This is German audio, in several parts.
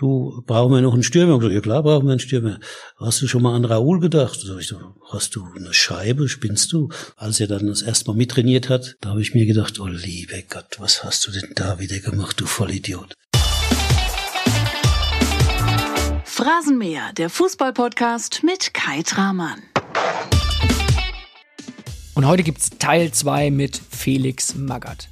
du, brauchen wir noch einen Stürmer? Ich gesagt, ja klar, brauchen wir einen Stürmer. Hast du schon mal an Raoul gedacht? So, ich so, hast du eine Scheibe, spinnst du? Als er dann das erste Mal mittrainiert hat, da habe ich mir gedacht, oh liebe Gott, was hast du denn da wieder gemacht, du Vollidiot? Phrasenmäher, der Fußballpodcast mit Kai Tramann. Und heute gibt's Teil 2 mit Felix Magath.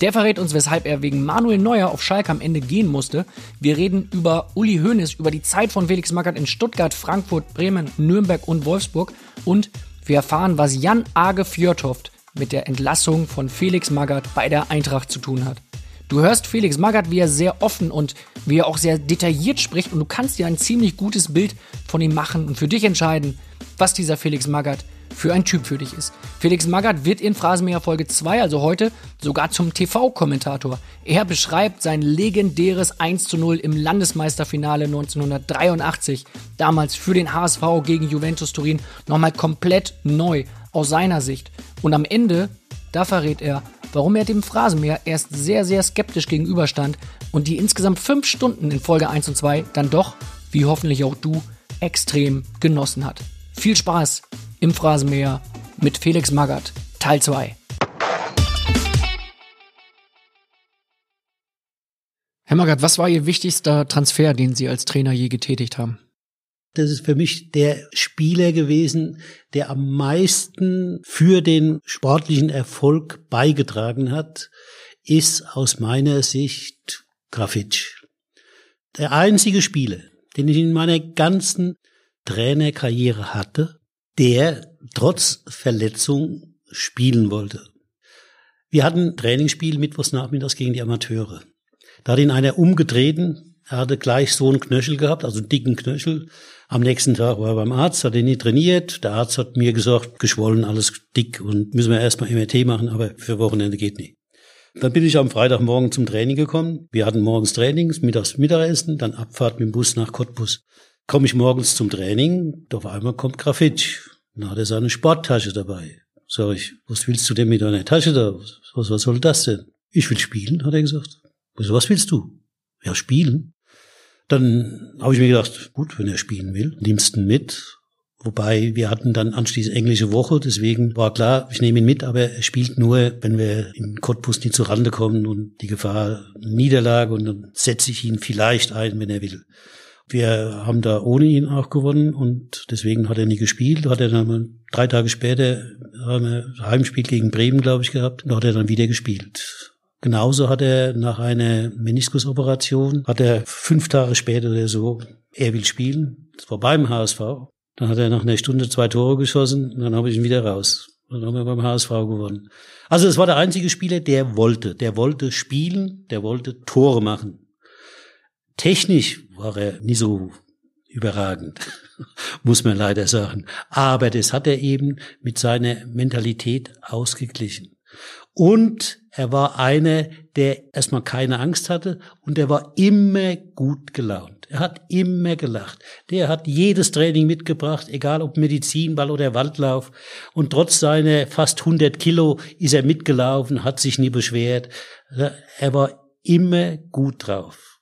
Der verrät uns, weshalb er wegen Manuel Neuer auf Schalke am Ende gehen musste. Wir reden über Uli Hoeneß, über die Zeit von Felix Magath in Stuttgart, Frankfurt, Bremen, Nürnberg und Wolfsburg. Und wir erfahren, was Jan Age Fjörtoft mit der Entlassung von Felix Magath bei der Eintracht zu tun hat. Du hörst Felix Magath, wie er sehr offen und wie er auch sehr detailliert spricht und du kannst dir ein ziemlich gutes Bild von ihm machen und für dich entscheiden, was dieser Felix Magath für ein Typ für dich ist. Felix Magath wird in Phrasenmäher Folge 2, also heute, sogar zum TV-Kommentator. Er beschreibt sein legendäres 1 zu 0 im Landesmeisterfinale 1983, damals für den HSV gegen Juventus Turin, nochmal komplett neu aus seiner Sicht. Und am Ende, da verrät er, warum er dem Phrasenmäher erst sehr, sehr skeptisch gegenüberstand und die insgesamt fünf Stunden in Folge 1 und 2 dann doch, wie hoffentlich auch du, extrem genossen hat. Viel Spaß im Phrasenmäher mit Felix Magath, Teil 2. Herr Magath, was war Ihr wichtigster Transfer, den Sie als Trainer je getätigt haben? Das ist für mich der Spieler gewesen, der am meisten für den sportlichen Erfolg beigetragen hat, ist aus meiner Sicht Grafitsch. Der einzige Spieler, den ich in meiner ganzen Trainerkarriere hatte, der trotz Verletzung spielen wollte. Wir hatten Trainingsspiel mittwochs nachmittags gegen die Amateure. Da hat ihn einer umgetreten, er hatte gleich so einen Knöchel gehabt, also einen dicken Knöchel. Am nächsten Tag war er beim Arzt, hat ihn nie trainiert. Der Arzt hat mir gesagt, geschwollen, alles dick und müssen wir erstmal MRT machen, aber für Wochenende geht nicht. Dann bin ich am Freitagmorgen zum Training gekommen. Wir hatten morgens Trainings, mittags Mittagessen, dann Abfahrt mit dem Bus nach Cottbus. Komme ich morgens zum Training, auf einmal kommt Grafitsch. Dann hat er seine Sporttasche dabei. Sag ich, was willst du denn mit deiner Tasche da? Was, was soll das denn? Ich will spielen, hat er gesagt. Ich was willst du? Ja, spielen. Dann habe ich mir gedacht, gut, wenn er spielen will, nimmst ihn mit. Wobei wir hatten dann anschließend englische Woche, deswegen war klar, ich nehme ihn mit, aber er spielt nur, wenn wir in Cottbus nicht zur Rande kommen und die Gefahr Niederlage und dann setze ich ihn vielleicht ein, wenn er will. Wir haben da ohne ihn auch gewonnen und deswegen hat er nie gespielt. Hat er dann drei Tage später ein Heimspiel gegen Bremen, glaube ich, gehabt. Da hat er dann wieder gespielt. Genauso hat er nach einer Meniskusoperation, hat er fünf Tage später oder so, er will spielen. Das war beim HSV. Dann hat er nach einer Stunde zwei Tore geschossen und dann habe ich ihn wieder raus. Dann haben wir beim HSV gewonnen. Also es war der einzige Spieler, der wollte. Der wollte spielen, der wollte Tore machen. Technisch war er nie so überragend, muss man leider sagen. Aber das hat er eben mit seiner Mentalität ausgeglichen. Und er war einer, der erstmal keine Angst hatte und er war immer gut gelaunt. Er hat immer gelacht. Der hat jedes Training mitgebracht, egal ob Medizinball oder Waldlauf. Und trotz seiner fast 100 Kilo ist er mitgelaufen, hat sich nie beschwert. Er war immer gut drauf.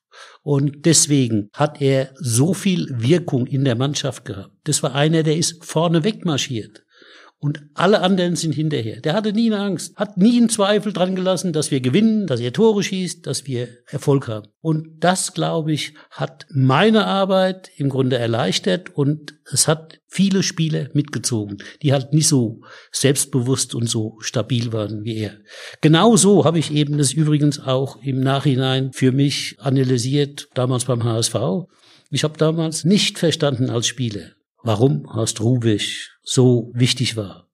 Und deswegen hat er so viel Wirkung in der Mannschaft gehabt. Das war einer, der ist vorne wegmarschiert und alle anderen sind hinterher. Der hatte nie eine Angst, hat nie einen Zweifel dran gelassen, dass wir gewinnen, dass er Tore schießt, dass wir Erfolg haben. Und das, glaube ich, hat meine Arbeit im Grunde erleichtert und es hat viele Spieler mitgezogen, die halt nicht so selbstbewusst und so stabil waren wie er. Genauso habe ich eben das übrigens auch im Nachhinein für mich analysiert, damals beim HSV. Ich habe damals nicht verstanden als Spieler, warum Horst Rubisch so wichtig war.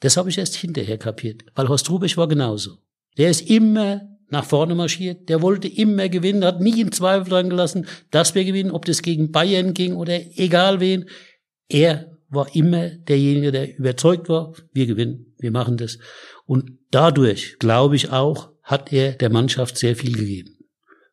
Das habe ich erst hinterher kapiert, weil Horst Rubisch war genauso. Der ist immer nach vorne marschiert, der wollte immer gewinnen, hat nie in Zweifel dran gelassen, dass wir gewinnen, ob das gegen Bayern ging oder egal wen. Er war immer derjenige, der überzeugt war, wir gewinnen, wir machen das. Und dadurch, glaube ich auch, hat er der Mannschaft sehr viel gegeben.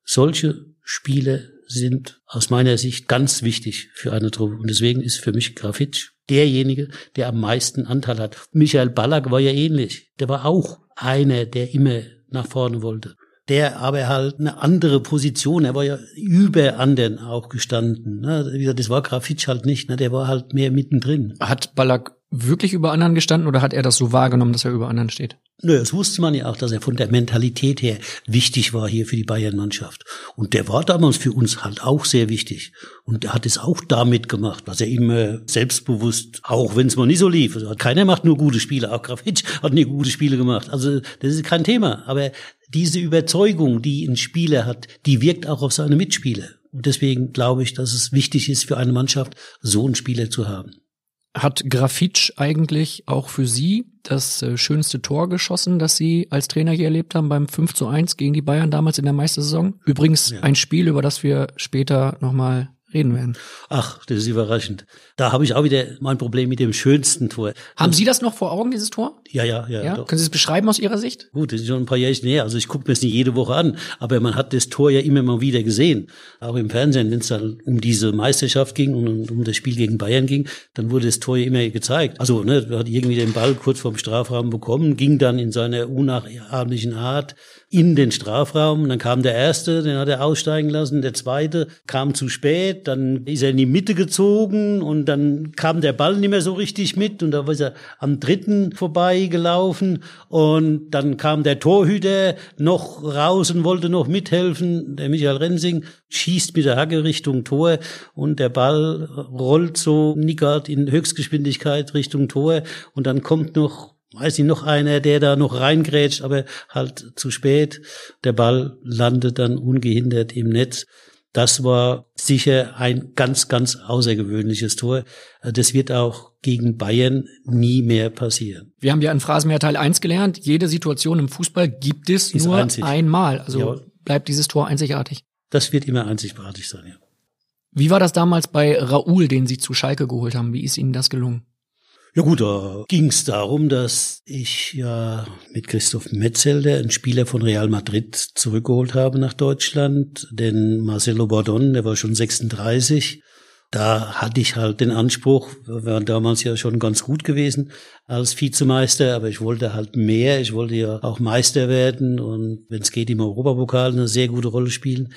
Solche Spiele sind aus meiner Sicht ganz wichtig für eine Truppe. Und deswegen ist für mich Grafitsch derjenige, der am meisten Anteil hat. Michael Ballack war ja ähnlich. Der war auch einer, der immer nach vorne wollte. der aber halt eine andere Position, er war ja über anderen auch gestanden. Ne? Das war Grafitsch halt nicht, ne? der war halt mehr mittendrin. Hat Ballack wirklich über anderen gestanden oder hat er das so wahrgenommen, dass er über anderen steht? Nö, das wusste man ja auch, dass er von der Mentalität her wichtig war hier für die Bayern-Mannschaft. Und der war damals für uns halt auch sehr wichtig. Und er hat es auch damit gemacht, was er immer selbstbewusst, auch wenn es mal nicht so lief. Also keiner macht nur gute Spiele, auch Grafitsch hat nie gute Spiele gemacht. Also das ist kein Thema. Aber diese Überzeugung, die ein Spieler hat, die wirkt auch auf seine Mitspieler. Und deswegen glaube ich, dass es wichtig ist für eine Mannschaft, so einen Spieler zu haben. Hat Grafitsch eigentlich auch für Sie das äh, schönste Tor geschossen, das Sie als Trainer hier erlebt haben beim 5 zu 1 gegen die Bayern damals in der Meistersaison? Übrigens ja. ein Spiel, über das wir später nochmal reden werden. Ach, das ist überraschend. Da habe ich auch wieder mein Problem mit dem schönsten Tor. Haben Sie das noch vor Augen, dieses Tor? Ja, ja, ja. ja? Können Sie es beschreiben aus Ihrer Sicht? Gut, das ist schon ein paar Jahre näher. Also ich gucke mir es nicht jede Woche an, aber man hat das Tor ja immer mal wieder gesehen. Auch im Fernsehen, wenn es dann um diese Meisterschaft ging und um das Spiel gegen Bayern ging, dann wurde das Tor ja immer gezeigt. Also, ne, hat irgendwie den Ball kurz vorm Strafraum bekommen, ging dann in seiner unnachahmlichen Art in den Strafraum. Dann kam der erste, den hat er aussteigen lassen. Der zweite kam zu spät. Dann ist er in die Mitte gezogen und dann kam der Ball nicht mehr so richtig mit. Und da ist er am dritten vorbeigelaufen. Und dann kam der Torhüter noch raus und wollte noch mithelfen. Der Michael Rensing schießt mit der Hacke Richtung Tor und der Ball rollt so nickert in Höchstgeschwindigkeit Richtung Tor. Und dann kommt noch weiß nicht, noch einer, der da noch reingrätscht, aber halt zu spät. Der Ball landet dann ungehindert im Netz. Das war sicher ein ganz, ganz außergewöhnliches Tor. Das wird auch gegen Bayern nie mehr passieren. Wir haben ja in Phrasenmeer Teil 1 gelernt, jede Situation im Fußball gibt es Ist nur einzig. einmal. Also ja. bleibt dieses Tor einzigartig. Das wird immer einzigartig sein, ja. Wie war das damals bei Raoul, den Sie zu Schalke geholt haben? Wie ist Ihnen das gelungen? Ja gut, da ging es darum, dass ich ja mit Christoph Metzelder, einen Spieler von Real Madrid, zurückgeholt habe nach Deutschland. Denn Marcelo Bordon, der war schon 36. Da hatte ich halt den Anspruch, wir waren damals ja schon ganz gut gewesen als Vizemeister, aber ich wollte halt mehr. Ich wollte ja auch Meister werden und wenn es geht im Europapokal eine sehr gute Rolle spielen.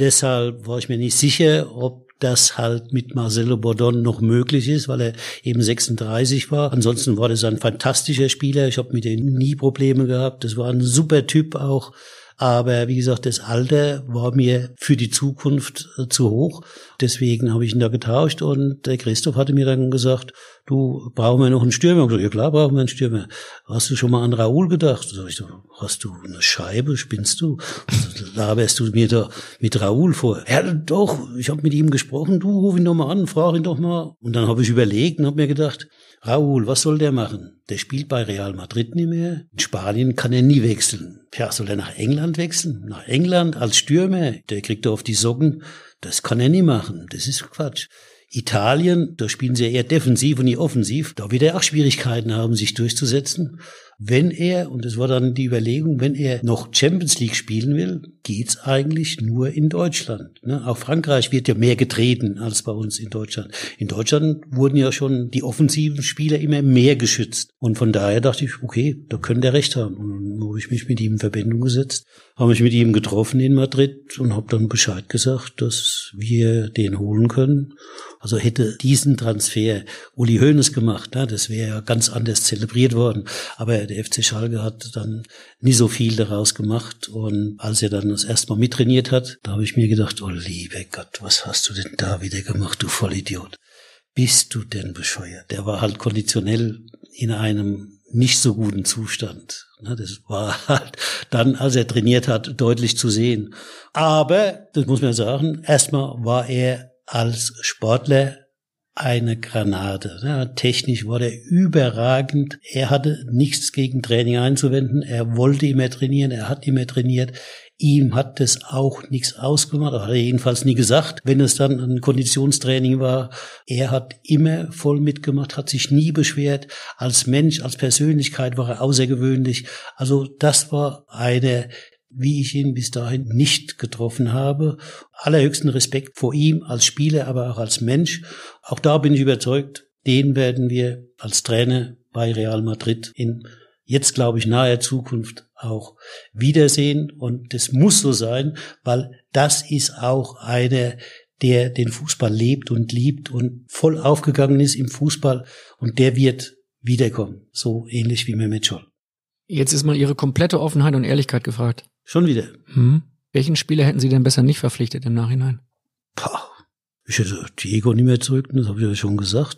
Deshalb war ich mir nicht sicher, ob das halt mit Marcelo Bordon noch möglich ist, weil er eben 36 war. Ansonsten war das ein fantastischer Spieler. Ich habe mit ihm nie Probleme gehabt. Das war ein super Typ auch. Aber wie gesagt, das Alter war mir für die Zukunft äh, zu hoch. Deswegen habe ich ihn da getauscht und der Christoph hatte mir dann gesagt, du, brauchen wir noch einen Stürmer? Ich gesagt, ja klar, brauchen wir einen Stürmer. Hast du schon mal an Raoul gedacht? Sag ich, hast du eine Scheibe? Spinnst du? Laberst du mir da mit Raoul vor? Ja, doch, ich habe mit ihm gesprochen, du ruf ihn doch mal an, frag ihn doch mal. Und dann habe ich überlegt und habe mir gedacht, Raoul, was soll der machen? Der spielt bei Real Madrid nicht mehr. In Spanien kann er nie wechseln. Ja, soll er nach England wechseln? Nach England als Stürmer? Der kriegt er auf die Socken. Das kann er nie machen. Das ist Quatsch. Italien, da spielen sie eher defensiv und nie offensiv. Da wird er auch Schwierigkeiten haben, sich durchzusetzen wenn er, und das war dann die Überlegung, wenn er noch Champions League spielen will, geht's eigentlich nur in Deutschland. Ne? Auch Frankreich wird ja mehr getreten als bei uns in Deutschland. In Deutschland wurden ja schon die offensiven Spieler immer mehr geschützt. Und von daher dachte ich, okay, da könnte er recht haben. Und dann habe ich mich mit ihm in Verbindung gesetzt, habe mich mit ihm getroffen in Madrid und habe dann Bescheid gesagt, dass wir den holen können. Also hätte diesen Transfer Uli Hoeneß gemacht, ne, das wäre ja ganz anders zelebriert worden. Aber der FC Schalke hat dann nie so viel daraus gemacht. Und als er dann das erste Mal mittrainiert hat, da habe ich mir gedacht, oh liebe Gott, was hast du denn da wieder gemacht, du Vollidiot? Bist du denn bescheuert? Der war halt konditionell in einem nicht so guten Zustand. Ne, das war halt dann, als er trainiert hat, deutlich zu sehen. Aber, das muss man sagen, erstmal war er als Sportler eine Granate. Ja, technisch war er überragend. Er hatte nichts gegen Training einzuwenden. Er wollte immer trainieren. Er hat immer trainiert. Ihm hat das auch nichts ausgemacht. Hat er jedenfalls nie gesagt, wenn es dann ein Konditionstraining war. Er hat immer voll mitgemacht, hat sich nie beschwert. Als Mensch, als Persönlichkeit war er außergewöhnlich. Also das war eine wie ich ihn bis dahin nicht getroffen habe. Allerhöchsten Respekt vor ihm als Spieler, aber auch als Mensch. Auch da bin ich überzeugt, den werden wir als Trainer bei Real Madrid in jetzt glaube ich nahe Zukunft auch wiedersehen. Und das muss so sein, weil das ist auch eine der den Fußball lebt und liebt und voll aufgegangen ist im Fußball und der wird wiederkommen. So ähnlich wie Mehmet Scholl. Jetzt ist mal Ihre komplette Offenheit und Ehrlichkeit gefragt. Schon wieder. Hm? Welchen Spieler hätten Sie denn besser nicht verpflichtet im Nachhinein? Pah, ich hätte Diego nicht mehr zurück, das habe ich ja schon gesagt.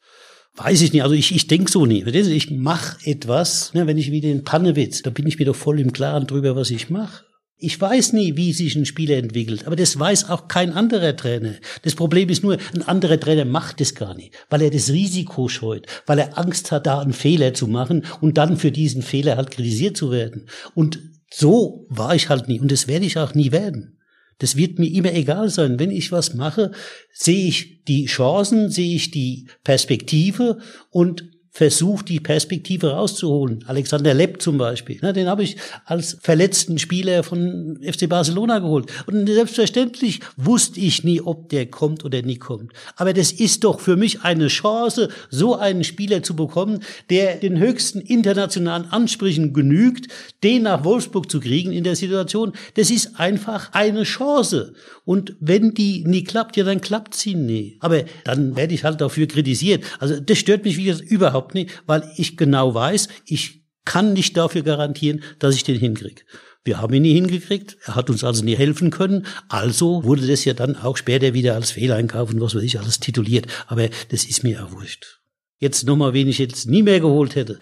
Weiß ich nicht, also ich, ich denke so nie. Ich mache etwas, ne, wenn ich wieder in Pannewitz, da bin ich wieder voll im Klaren drüber, was ich mache. Ich weiß nie, wie sich ein Spieler entwickelt, aber das weiß auch kein anderer Trainer. Das Problem ist nur, ein anderer Trainer macht das gar nicht, weil er das Risiko scheut, weil er Angst hat, da einen Fehler zu machen und dann für diesen Fehler halt kritisiert zu werden. Und so war ich halt nie und das werde ich auch nie werden. Das wird mir immer egal sein. Wenn ich was mache, sehe ich die Chancen, sehe ich die Perspektive und versucht, die Perspektive rauszuholen. Alexander Lepp zum Beispiel. Ne, den habe ich als verletzten Spieler von FC Barcelona geholt. Und selbstverständlich wusste ich nie, ob der kommt oder nie kommt. Aber das ist doch für mich eine Chance, so einen Spieler zu bekommen, der den höchsten internationalen Ansprüchen genügt, den nach Wolfsburg zu kriegen in der Situation. Das ist einfach eine Chance. Und wenn die nie klappt, ja, dann klappt sie nie. Aber dann werde ich halt dafür kritisiert. Also das stört mich wieder überhaupt nicht, weil ich genau weiß, ich kann nicht dafür garantieren, dass ich den hinkriege. Wir haben ihn nie hingekriegt, er hat uns also nie helfen können, also wurde das ja dann auch später wieder als Fehleinkauf und was weiß ich alles tituliert, aber das ist mir auch wurscht. Jetzt nochmal, wen ich jetzt nie mehr geholt hätte.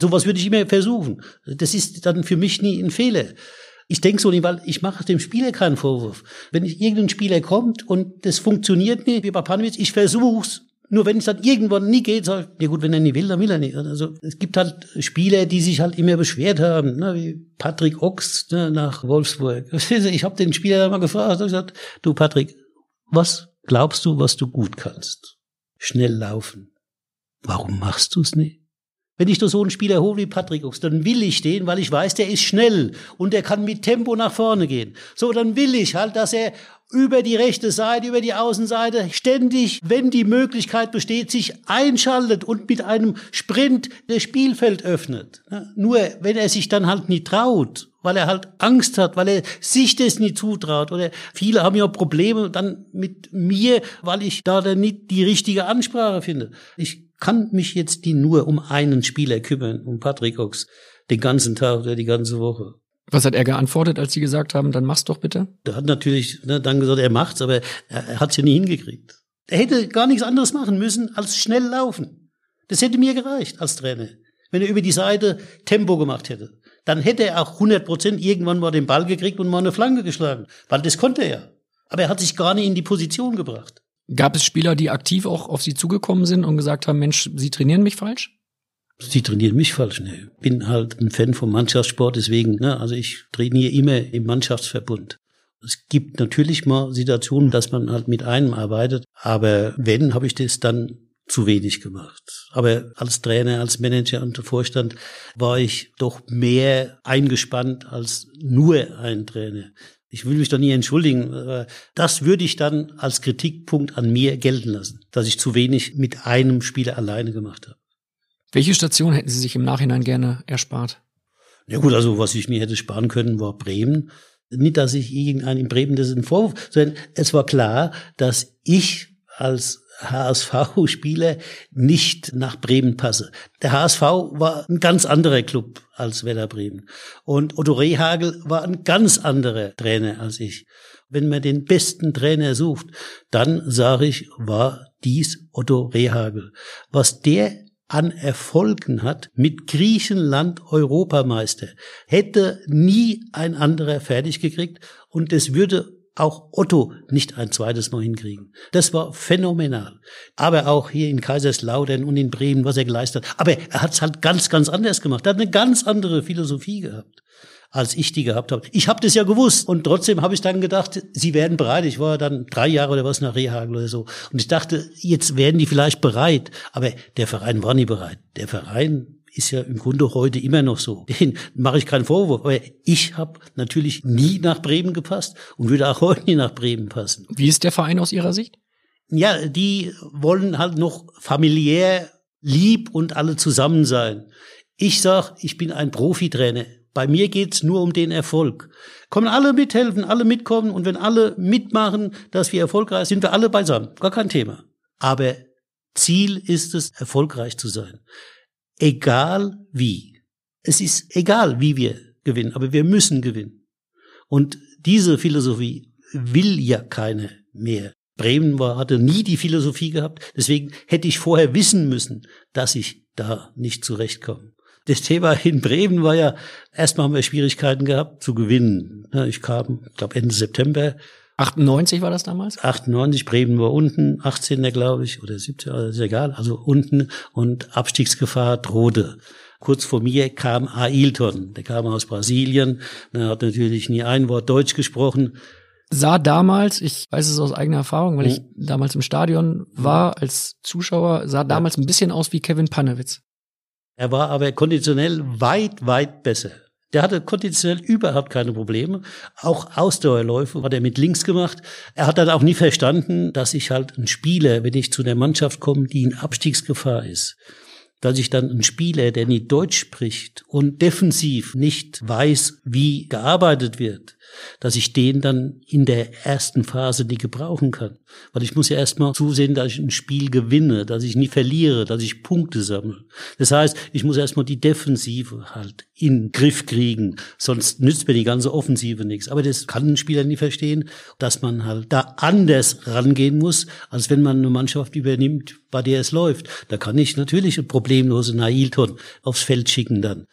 Sowas würde ich immer versuchen. Das ist dann für mich nie ein Fehler. Ich denke so nicht, weil ich mache dem Spieler keinen Vorwurf. Wenn irgendein Spieler kommt und das funktioniert nicht, wie bei Panowitz, ich versuch's. Nur wenn es dann irgendwann nie geht, sag ich, ja gut, wenn er nicht will, dann will er nicht. Also es gibt halt Spieler, die sich halt immer beschwert haben, ne, wie Patrick Ochs ne, nach Wolfsburg. Ich habe den Spieler dann mal gefragt, und gesagt, du Patrick, was glaubst du, was du gut kannst? Schnell laufen. Warum machst du's nicht? Wenn ich da so einen Spieler hole wie Patrick Ochs, dann will ich den, weil ich weiß, der ist schnell und der kann mit Tempo nach vorne gehen. So, dann will ich halt, dass er über die rechte Seite, über die Außenseite ständig, wenn die Möglichkeit besteht, sich einschaltet und mit einem Sprint das Spielfeld öffnet. Nur wenn er sich dann halt nicht traut, weil er halt Angst hat, weil er sich das nicht zutraut oder viele haben ja Probleme dann mit mir, weil ich da dann nicht die richtige Ansprache finde. Ich kann mich jetzt die nur um einen Spieler kümmern, um Patrick Ochs, den ganzen Tag oder die ganze Woche. Was hat er geantwortet, als Sie gesagt haben, dann mach's doch bitte? Der hat natürlich ne, dann gesagt, er macht's, aber er, er hat's ja nie hingekriegt. Er hätte gar nichts anderes machen müssen, als schnell laufen. Das hätte mir gereicht als Trainer. Wenn er über die Seite Tempo gemacht hätte. Dann hätte er auch 100 Prozent irgendwann mal den Ball gekriegt und mal eine Flanke geschlagen. Weil das konnte er. Aber er hat sich gar nicht in die Position gebracht. Gab es Spieler, die aktiv auch auf Sie zugekommen sind und gesagt haben, Mensch, Sie trainieren mich falsch? Sie trainieren mich falsch, ne. Bin halt ein Fan vom Mannschaftssport, deswegen, ne, also ich trainiere immer im Mannschaftsverbund. Es gibt natürlich mal Situationen, dass man halt mit einem arbeitet, aber wenn, habe ich das dann zu wenig gemacht. Aber als Trainer, als Manager und Vorstand war ich doch mehr eingespannt als nur ein Trainer. Ich will mich doch nie entschuldigen. Das würde ich dann als Kritikpunkt an mir gelten lassen, dass ich zu wenig mit einem Spieler alleine gemacht habe. Welche Station hätten Sie sich im Nachhinein gerne erspart? Ja gut, also was ich mir hätte sparen können, war Bremen. Nicht, dass ich irgendeinen in Bremen das ist ein Vorwurf, sondern es war klar, dass ich als HSV-Spieler nicht nach Bremen passe. Der HSV war ein ganz anderer Club als Werder Bremen. Und Otto Rehagel war ein ganz anderer Trainer als ich. Wenn man den besten Trainer sucht, dann sage ich, war dies Otto Rehagel. Was der an Erfolgen hat mit Griechenland Europameister, hätte nie ein anderer fertig gekriegt und es würde auch Otto nicht ein zweites Mal hinkriegen. Das war phänomenal. Aber auch hier in Kaiserslautern und in Bremen, was er geleistet hat. Aber er hat es halt ganz, ganz anders gemacht. Er hat eine ganz andere Philosophie gehabt als ich die gehabt habe. Ich habe das ja gewusst und trotzdem habe ich dann gedacht, sie werden bereit. Ich war dann drei Jahre oder was nach Rehagel oder so und ich dachte, jetzt werden die vielleicht bereit. Aber der Verein war nie bereit. Der Verein ist ja im Grunde heute immer noch so. Den mache ich keinen Vorwurf. Aber ich habe natürlich nie nach Bremen gepasst und würde auch heute nie nach Bremen passen. Wie ist der Verein aus Ihrer Sicht? Ja, die wollen halt noch familiär lieb und alle zusammen sein. Ich sag, ich bin ein Profitrainer. Bei mir geht's nur um den Erfolg. Kommen alle mithelfen, alle mitkommen und wenn alle mitmachen, dass wir erfolgreich sind, wir alle beisammen. Gar kein Thema. Aber Ziel ist es, erfolgreich zu sein. Egal wie. Es ist egal, wie wir gewinnen, aber wir müssen gewinnen. Und diese Philosophie will ja keine mehr. Bremen war, hatte nie die Philosophie gehabt. Deswegen hätte ich vorher wissen müssen, dass ich da nicht zurechtkomme das Thema in Bremen war ja, erstmal haben wir Schwierigkeiten gehabt zu gewinnen. Ich kam, ich glaube Ende September. 98 war das damals? 98, Bremen war unten, 18. glaube ich, oder 17, also ist egal, also unten und Abstiegsgefahr drohte. Kurz vor mir kam Ailton, der kam aus Brasilien, er hat natürlich nie ein Wort Deutsch gesprochen. Sah damals, ich weiß es aus eigener Erfahrung, weil ich hm. damals im Stadion war als Zuschauer, sah damals ein bisschen aus wie Kevin Panewitz. Er war aber konditionell weit, weit besser. Der hatte konditionell überhaupt keine Probleme. Auch Ausdauerläufe hat er mit links gemacht. Er hat dann auch nie verstanden, dass ich halt ein Spieler, wenn ich zu der Mannschaft komme, die in Abstiegsgefahr ist, dass ich dann ein Spieler, der nicht Deutsch spricht und defensiv nicht weiß, wie gearbeitet wird, dass ich den dann in der ersten Phase nicht gebrauchen kann. Weil ich muss ja erstmal zusehen, dass ich ein Spiel gewinne, dass ich nie verliere, dass ich Punkte sammle. Das heißt, ich muss erstmal die Defensive halt in den Griff kriegen, sonst nützt mir die ganze Offensive nichts. Aber das kann ein Spieler nie verstehen, dass man halt da anders rangehen muss, als wenn man eine Mannschaft übernimmt, bei der es läuft. Da kann ich natürlich ein problemlose Nailton aufs Feld schicken dann.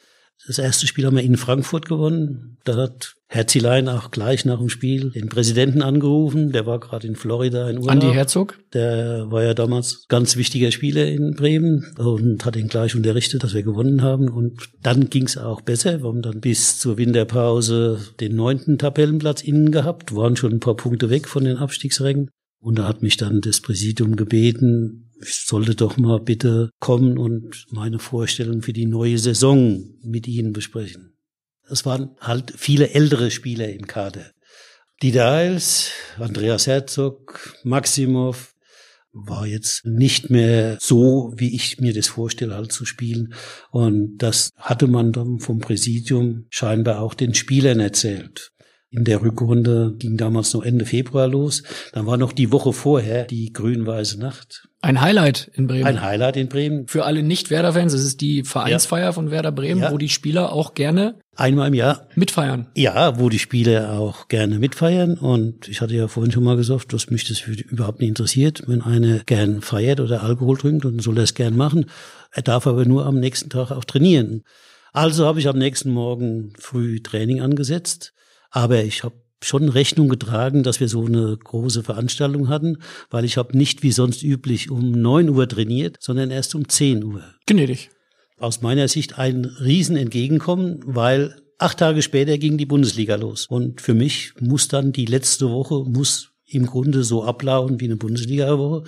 Das erste Spiel haben wir in Frankfurt gewonnen. Da hat Herr Zielein auch gleich nach dem Spiel den Präsidenten angerufen. Der war gerade in Florida in Urlaub. Andi Herzog? Der war ja damals ganz wichtiger Spieler in Bremen und hat ihn gleich unterrichtet, dass wir gewonnen haben. Und dann ging es auch besser. Wir haben dann bis zur Winterpause den neunten Tabellenplatz innen gehabt, waren schon ein paar Punkte weg von den Abstiegsrängen. Und da hat mich dann das Präsidium gebeten, ich sollte doch mal bitte kommen und meine Vorstellung für die neue Saison mit Ihnen besprechen. Es waren halt viele ältere Spieler im Kader. Dieter Eils, Andreas Herzog, Maximov, war jetzt nicht mehr so, wie ich mir das vorstelle, halt zu spielen. Und das hatte man dann vom Präsidium scheinbar auch den Spielern erzählt. In der Rückrunde ging damals noch Ende Februar los. Dann war noch die Woche vorher die grün-weiße Nacht. Ein Highlight in Bremen. Ein Highlight in Bremen. Für alle Nicht-Werder-Fans, es ist die Vereinsfeier ja. von Werder Bremen, ja. wo die Spieler auch gerne einmal im Jahr mitfeiern. Ja, wo die Spieler auch gerne mitfeiern. Und ich hatte ja vorhin schon mal gesagt, dass mich das überhaupt nicht interessiert, wenn einer gern feiert oder Alkohol trinkt und soll es gern machen. Er darf aber nur am nächsten Tag auch trainieren. Also habe ich am nächsten Morgen früh Training angesetzt. Aber ich habe schon Rechnung getragen, dass wir so eine große Veranstaltung hatten, weil ich habe nicht wie sonst üblich um neun Uhr trainiert, sondern erst um zehn Uhr. Gnädig. Aus meiner Sicht ein Riesen entgegenkommen, weil acht Tage später ging die Bundesliga los. Und für mich muss dann die letzte Woche, muss im Grunde so ablaufen wie eine Bundesliga-Woche.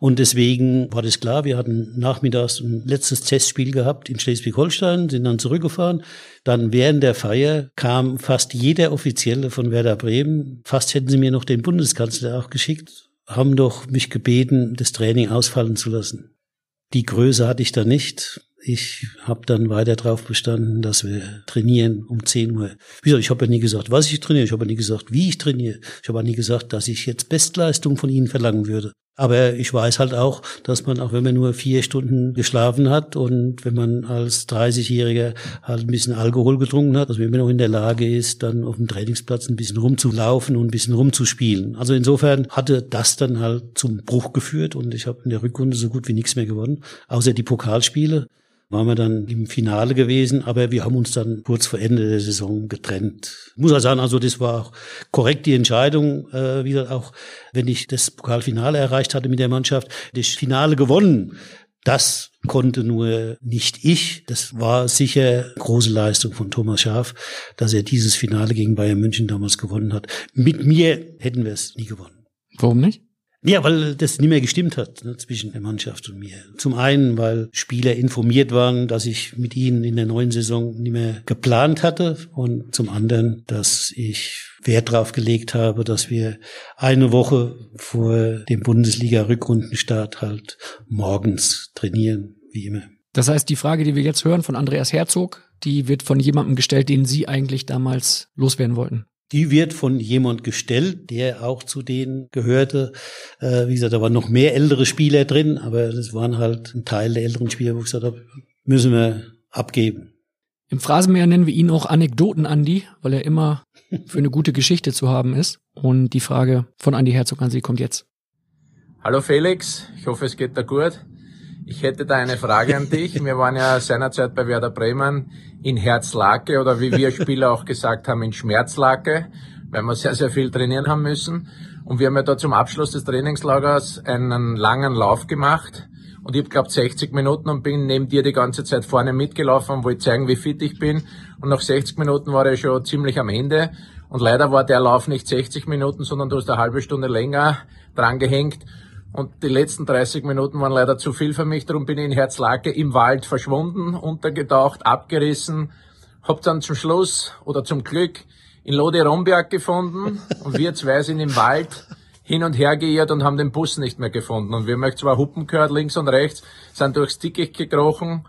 Und deswegen war das klar, wir hatten nachmittags ein letztes Testspiel gehabt in Schleswig-Holstein, sind dann zurückgefahren. Dann während der Feier kam fast jeder Offizielle von Werder Bremen. Fast hätten sie mir noch den Bundeskanzler auch geschickt, haben doch mich gebeten, das Training ausfallen zu lassen. Die Größe hatte ich da nicht. Ich habe dann weiter drauf bestanden, dass wir trainieren um 10 Uhr. Wie gesagt, ich habe ja nie gesagt, was ich trainiere. Ich habe ja nie gesagt, wie ich trainiere. Ich habe ja nie gesagt, dass ich jetzt Bestleistung von Ihnen verlangen würde. Aber ich weiß halt auch, dass man, auch wenn man nur vier Stunden geschlafen hat und wenn man als 30-Jähriger halt ein bisschen Alkohol getrunken hat, dass man immer noch in der Lage ist, dann auf dem Trainingsplatz ein bisschen rumzulaufen und ein bisschen rumzuspielen. Also insofern hatte das dann halt zum Bruch geführt und ich habe in der Rückrunde so gut wie nichts mehr gewonnen, außer die Pokalspiele waren wir dann im Finale gewesen, aber wir haben uns dann kurz vor Ende der Saison getrennt. Muss also sagen, also das war auch korrekt die Entscheidung, äh, wieder auch wenn ich das Pokalfinale erreicht hatte mit der Mannschaft, das Finale gewonnen. Das konnte nur nicht ich. Das war sicher große Leistung von Thomas Schaaf, dass er dieses Finale gegen Bayern München damals gewonnen hat. Mit mir hätten wir es nie gewonnen. Warum nicht? Ja, weil das nicht mehr gestimmt hat ne, zwischen der Mannschaft und mir. Zum einen, weil Spieler informiert waren, dass ich mit ihnen in der neuen Saison nicht mehr geplant hatte und zum anderen, dass ich Wert darauf gelegt habe, dass wir eine Woche vor dem Bundesliga-Rückrundenstart halt morgens trainieren, wie immer. Das heißt, die Frage, die wir jetzt hören von Andreas Herzog, die wird von jemandem gestellt, den Sie eigentlich damals loswerden wollten. Die wird von jemand gestellt, der auch zu denen gehörte. Äh, wie gesagt, da waren noch mehr ältere Spieler drin, aber das waren halt ein Teil der älteren Spieler, wo ich gesagt habe, müssen wir abgeben. Im Phrasenmäher nennen wir ihn auch Anekdoten Andi, weil er immer für eine gute Geschichte zu haben ist. Und die Frage von Andi Herzog an Sie kommt jetzt. Hallo Felix, ich hoffe es geht dir gut. Ich hätte da eine Frage an dich. Wir waren ja seinerzeit bei Werder Bremen in Herzlake oder wie wir Spieler auch gesagt haben, in Schmerzlake, weil wir sehr, sehr viel trainieren haben müssen. Und wir haben ja da zum Abschluss des Trainingslagers einen langen Lauf gemacht. Und ich habe glaubt 60 Minuten und bin neben dir die ganze Zeit vorne mitgelaufen und wollte zeigen, wie fit ich bin. Und nach 60 Minuten war ich schon ziemlich am Ende. Und leider war der Lauf nicht 60 Minuten, sondern du hast eine halbe Stunde länger dran gehängt. Und die letzten 30 Minuten waren leider zu viel für mich, darum bin ich in Herzlake im Wald verschwunden, untergetaucht, abgerissen, hab dann zum Schluss oder zum Glück in Lode Romberg gefunden und wir zwei sind im Wald hin und her geirrt und haben den Bus nicht mehr gefunden. Und wir haben zwar Huppen gehört, links und rechts, sind durchs Dickicht gekrochen,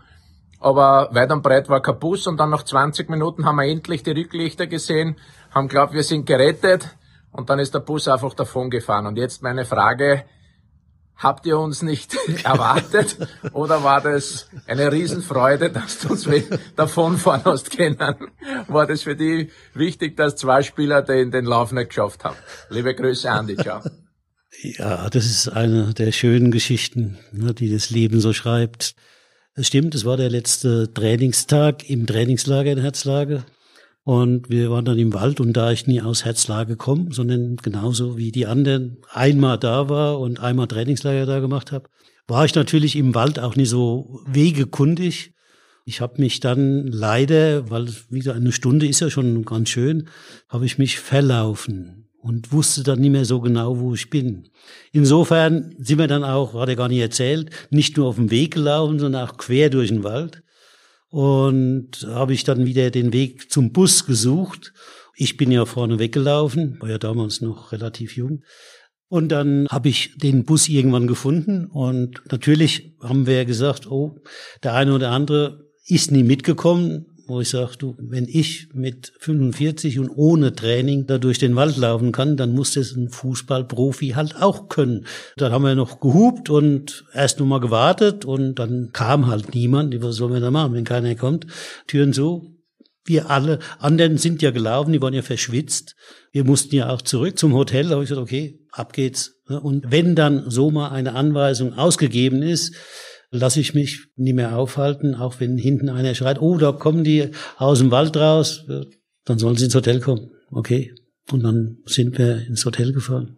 aber weit und breit war kein Bus und dann nach 20 Minuten haben wir endlich die Rücklichter gesehen, haben glaubt, wir sind gerettet und dann ist der Bus einfach davon gefahren. Und jetzt meine Frage, Habt ihr uns nicht erwartet oder war das eine Riesenfreude, dass du uns davon fahren hast können? War das für dich wichtig, dass zwei Spieler den, den Lauf nicht geschafft haben? Liebe Grüße, Andi, ciao. Ja, das ist eine der schönen Geschichten, ne, die das Leben so schreibt. Es stimmt, es war der letzte Trainingstag im Trainingslager in Herzlage. Und wir waren dann im Wald und da ich nie aus Herzlage komme, sondern genauso wie die anderen einmal da war und einmal Trainingslager da gemacht habe, war ich natürlich im Wald auch nie so wegekundig. Ich habe mich dann leider, weil wieder eine Stunde ist ja schon ganz schön, habe ich mich verlaufen und wusste dann nicht mehr so genau, wo ich bin. Insofern sind wir dann auch, hat er gar nicht erzählt, nicht nur auf dem Weg gelaufen, sondern auch quer durch den Wald und habe ich dann wieder den Weg zum Bus gesucht. Ich bin ja vorne weggelaufen, war ja damals noch relativ jung. Und dann habe ich den Bus irgendwann gefunden und natürlich haben wir gesagt, oh, der eine oder andere ist nie mitgekommen wo ich sage, du, wenn ich mit 45 und ohne Training da durch den Wald laufen kann, dann muss das ein Fußballprofi halt auch können. Dann haben wir noch gehupt und erst nur mal gewartet und dann kam halt niemand. Was sollen wir da machen, wenn keiner kommt? Türen zu. Wir alle anderen sind ja gelaufen, die waren ja verschwitzt. Wir mussten ja auch zurück zum Hotel. Da habe ich gesagt, okay, ab geht's. Und wenn dann so mal eine Anweisung ausgegeben ist, lasse ich mich nicht mehr aufhalten, auch wenn hinten einer schreit, oh, da kommen die aus dem Wald raus, dann sollen sie ins Hotel kommen. Okay. Und dann sind wir ins Hotel gefahren.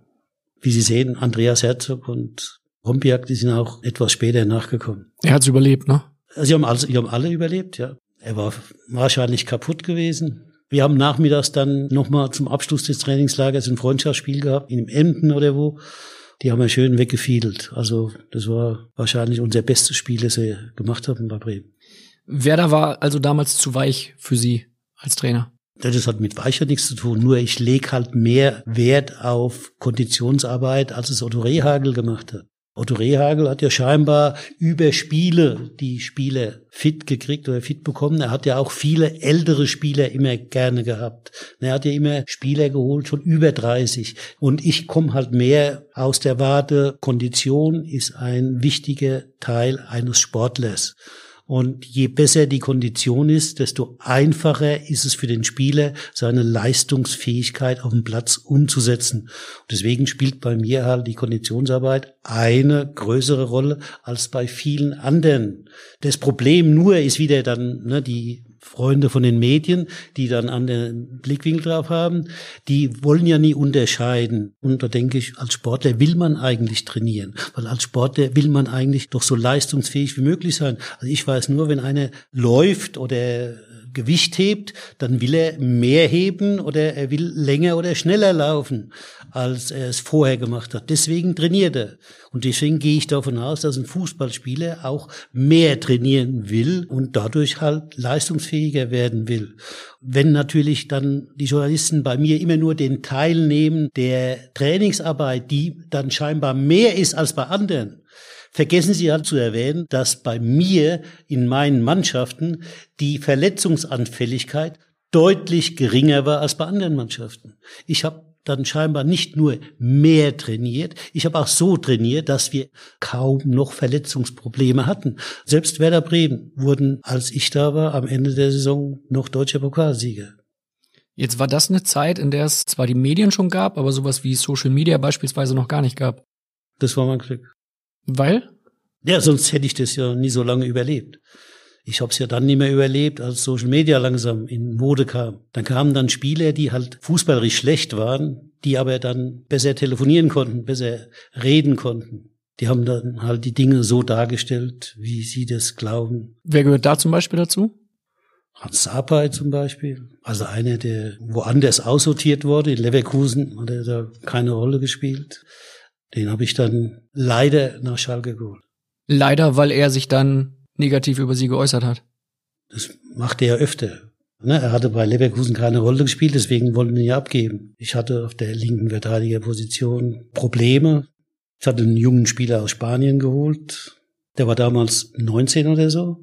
Wie Sie sehen, Andreas Herzog und Rompiak, die sind auch etwas später nachgekommen. Er hat's überlebt, ne? Sie haben, also, sie haben alle überlebt, ja. Er war wahrscheinlich kaputt gewesen. Wir haben nachmittags dann nochmal zum Abschluss des Trainingslagers ein Freundschaftsspiel gehabt, in Emden oder wo die haben wir schön weggefiedelt. Also das war wahrscheinlich unser bestes Spiel, das wir gemacht haben bei Bremen. Werder war also damals zu weich für Sie als Trainer? Das hat mit Weicher nichts zu tun. Nur ich lege halt mehr Wert auf Konditionsarbeit, als es Otto Rehagel gemacht hat. Otto Rehagel hat ja scheinbar über Spiele die Spieler fit gekriegt oder fit bekommen. Er hat ja auch viele ältere Spieler immer gerne gehabt. Er hat ja immer Spieler geholt, schon über 30. Und ich komme halt mehr aus der Warte, Kondition ist ein wichtiger Teil eines Sportlers. Und je besser die Kondition ist, desto einfacher ist es für den Spieler, seine Leistungsfähigkeit auf dem Platz umzusetzen. Und deswegen spielt bei mir halt die Konditionsarbeit eine größere Rolle als bei vielen anderen. Das Problem nur ist wieder dann ne, die Freunde von den Medien, die dann an den Blickwinkel drauf haben, die wollen ja nie unterscheiden. Und da denke ich, als Sportler will man eigentlich trainieren, weil als Sportler will man eigentlich doch so leistungsfähig wie möglich sein. Also ich weiß nur, wenn einer läuft oder Gewicht hebt, dann will er mehr heben oder er will länger oder schneller laufen, als er es vorher gemacht hat. Deswegen trainiert er. Und deswegen gehe ich davon aus, dass ein Fußballspieler auch mehr trainieren will und dadurch halt leistungsfähiger werden will. Wenn natürlich dann die Journalisten bei mir immer nur den Teil nehmen der Trainingsarbeit, die dann scheinbar mehr ist als bei anderen, Vergessen Sie halt zu erwähnen, dass bei mir in meinen Mannschaften die Verletzungsanfälligkeit deutlich geringer war als bei anderen Mannschaften. Ich habe dann scheinbar nicht nur mehr trainiert, ich habe auch so trainiert, dass wir kaum noch Verletzungsprobleme hatten. Selbst Werder Bremen wurden, als ich da war, am Ende der Saison noch deutscher Pokalsieger. Jetzt war das eine Zeit, in der es zwar die Medien schon gab, aber sowas wie Social Media beispielsweise noch gar nicht gab. Das war mein Glück. Weil? Ja, sonst hätte ich das ja nie so lange überlebt. Ich habe es ja dann nicht mehr überlebt, als Social Media langsam in Mode kam. Dann kamen dann Spieler, die halt fußballerisch schlecht waren, die aber dann besser telefonieren konnten, besser reden konnten. Die haben dann halt die Dinge so dargestellt, wie sie das glauben. Wer gehört da zum Beispiel dazu? Hans Sapai zum Beispiel, also einer, der woanders aussortiert wurde. In Leverkusen hat er da keine Rolle gespielt. Den habe ich dann leider nach Schalke geholt. Leider, weil er sich dann negativ über sie geäußert hat. Das macht er öfter. Ne, er hatte bei Leverkusen keine Rolle gespielt, deswegen wollten wir ihn ja abgeben. Ich hatte auf der linken Verteidigerposition Probleme. Ich hatte einen jungen Spieler aus Spanien geholt. Der war damals 19 oder so.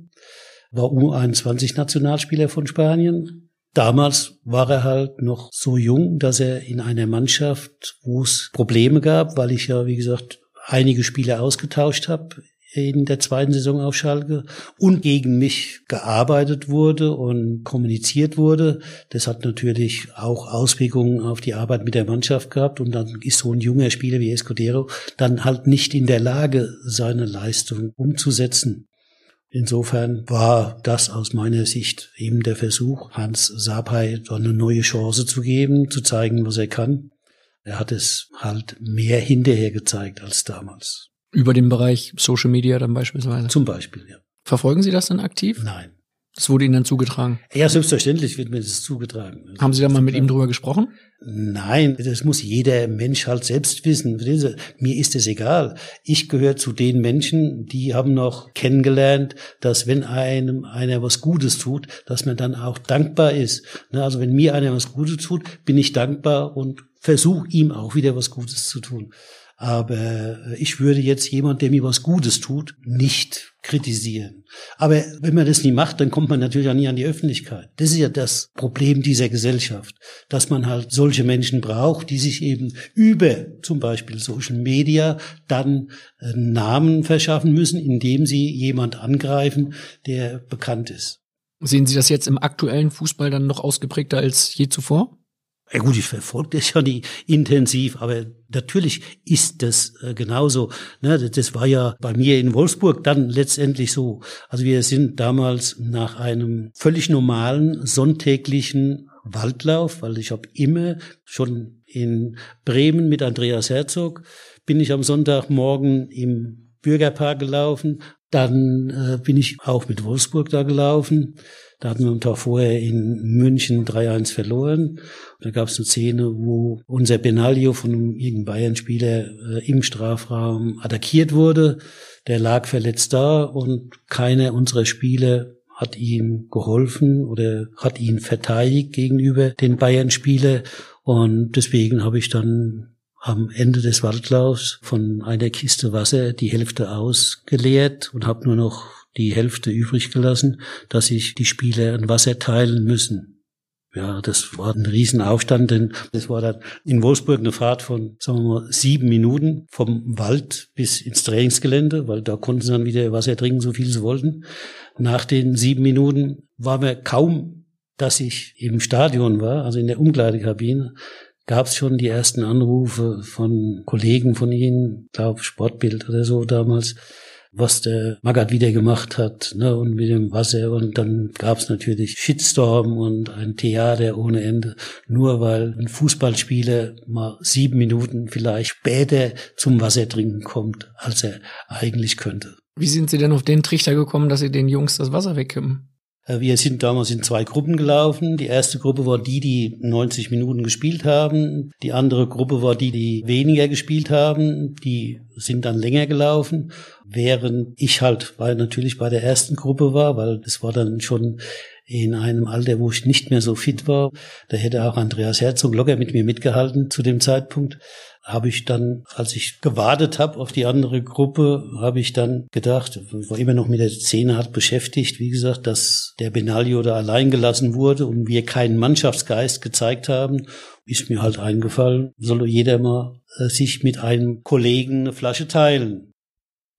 War U21-Nationalspieler von Spanien. Damals war er halt noch so jung, dass er in einer Mannschaft, wo es Probleme gab, weil ich ja, wie gesagt, einige Spiele ausgetauscht habe in der zweiten Saison auf Schalke und gegen mich gearbeitet wurde und kommuniziert wurde. Das hat natürlich auch Auswirkungen auf die Arbeit mit der Mannschaft gehabt und dann ist so ein junger Spieler wie Escudero dann halt nicht in der Lage, seine Leistung umzusetzen. Insofern war das aus meiner Sicht eben der Versuch, Hans Sapai eine neue Chance zu geben, zu zeigen, was er kann. Er hat es halt mehr hinterher gezeigt als damals. Über den Bereich Social Media dann beispielsweise. Zum Beispiel, ja. Verfolgen Sie das dann aktiv? Nein. Das wurde Ihnen dann zugetragen? Ja, selbstverständlich wird mir das zugetragen. Haben Sie da mal mit ihm drüber gesprochen? Nein, das muss jeder Mensch halt selbst wissen. Mir ist es egal. Ich gehöre zu den Menschen, die haben noch kennengelernt, dass wenn einem einer was Gutes tut, dass man dann auch dankbar ist. Ne, also wenn mir einer was Gutes tut, bin ich dankbar und versuche ihm auch wieder was Gutes zu tun. Aber ich würde jetzt jemand, der mir was Gutes tut, nicht kritisieren. Aber wenn man das nie macht, dann kommt man natürlich auch nie an die Öffentlichkeit. Das ist ja das Problem dieser Gesellschaft, dass man halt solche Menschen braucht, die sich eben über zum Beispiel Social Media dann Namen verschaffen müssen, indem sie jemand angreifen, der bekannt ist. Sehen Sie das jetzt im aktuellen Fußball dann noch ausgeprägter als je zuvor? Ja gut, ich verfolge das ja nicht intensiv, aber natürlich ist das äh, genauso. Ne, das war ja bei mir in Wolfsburg dann letztendlich so. Also wir sind damals nach einem völlig normalen sonntäglichen Waldlauf, weil ich habe immer schon in Bremen mit Andreas Herzog bin ich am Sonntagmorgen im Bürgerpark gelaufen. Dann äh, bin ich auch mit Wolfsburg da gelaufen. Da hatten wir am Tag vorher in München 3-1 verloren. Da gab es eine Szene, wo unser Benaglio von einem irgendeinem Bayern-Spieler äh, im Strafraum attackiert wurde. Der lag verletzt da und keiner unserer Spieler hat ihm geholfen oder hat ihn verteidigt gegenüber den Bayern-Spieler. Und deswegen habe ich dann am Ende des Waldlaufs von einer Kiste Wasser die Hälfte ausgeleert und habe nur noch die Hälfte übrig gelassen, dass sich die Spieler ein Wasser teilen müssen. Ja, das war ein Riesenaufstand, denn das war dann in Wolfsburg eine Fahrt von, sagen wir mal, sieben Minuten vom Wald bis ins Trainingsgelände, weil da konnten sie dann wieder Wasser trinken, so viel sie wollten. Nach den sieben Minuten war mir kaum, dass ich im Stadion war, also in der Umkleidekabine, gab es schon die ersten Anrufe von Kollegen von Ihnen, glaube Sportbild oder so damals, was der Magath wieder gemacht hat, ne, und mit dem Wasser. Und dann gab es natürlich Shitstorm und ein Theater ohne Ende, nur weil ein Fußballspieler mal sieben Minuten vielleicht später zum Wasser trinken kommt, als er eigentlich könnte. Wie sind Sie denn auf den Trichter gekommen, dass Sie den Jungs das Wasser wegkippen? Äh, wir sind damals in zwei Gruppen gelaufen. Die erste Gruppe war die, die 90 Minuten gespielt haben. Die andere Gruppe war die, die weniger gespielt haben. Die sind dann länger gelaufen. Während ich halt weil natürlich bei der ersten Gruppe war, weil das war dann schon in einem Alter, wo ich nicht mehr so fit war. Da hätte auch Andreas Herzog locker mit mir mitgehalten zu dem Zeitpunkt. Habe ich dann, als ich gewartet habe auf die andere Gruppe, habe ich dann gedacht, war immer noch mit der Szene hart beschäftigt, wie gesagt, dass der Benaglio da allein gelassen wurde und wir keinen Mannschaftsgeist gezeigt haben, ist mir halt eingefallen, soll jeder mal äh, sich mit einem Kollegen eine Flasche teilen.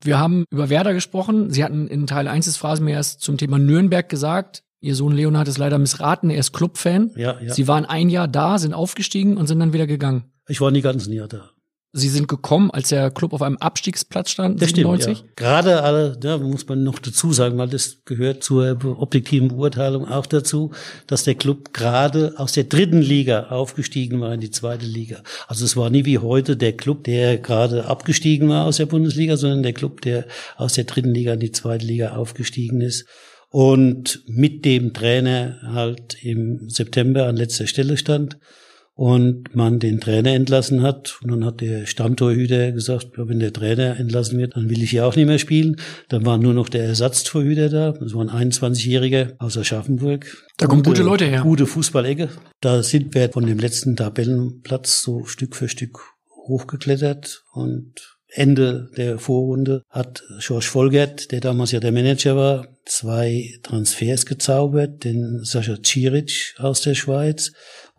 Wir haben über Werder gesprochen. Sie hatten in Teil 1 des Phrasenmeers zum Thema Nürnberg gesagt. Ihr Sohn Leonhard ist leider missraten, er ist Clubfan. Ja, ja. Sie waren ein Jahr da, sind aufgestiegen und sind dann wieder gegangen. Ich war nie ganzen Jahr da. Sie sind gekommen, als der Club auf einem Abstiegsplatz stand, Das 97. stimmt, ja. Gerade alle, da muss man noch dazu sagen, weil das gehört zur objektiven Beurteilung auch dazu, dass der Club gerade aus der dritten Liga aufgestiegen war in die zweite Liga. Also es war nie wie heute der Club, der gerade abgestiegen war aus der Bundesliga, sondern der Club, der aus der dritten Liga in die zweite Liga aufgestiegen ist und mit dem Trainer halt im September an letzter Stelle stand und man den Trainer entlassen hat. Und dann hat der Stammtorhüter gesagt, ja, wenn der Trainer entlassen wird, dann will ich hier auch nicht mehr spielen. Dann war nur noch der Ersatztorhüter da. Das war ein 21-Jähriger aus Aschaffenburg. Da kommen gute Leute her. Gute Fußballecke. Da sind wir von dem letzten Tabellenplatz so Stück für Stück hochgeklettert und Ende der Vorrunde hat George Volgert, der damals ja der Manager war, zwei Transfers gezaubert, den Sascha Ciric aus der Schweiz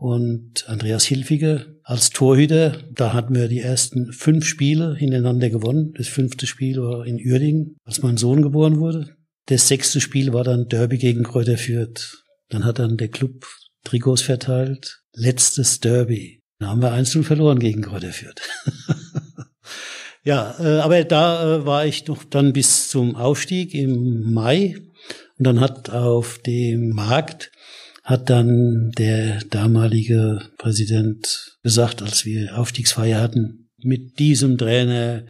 und Andreas Hilfiger als Torhüter. Da hatten wir die ersten fünf Spiele hintereinander gewonnen. Das fünfte Spiel war in Uerdingen, als mein Sohn geboren wurde. Das sechste Spiel war dann Derby gegen Kräuter Fürth. Dann hat dann der Club Trikots verteilt. Letztes Derby. Da haben wir 1 verloren gegen Kräuter Fürth. Ja, äh, aber da äh, war ich noch dann bis zum Aufstieg im Mai. Und dann hat auf dem Markt hat dann der damalige Präsident gesagt, als wir Aufstiegsfeier hatten, mit diesem Trainer,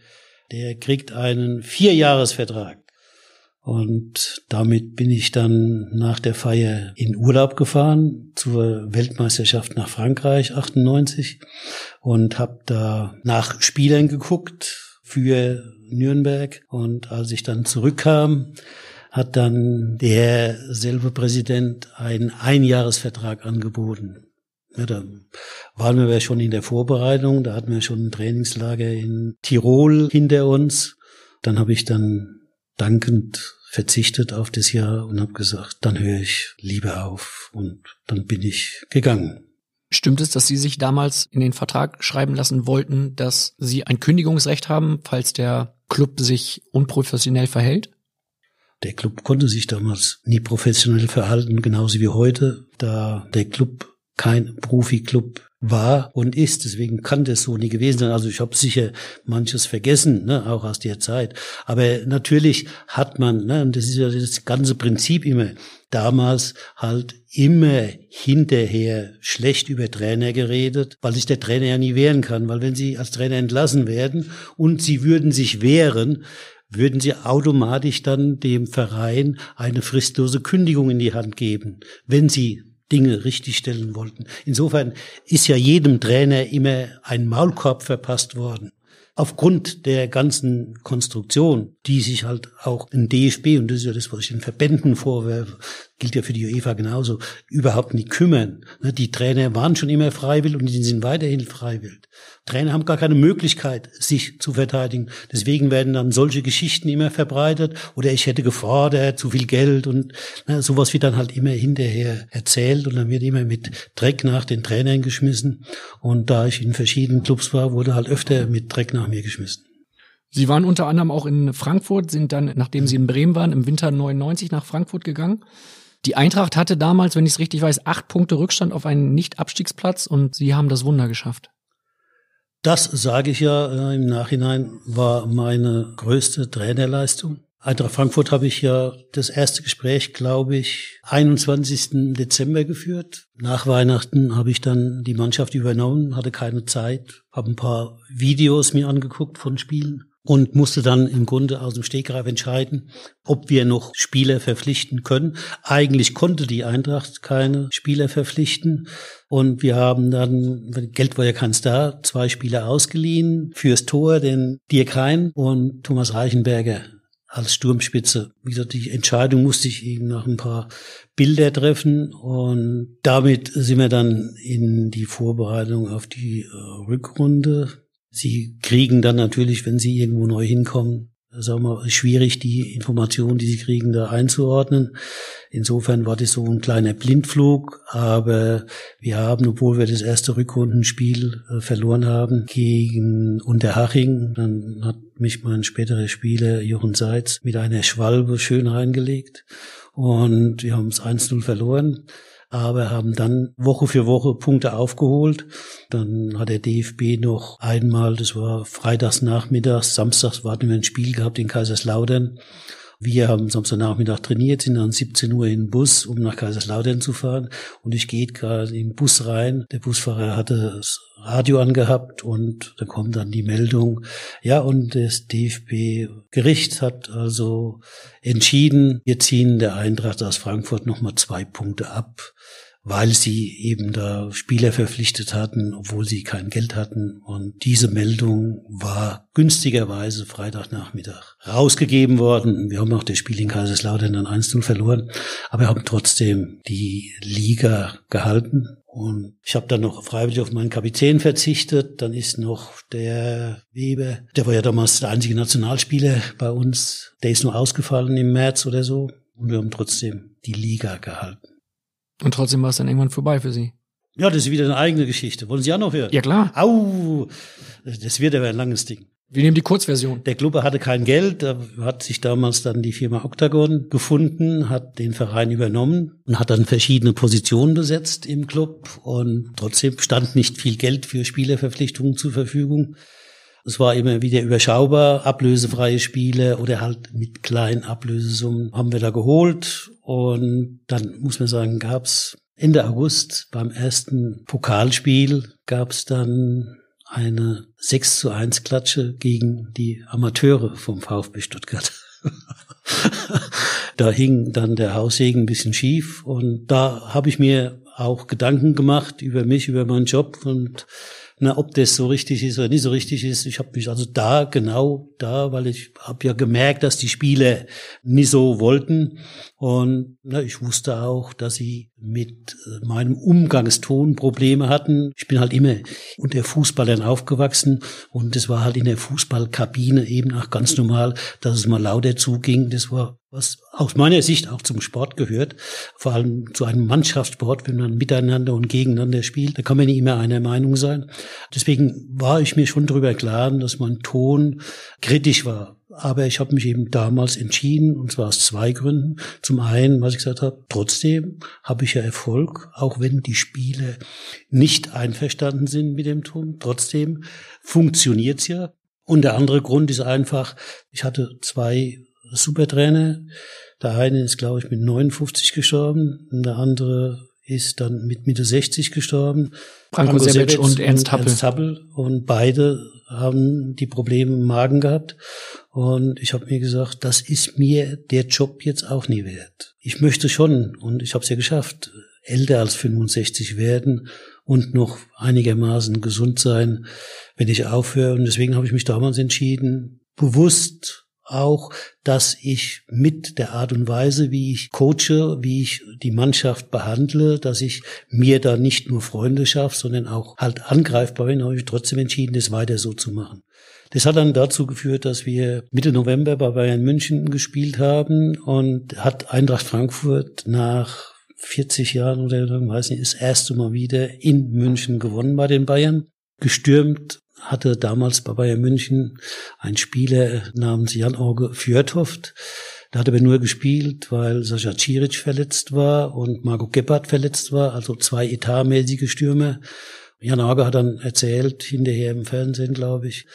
der kriegt einen Vierjahresvertrag. Und damit bin ich dann nach der Feier in Urlaub gefahren zur Weltmeisterschaft nach Frankreich 98 und habe da nach Spielern geguckt für Nürnberg. Und als ich dann zurückkam, hat dann derselbe Präsident einen Einjahresvertrag angeboten. Ja, da waren wir schon in der Vorbereitung, da hatten wir schon ein Trainingslager in Tirol hinter uns. Dann habe ich dann dankend verzichtet auf das Jahr und habe gesagt, dann höre ich lieber auf. Und dann bin ich gegangen. Stimmt es, dass Sie sich damals in den Vertrag schreiben lassen wollten, dass Sie ein Kündigungsrecht haben, falls der Club sich unprofessionell verhält? Der Club konnte sich damals nie professionell verhalten, genauso wie heute, da der Club kein Profi-Club war und ist. Deswegen kann das so nie gewesen sein. Also ich habe sicher manches vergessen, ne, auch aus der Zeit. Aber natürlich hat man, ne, und das ist ja das ganze Prinzip immer, damals halt immer hinterher schlecht über Trainer geredet, weil sich der Trainer ja nie wehren kann. Weil wenn sie als Trainer entlassen werden und sie würden sich wehren, würden sie automatisch dann dem Verein eine fristlose Kündigung in die Hand geben, wenn sie Dinge richtigstellen wollten. Insofern ist ja jedem Trainer immer ein Maulkorb verpasst worden. Aufgrund der ganzen Konstruktion, die sich halt auch in DFB, und das ist ja das, was ich den Verbänden vorwerfe, gilt ja für die UEFA genauso, überhaupt nicht kümmern. Ne, Die Trainer waren schon immer freiwillig und die sind weiterhin freiwillig. Trainer haben gar keine Möglichkeit, sich zu verteidigen. Deswegen werden dann solche Geschichten immer verbreitet. Oder ich hätte gefordert, zu viel Geld und na, sowas wird dann halt immer hinterher erzählt und dann wird immer mit Dreck nach den Trainern geschmissen. Und da ich in verschiedenen Clubs war, wurde halt öfter mit Dreck nach mir geschmissen. Sie waren unter anderem auch in Frankfurt, sind dann, nachdem Sie in Bremen waren, im Winter 99 nach Frankfurt gegangen. Die Eintracht hatte damals, wenn ich es richtig weiß, acht Punkte Rückstand auf einen Nicht-Abstiegsplatz und Sie haben das Wunder geschafft. Das sage ich ja äh, im Nachhinein, war meine größte Trainerleistung. Eintracht Frankfurt habe ich ja das erste Gespräch, glaube ich, 21. Dezember geführt. Nach Weihnachten habe ich dann die Mannschaft übernommen, hatte keine Zeit, habe ein paar Videos mir angeguckt von Spielen und musste dann im Grunde aus dem Stegreif entscheiden, ob wir noch Spieler verpflichten können. Eigentlich konnte die Eintracht keine Spieler verpflichten und wir haben dann, Geld war ja keins da, zwei Spieler ausgeliehen fürs Tor, den Dirk Hein und Thomas Reichenberger als Sturmspitze. Wie gesagt, die Entscheidung musste ich eben nach ein paar Bilder treffen und damit sind wir dann in die Vorbereitung auf die äh, Rückrunde Sie kriegen dann natürlich, wenn sie irgendwo neu hinkommen, sagen wir, schwierig, die Informationen, die sie kriegen, da einzuordnen. Insofern war das so ein kleiner Blindflug, aber wir haben, obwohl wir das erste Rückrundenspiel äh, verloren haben gegen Unterhaching, dann hat mich mein späterer Spieler Jochen Seitz mit einer Schwalbe schön reingelegt und wir haben es 1-0 verloren aber haben dann Woche für Woche Punkte aufgeholt. Dann hat der DFB noch einmal, das war freitags nachmittags, samstags warten wir ein Spiel gehabt in Kaiserslautern. Wir haben Samstagnachmittag trainiert, sind dann 17 Uhr in den Bus, um nach Kaiserslautern zu fahren. Und ich gehe gerade im Bus rein. Der Busfahrer hatte das Radio angehabt und da kommt dann die Meldung. Ja, und das DFB-Gericht hat also entschieden, wir ziehen der Eintracht aus Frankfurt nochmal zwei Punkte ab weil sie eben da Spieler verpflichtet hatten, obwohl sie kein Geld hatten. Und diese Meldung war günstigerweise Freitagnachmittag rausgegeben worden. Wir haben auch das Spiel in Kaiserslautern dann 1-0 verloren, aber wir haben trotzdem die Liga gehalten. Und ich habe dann noch freiwillig auf meinen Kapitän verzichtet. Dann ist noch der Weber, der war ja damals der einzige Nationalspieler bei uns. Der ist nur ausgefallen im März oder so. Und wir haben trotzdem die Liga gehalten. Und trotzdem war es dann irgendwann vorbei für Sie. Ja, das ist wieder eine eigene Geschichte. Wollen Sie auch noch hören? Ja, klar. Au! Das wird aber ein langes Ding. Wir nehmen die Kurzversion. Der Club hatte kein Geld, da hat sich damals dann die Firma Octagon gefunden, hat den Verein übernommen und hat dann verschiedene Positionen besetzt im Club und trotzdem stand nicht viel Geld für Spielerverpflichtungen zur Verfügung. Es war immer wieder überschaubar, ablösefreie Spiele oder halt mit kleinen Ablösesummen haben wir da geholt und dann muss man sagen, gab's Ende August beim ersten Pokalspiel gab's dann eine 6 zu 1 Klatsche gegen die Amateure vom VfB Stuttgart. da hing dann der Haussegen ein bisschen schief und da habe ich mir auch Gedanken gemacht über mich, über meinen Job und na, ob das so richtig ist oder nicht so richtig ist. Ich habe mich also da genau da, weil ich habe ja gemerkt, dass die Spieler nicht so wollten und na, ich wusste auch, dass sie mit äh, meinem Umgangston Probleme hatten. Ich bin halt immer unter Fußballern aufgewachsen und das war halt in der Fußballkabine eben auch ganz normal, dass es mal lauter zuging. Das war was aus meiner Sicht auch zum Sport gehört, vor allem zu einem Mannschaftssport, wenn man miteinander und gegeneinander spielt, da kann man nicht immer einer Meinung sein. Deswegen war ich mir schon darüber klar, dass mein Ton kritisch war. Aber ich habe mich eben damals entschieden, und zwar aus zwei Gründen. Zum einen, was ich gesagt habe, trotzdem habe ich ja Erfolg, auch wenn die Spiele nicht einverstanden sind mit dem Ton. Trotzdem funktioniert's ja. Und der andere Grund ist einfach, ich hatte zwei Supertrainer. Der eine ist, glaube ich, mit 59 gestorben der andere ist dann mit Mitte 60 gestorben. Franco, Franco Sebic und Ernst Happel. Ernst Happel. Und beide haben die Probleme im Magen gehabt. Und ich habe mir gesagt, das ist mir der Job jetzt auch nie wert. Ich möchte schon, und ich habe es ja geschafft, älter als 65 werden und noch einigermaßen gesund sein, wenn ich aufhöre. Und deswegen habe ich mich damals entschieden, bewusst auch, dass ich mit der Art und Weise, wie ich coache, wie ich die Mannschaft behandle, dass ich mir da nicht nur Freunde schaffe, sondern auch halt angreifbar bin, habe ich trotzdem entschieden, das weiter so zu machen. Das hat dann dazu geführt, dass wir Mitte November bei Bayern München gespielt haben und hat Eintracht Frankfurt nach 40 Jahren oder weiß nicht, das erste Mal wieder in München gewonnen bei den Bayern. Gestürmt hatte damals bei Bayern München ein Spieler namens Jan-Orge Fjörtoft. Da hat er nur gespielt, weil Sascha Ciric verletzt war und Marco Gebhardt verletzt war, also zwei etatmäßige Stürmer. Jan Orge hat dann erzählt, hinterher im Fernsehen, glaube ich,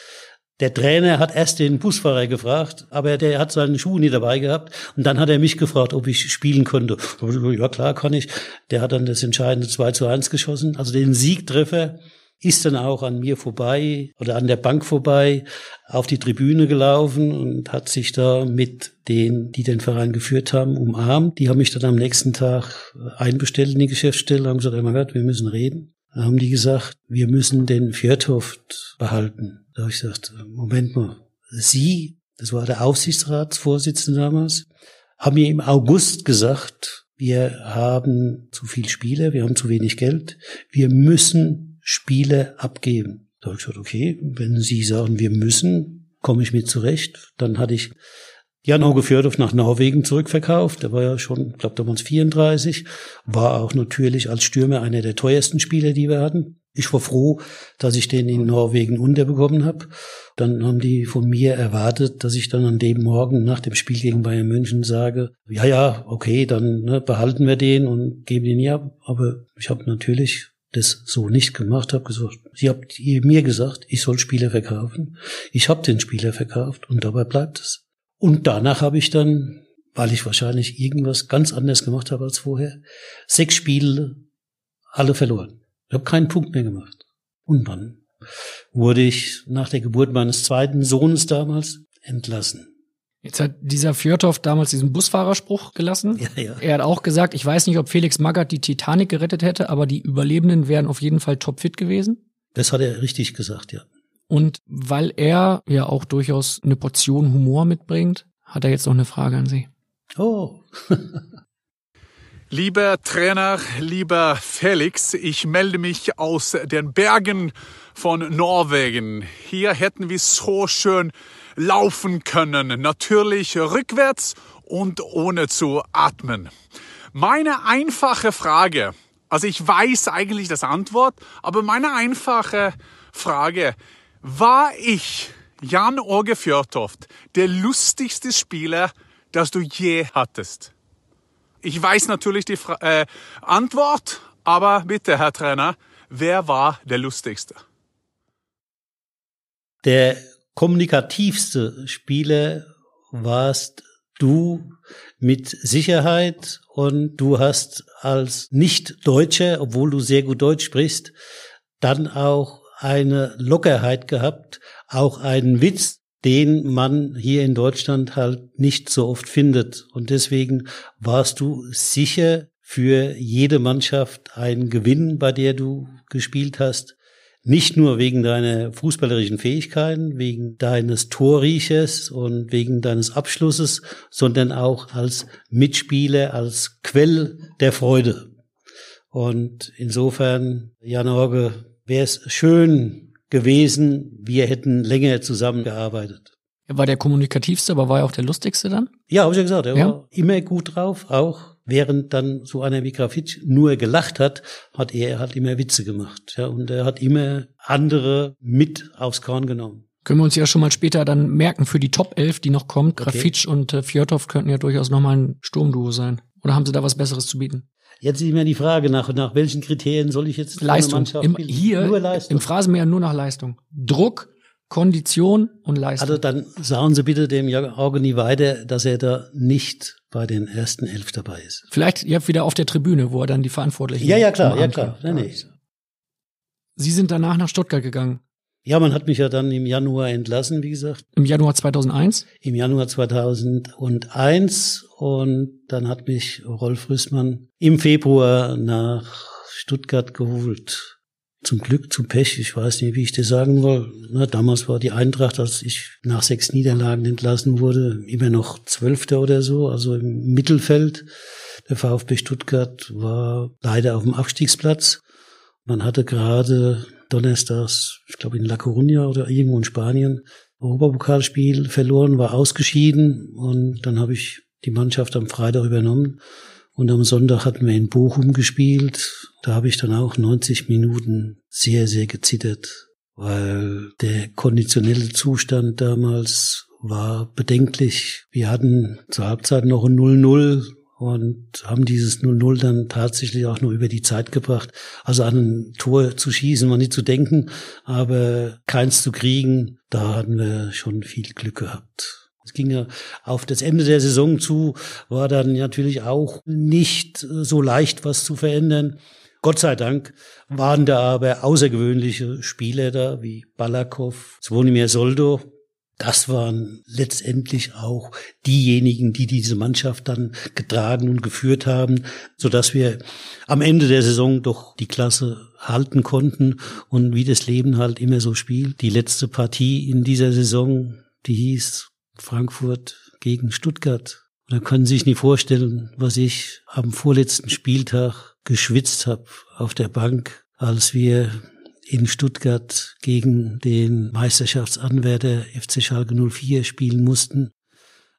der Trainer hat erst den Busfahrer gefragt, aber der hat seinen Schuh nie dabei gehabt. Und dann hat er mich gefragt, ob ich spielen könnte. Ja, klar, kann ich. Der hat dann das entscheidende 2 zu 1 geschossen, also den Siegtreffer ist dann auch an mir vorbei oder an der Bank vorbei auf die Tribüne gelaufen und hat sich da mit denen, die den Verein geführt haben, umarmt. Die haben mich dann am nächsten Tag einbestellt in die Geschäftsstelle, haben gesagt, mein Gott, wir müssen reden. Da haben die gesagt, wir müssen den Fjordhoft behalten. Da habe ich gesagt, Moment mal, Sie, das war der Aufsichtsratsvorsitzende damals, haben mir im August gesagt, wir haben zu viel Spiele, wir haben zu wenig Geld, wir müssen Spiele abgeben. Da habe ich gesagt, okay, wenn Sie sagen, wir müssen, komme ich mit zurecht. Dann hatte ich Jan Auge Fjordhoff nach Norwegen zurückverkauft. Der war ja schon, ich glaube, damals 34. War auch natürlich als Stürmer einer der teuersten Spieler, die wir hatten. Ich war froh, dass ich den in Norwegen unterbekommen habe. Dann haben die von mir erwartet, dass ich dann an dem Morgen nach dem Spiel gegen Bayern München sage, ja, ja, okay, dann ne, behalten wir den und geben ihn ja. Aber ich habe natürlich das so nicht gemacht, habe gesagt, sie habt mir gesagt, ich soll Spieler verkaufen. Ich habe den Spieler verkauft und dabei bleibt es. Und danach habe ich dann, weil ich wahrscheinlich irgendwas ganz anderes gemacht habe als vorher, sechs Spiele alle verloren. Ich habe keinen Punkt mehr gemacht. Und dann wurde ich nach der Geburt meines zweiten Sohnes damals entlassen. Jetzt hat dieser Fjordhoff damals diesen Busfahrerspruch gelassen. Ja, ja. Er hat auch gesagt, ich weiß nicht, ob Felix Magath die Titanic gerettet hätte, aber die Überlebenden wären auf jeden Fall topfit gewesen. Das hat er richtig gesagt, ja. Und weil er ja auch durchaus eine Portion Humor mitbringt, hat er jetzt noch eine Frage an Sie. Oh. Lieber Trainer, lieber Felix, ich melde mich aus den Bergen von Norwegen. Hier hätten wir so schön laufen können, natürlich rückwärts und ohne zu atmen. Meine einfache Frage, also ich weiß eigentlich das Antwort, aber meine einfache Frage, war ich, Jan Orge Fjörtoft, der lustigste Spieler, das du je hattest? Ich weiß natürlich die Fra äh, Antwort, aber bitte, Herr Trainer, wer war der lustigste? Der kommunikativste Spieler warst du mit Sicherheit und du hast als Nicht-Deutscher, obwohl du sehr gut Deutsch sprichst, dann auch eine Lockerheit gehabt, auch einen Witz, den man hier in Deutschland halt nicht so oft findet. Und deswegen warst du sicher für jede Mannschaft ein Gewinn, bei der du gespielt hast. Nicht nur wegen deiner fußballerischen Fähigkeiten, wegen deines Torrieches und wegen deines Abschlusses, sondern auch als Mitspieler, als Quell der Freude. Und insofern, Jan Orge, wäre es schön, gewesen, wir hätten länger zusammengearbeitet. Er war der kommunikativste, aber war er auch der lustigste dann? Ja, habe ich ja gesagt. Er ja. war immer gut drauf, auch während dann so einer wie Grafitsch nur gelacht hat, hat er, hat immer Witze gemacht. Ja, und er hat immer andere mit aufs Korn genommen. Können wir uns ja schon mal später dann merken für die Top 11, die noch kommt. Grafitsch okay. und äh, Fjordhoff könnten ja durchaus nochmal ein Sturmduo sein. Oder haben sie da was Besseres zu bieten? Jetzt ist mir die Frage nach, nach welchen Kriterien soll ich jetzt Leistung. Im, hier nur Leistung. im Phrasenmeer nur nach Leistung. Druck, Kondition und Leistung. Also dann sagen Sie bitte dem Jörg weiter, dass er da nicht bei den ersten elf dabei ist. Vielleicht ja wieder auf der Tribüne, wo er dann die Verantwortlichen. Ja, ja klar, ja klar. Nee, nee. Sie sind danach nach Stuttgart gegangen. Ja, man hat mich ja dann im Januar entlassen, wie gesagt. Im Januar 2001? Im Januar 2001 und dann hat mich Rolf Rüssmann im Februar nach Stuttgart geholt. Zum Glück, zum Pech, ich weiß nicht, wie ich das sagen soll. Na, damals war die Eintracht, als ich nach sechs Niederlagen entlassen wurde, immer noch Zwölfter oder so, also im Mittelfeld. Der VfB Stuttgart war leider auf dem Abstiegsplatz. Man hatte gerade donnerstags, ich glaube in La Coruña oder irgendwo in Spanien, Europapokalspiel verloren, war ausgeschieden und dann habe ich die Mannschaft am Freitag übernommen und am Sonntag hatten wir in Bochum gespielt. Da habe ich dann auch 90 Minuten sehr, sehr gezittert, weil der konditionelle Zustand damals war bedenklich. Wir hatten zur Halbzeit noch ein 0-0 und haben dieses 0-0 dann tatsächlich auch nur über die Zeit gebracht. Also an ein Tor zu schießen war nicht zu denken, aber keins zu kriegen, da hatten wir schon viel Glück gehabt. Es ging ja auf das Ende der Saison zu, war dann natürlich auch nicht so leicht, was zu verändern. Gott sei Dank waren da aber außergewöhnliche Spieler da, wie Balakov, Zvonimir Soldo, das waren letztendlich auch diejenigen, die diese Mannschaft dann getragen und geführt haben, so dass wir am Ende der Saison doch die Klasse halten konnten und wie das Leben halt immer so spielt. Die letzte Partie in dieser Saison, die hieß Frankfurt gegen Stuttgart. Da können Sie sich nicht vorstellen, was ich am vorletzten Spieltag geschwitzt habe auf der Bank, als wir in Stuttgart gegen den Meisterschaftsanwärter FC Schalke 04 spielen mussten.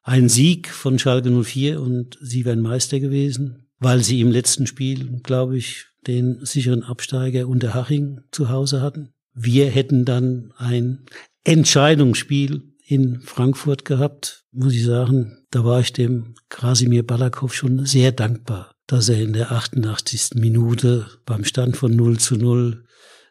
Ein Sieg von Schalke 04 und sie wären Meister gewesen, weil sie im letzten Spiel, glaube ich, den sicheren Absteiger Unterhaching zu Hause hatten. Wir hätten dann ein Entscheidungsspiel in Frankfurt gehabt, muss ich sagen. Da war ich dem Krasimir Balakow schon sehr dankbar, dass er in der 88. Minute beim Stand von 0 zu 0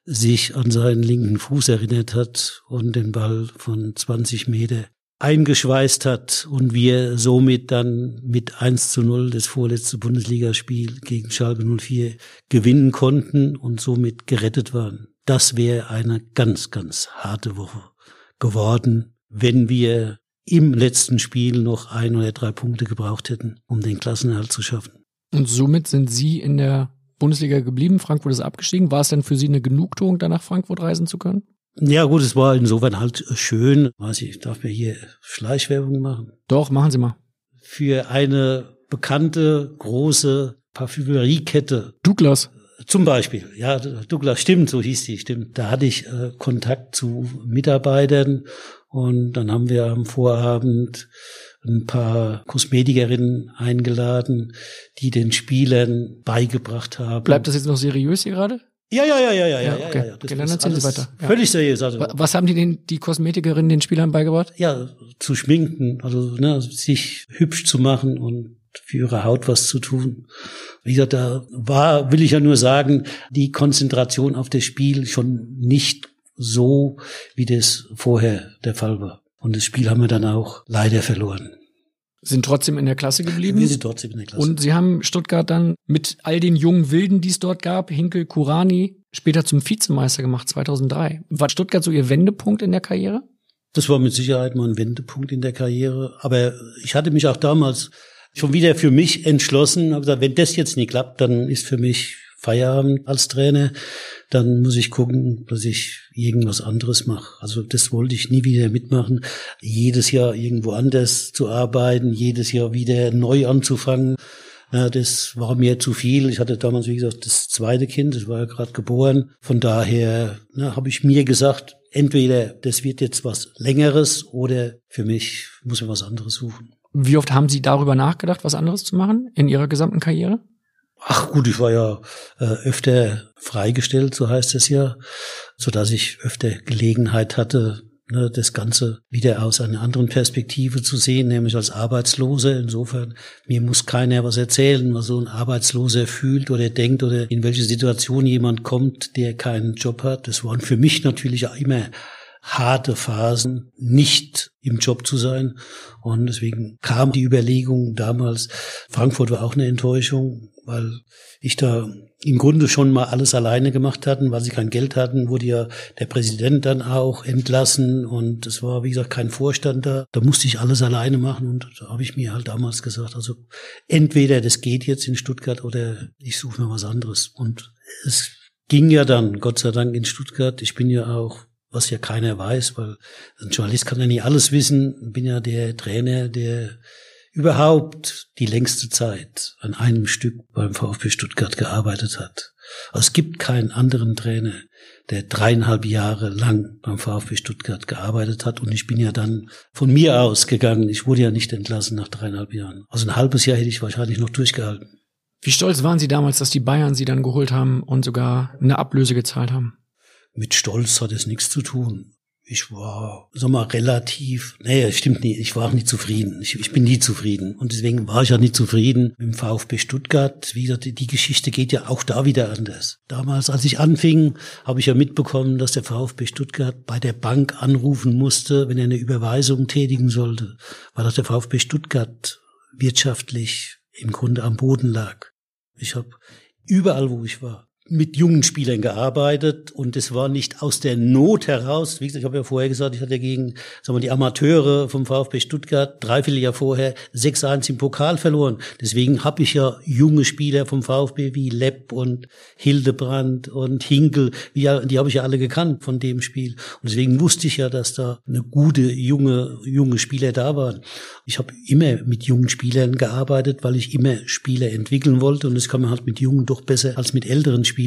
sich an seinen linken Fuß erinnert hat und den Ball von 20 Meter eingeschweißt hat und wir somit dann mit 1 zu 0 das vorletzte Bundesligaspiel gegen Schalke 04 gewinnen konnten und somit gerettet waren. Das wäre eine ganz, ganz harte Woche geworden, wenn wir im letzten Spiel noch ein oder drei Punkte gebraucht hätten, um den Klassenerhalt zu schaffen. Und somit sind Sie in der Bundesliga geblieben. Frankfurt ist abgestiegen. War es denn für Sie eine Genugtuung, da nach Frankfurt reisen zu können? Ja gut, es war insofern halt schön. Weiß ich, darf mir hier Schleichwerbung machen? Doch, machen Sie mal. Für eine bekannte, große Parfümeriekette. Douglas. Zum Beispiel, ja, Douglas, stimmt, so hieß die, stimmt. Da hatte ich äh, Kontakt zu Mitarbeitern und dann haben wir am Vorabend ein paar Kosmetikerinnen eingeladen, die den Spielern beigebracht haben. Bleibt das jetzt noch seriös hier gerade? Ja, ja, ja, ja, ja, Ja, ja, okay. ja, ja. Okay, dann erzählen Sie weiter. Ja. Völlig seriös. Also, Wa- Was haben die den, die Kosmetikerinnen den Spielern beigebracht? ja, zu schminken, also ne, sich hübsch zu machen und für ihre Haut was zu tun. Wie gesagt, da war, will ich ja nur sagen, die Konzentration auf das Spiel schon nicht so, wie das vorher der Fall war. Und das Spiel haben wir dann auch leider verloren. Sind trotzdem in der Klasse geblieben. Wir sind trotzdem in der Klasse. Und sie haben Stuttgart dann mit all den jungen Wilden, die es dort gab, Hinkel, Kurani, später zum Vizemeister gemacht, 2003. War Stuttgart so ihr Wendepunkt in der Karriere? Das war mit Sicherheit mal ein Wendepunkt in der Karriere. Aber ich hatte mich auch damals schon wieder für mich entschlossen, habe gesagt, wenn das jetzt nicht klappt, dann ist für mich Feierabend als Trainer. Dann muss ich gucken, dass ich irgendwas anderes mache. Also das wollte ich nie wieder mitmachen. Jedes Jahr irgendwo anders zu arbeiten, jedes Jahr wieder neu anzufangen. Ja, das war mir zu viel. Ich hatte damals, wie gesagt, das zweite Kind, das war ja gerade geboren. Von daher na, habe ich mir gesagt, entweder das wird jetzt was Längeres oder für mich muss ich was anderes suchen. Wie oft haben Sie darüber nachgedacht, was anderes zu machen in Ihrer gesamten Karriere? Ach gut, ich war ja äh, öfter freigestellt, so heißt es ja, so dass ich öfter Gelegenheit hatte, ne, das Ganze wieder aus einer anderen Perspektive zu sehen, nämlich als Arbeitsloser. Insofern, mir muss keiner was erzählen, was so ein Arbeitsloser fühlt oder denkt oder in welche Situation jemand kommt, der keinen Job hat. Das waren für mich natürlich auch immer harte Phasen, nicht im Job zu sein. Und deswegen kam die Überlegung damals, Frankfurt war auch eine Enttäuschung, weil ich da im Grunde schon mal alles alleine gemacht hatten, weil sie kein Geld hatten, wurde ja der Präsident dann auch entlassen und es war, wie gesagt, kein Vorstand da. Da musste ich alles alleine machen und da habe ich mir halt damals gesagt, also entweder das geht jetzt in Stuttgart oder ich suche mir was anderes. Und es ging ja dann, Gott sei Dank, in Stuttgart. Ich bin ja auch was ja keiner weiß, weil ein Journalist kann ja nicht alles wissen. Bin ja der Trainer, der überhaupt die längste Zeit an einem Stück beim VfB Stuttgart gearbeitet hat. Also es gibt keinen anderen Trainer, der dreieinhalb Jahre lang beim VfB Stuttgart gearbeitet hat. Und ich bin ja dann von mir aus gegangen. Ich wurde ja nicht entlassen nach dreieinhalb Jahren. Also ein halbes Jahr hätte ich wahrscheinlich noch durchgehalten. Wie stolz waren Sie damals, dass die Bayern Sie dann geholt haben und sogar eine Ablöse gezahlt haben? Mit Stolz hat es nichts zu tun. Ich war, sag mal, relativ, nee, stimmt nicht, ich war auch nicht zufrieden. Ich, ich bin nie zufrieden. Und deswegen war ich ja nicht zufrieden mit dem VfB Stuttgart. Wie gesagt, die Geschichte geht ja auch da wieder anders. Damals, als ich anfing, habe ich ja mitbekommen, dass der VfB Stuttgart bei der Bank anrufen musste, wenn er eine Überweisung tätigen sollte, weil das der VfB Stuttgart wirtschaftlich im Grunde am Boden lag. Ich habe überall, wo ich war, mit jungen Spielern gearbeitet und es war nicht aus der Not heraus. Wie gesagt, ich habe ja vorher gesagt, ich hatte gegen sagen wir, die Amateure vom VfB Stuttgart dreiviertel Jahr vorher 6-1 im Pokal verloren. Deswegen habe ich ja junge Spieler vom VfB wie Lepp und Hildebrand und Hinkel, wie, die habe ich ja alle gekannt von dem Spiel. Und deswegen wusste ich ja, dass da eine gute junge junge Spieler da waren. Ich habe immer mit jungen Spielern gearbeitet, weil ich immer Spieler entwickeln wollte und das kann man halt mit Jungen doch besser als mit älteren Spielern.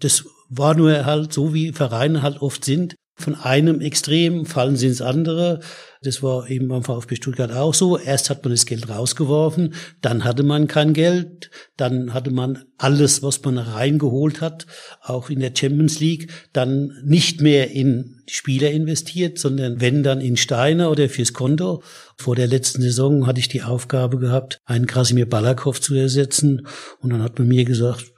Das war nur halt so, wie Vereine halt oft sind. Von einem Extrem fallen sie ins andere. Das war eben beim VfB Stuttgart auch so. Erst hat man das Geld rausgeworfen, dann hatte man kein Geld, dann hatte man alles, was man reingeholt hat, auch in der Champions League, dann nicht mehr in Spieler investiert, sondern wenn dann in Steine oder fürs Konto. Vor der letzten Saison hatte ich die Aufgabe gehabt, einen Krasimir Balakow zu ersetzen. Und dann hat man mir gesagt,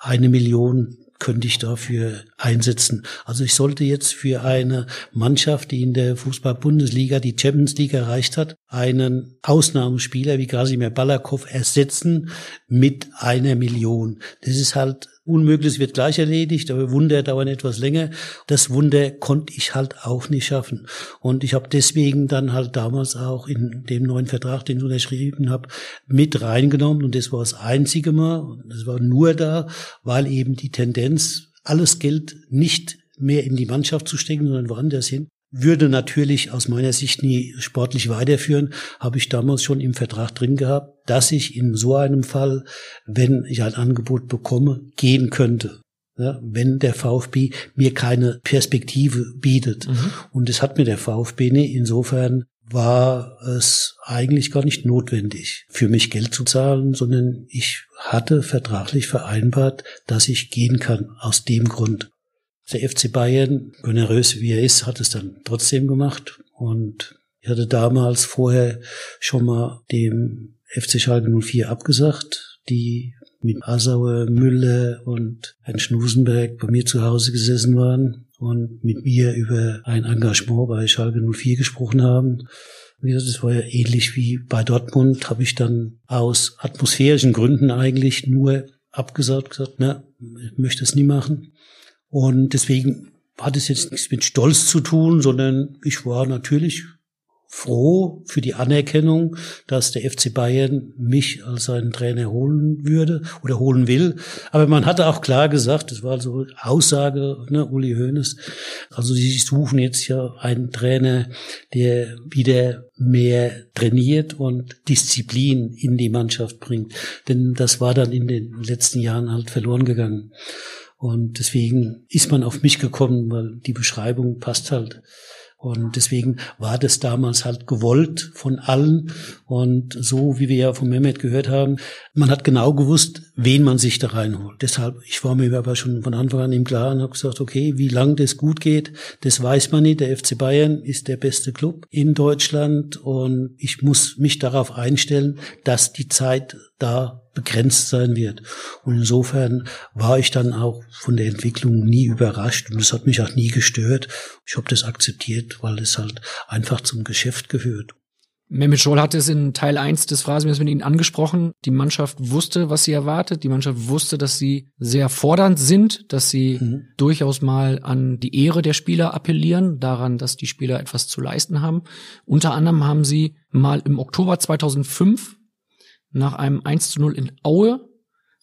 eine Million könnte ich dafür einsetzen. Also ich sollte jetzt für eine Mannschaft, die in der Fußball-Bundesliga die Champions League erreicht hat, einen Ausnahmespieler wie Krasimir Balakow ersetzen mit einer Million. Das ist halt Unmögliches wird gleich erledigt, aber Wunder dauern etwas länger. Das Wunder konnte ich halt auch nicht schaffen. Und ich habe deswegen dann halt damals auch in dem neuen Vertrag, den ich unterschrieben habe, mit reingenommen. Und das war das einzige Mal. Das war nur da, weil eben die Tendenz, alles Geld nicht mehr in die Mannschaft zu stecken, sondern woanders hin, würde natürlich aus meiner Sicht nie sportlich weiterführen, habe ich damals schon im Vertrag drin gehabt, dass ich in so einem Fall, wenn ich ein Angebot bekomme, gehen könnte. Ja, wenn der VfB mir keine Perspektive bietet. Mhm. Und das hat mir der VfB nicht. Insofern war es eigentlich gar nicht notwendig, für mich Geld zu zahlen, sondern ich hatte vertraglich vereinbart, dass ich gehen kann aus dem Grund. Der FC Bayern, generös wie er ist, hat es dann trotzdem gemacht. Und ich hatte damals vorher schon mal dem FC Schalke 04 abgesagt, die mit Assauer, Müller und Herrn Schnusenberg bei mir zu Hause gesessen waren und mit mir über ein Engagement bei Schalke 04 gesprochen haben. Wie gesagt, das war ja ähnlich wie bei Dortmund, habe ich dann aus atmosphärischen Gründen eigentlich nur abgesagt, gesagt, na, ich möchte es nie machen. Und deswegen hat es jetzt nichts mit Stolz zu tun, sondern ich war natürlich froh für die Anerkennung, dass der FC Bayern mich als seinen Trainer holen würde oder holen will. Aber man hatte auch klar gesagt, das war so Aussage, ne, Uli Hoeneß, also sie suchen jetzt ja einen Trainer, der wieder mehr trainiert und Disziplin in die Mannschaft bringt. Denn das war dann in den letzten Jahren halt verloren gegangen. Und deswegen ist man auf mich gekommen, weil die Beschreibung passt halt. Und deswegen war das damals halt gewollt von allen. Und so wie wir ja von Mehmet gehört haben, man hat genau gewusst, wen man sich da reinholt. Deshalb, ich war mir aber schon von Anfang an im Klaren und habe gesagt, okay, wie lang das gut geht, das weiß man nicht. Der FC Bayern ist der beste Club in Deutschland und ich muss mich darauf einstellen, dass die Zeit da begrenzt sein wird. Und insofern war ich dann auch von der Entwicklung nie überrascht und es hat mich auch nie gestört. Ich habe das akzeptiert, weil es halt einfach zum Geschäft gehört. Mehmet Scholl hat es in Teil 1 des Phrasenmeers mit Ihnen angesprochen. Die Mannschaft wusste, was sie erwartet. Die Mannschaft wusste, dass sie sehr fordernd sind, dass sie mhm. durchaus mal an die Ehre der Spieler appellieren, daran, dass die Spieler etwas zu leisten haben. Unter anderem haben sie mal im Oktober 2005 nach einem 1 zu 0 in Aue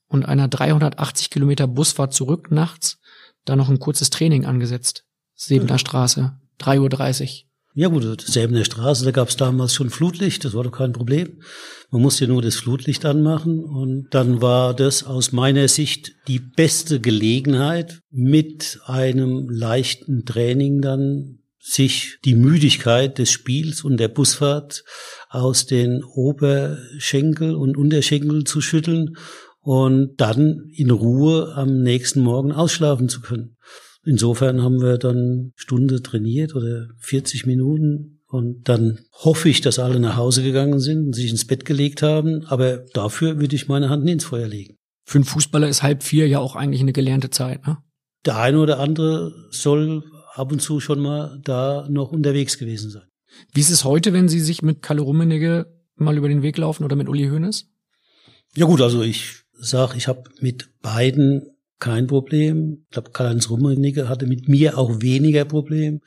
und einer 380 Kilometer Busfahrt zurück nachts da noch ein kurzes Training angesetzt. Sebener mhm. Straße, 3.30 Uhr. Ja gut, Säbener Straße, da gab es damals schon Flutlicht, das war doch kein Problem. Man musste nur das Flutlicht anmachen und dann war das aus meiner Sicht die beste Gelegenheit, mit einem leichten Training dann sich die Müdigkeit des Spiels und der Busfahrt aus den Oberschenkel und Unterschenkel zu schütteln und dann in Ruhe am nächsten Morgen ausschlafen zu können. Insofern haben wir dann Stunde trainiert oder 40 Minuten und dann hoffe ich, dass alle nach Hause gegangen sind und sich ins Bett gelegt haben, aber dafür würde ich meine Hand ins Feuer legen. Für einen Fußballer ist halb vier ja auch eigentlich eine gelernte Zeit, ne? Der eine oder andere soll ab und zu schon mal da noch unterwegs gewesen sein. Wie ist es heute, wenn Sie sich mit Kalle Rummenigge mal über den Weg laufen oder mit Uli Hoeneß? Ja gut, also ich sag, ich habe mit beiden kein Problem. Ich glaube, Karl-Heinz Rummenigge hatte mit mir auch weniger Problem.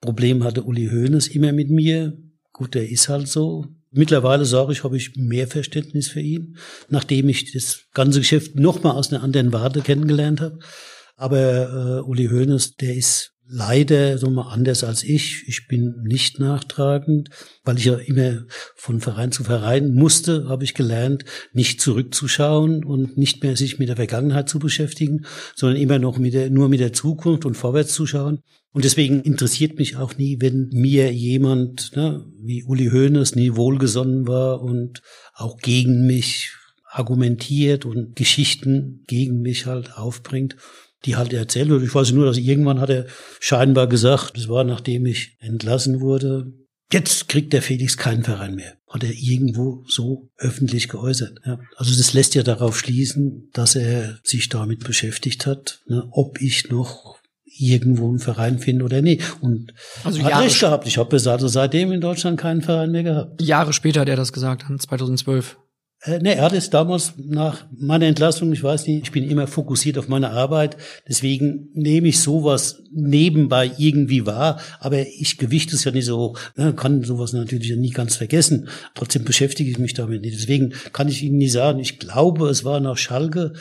Problem hatte Uli Hoeneß immer mit mir. Gut, der ist halt so. Mittlerweile sage ich, habe ich mehr Verständnis für ihn, nachdem ich das ganze Geschäft noch mal aus einer anderen Warte kennengelernt habe. Aber äh, Uli Hoeneß, der ist leider so mal anders als ich. Ich bin nicht nachtragend, weil ich ja immer von Verein zu Verein musste, habe ich gelernt, nicht zurückzuschauen und nicht mehr sich mit der Vergangenheit zu beschäftigen, sondern immer noch mit der, nur mit der Zukunft und vorwärts zu schauen. Und deswegen interessiert mich auch nie, wenn mir jemand ne, wie Uli Hoeneß nie wohlgesonnen war und auch gegen mich argumentiert und Geschichten gegen mich halt aufbringt die halt erzählt wird. Ich weiß nur, dass irgendwann hat er scheinbar gesagt, das war nachdem ich entlassen wurde, jetzt kriegt der Felix keinen Verein mehr. Hat er irgendwo so öffentlich geäußert. Ja. Also das lässt ja darauf schließen, dass er sich damit beschäftigt hat, ne, ob ich noch irgendwo einen Verein finde oder nicht. Und also hat Jahre recht gehabt. Ich habe also seitdem in Deutschland keinen Verein mehr gehabt. Jahre später hat er das gesagt, 2012. Äh, nee, er hat es damals nach meiner Entlassung, ich weiß nicht, ich bin immer fokussiert auf meine Arbeit, deswegen nehme ich sowas nebenbei irgendwie wahr, aber ich gewichte es ja nicht so hoch, ne, kann sowas natürlich nie ganz vergessen. Trotzdem beschäftige ich mich damit nicht. Deswegen kann ich Ihnen nicht sagen, ich glaube, es war nach Schalke,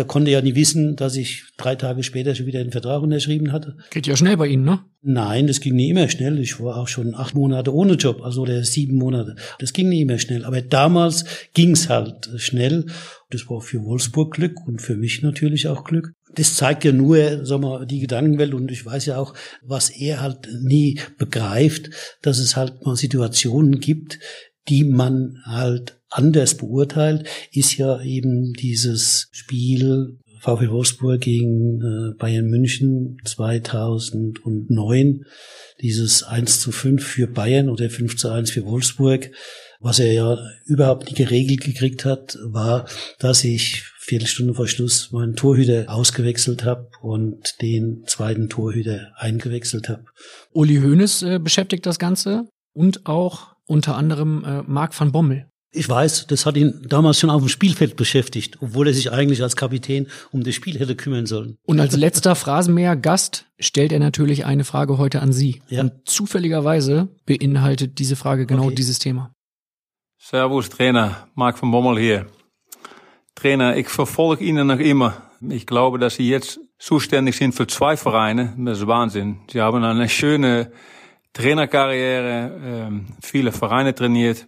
da konnte ja nie wissen, dass ich drei Tage später schon wieder einen Vertrag unterschrieben hatte. Geht ja schnell bei Ihnen, ne? Nein, das ging nie immer schnell. Ich war auch schon acht Monate ohne Job, also der sieben Monate. Das ging nie immer schnell. Aber damals ging's halt schnell. Das war für Wolfsburg Glück und für mich natürlich auch Glück. Das zeigt ja nur, sag mal, die Gedankenwelt und ich weiß ja auch, was er halt nie begreift, dass es halt mal Situationen gibt, die man halt anders beurteilt, ist ja eben dieses Spiel VfL Wolfsburg gegen äh, Bayern München 2009, dieses 1 zu 5 für Bayern oder 5 zu 1 für Wolfsburg. Was er ja überhaupt nicht geregelt gekriegt hat, war, dass ich Viertelstunde vor Schluss meinen Torhüter ausgewechselt habe und den zweiten Torhüter eingewechselt habe. Uli Hoeneß äh, beschäftigt das Ganze und auch unter anderem äh, Marc van Bommel. Ich weiß, das hat ihn damals schon auf dem Spielfeld beschäftigt, obwohl er sich eigentlich als Kapitän um das Spiel hätte kümmern sollen. Und als letzter Phrasenmäher-Gast stellt er natürlich eine Frage heute an Sie. Ja. Und zufälligerweise beinhaltet diese Frage genau okay. dieses Thema. Servus, Trainer. Marc van Bommel hier. Trainer, ich verfolge Ihnen noch immer. Ich glaube, dass Sie jetzt zuständig sind für zwei Vereine. Das ist Wahnsinn. Sie haben eine schöne Trainerkarriere, ähm, viele Vereine trainiert.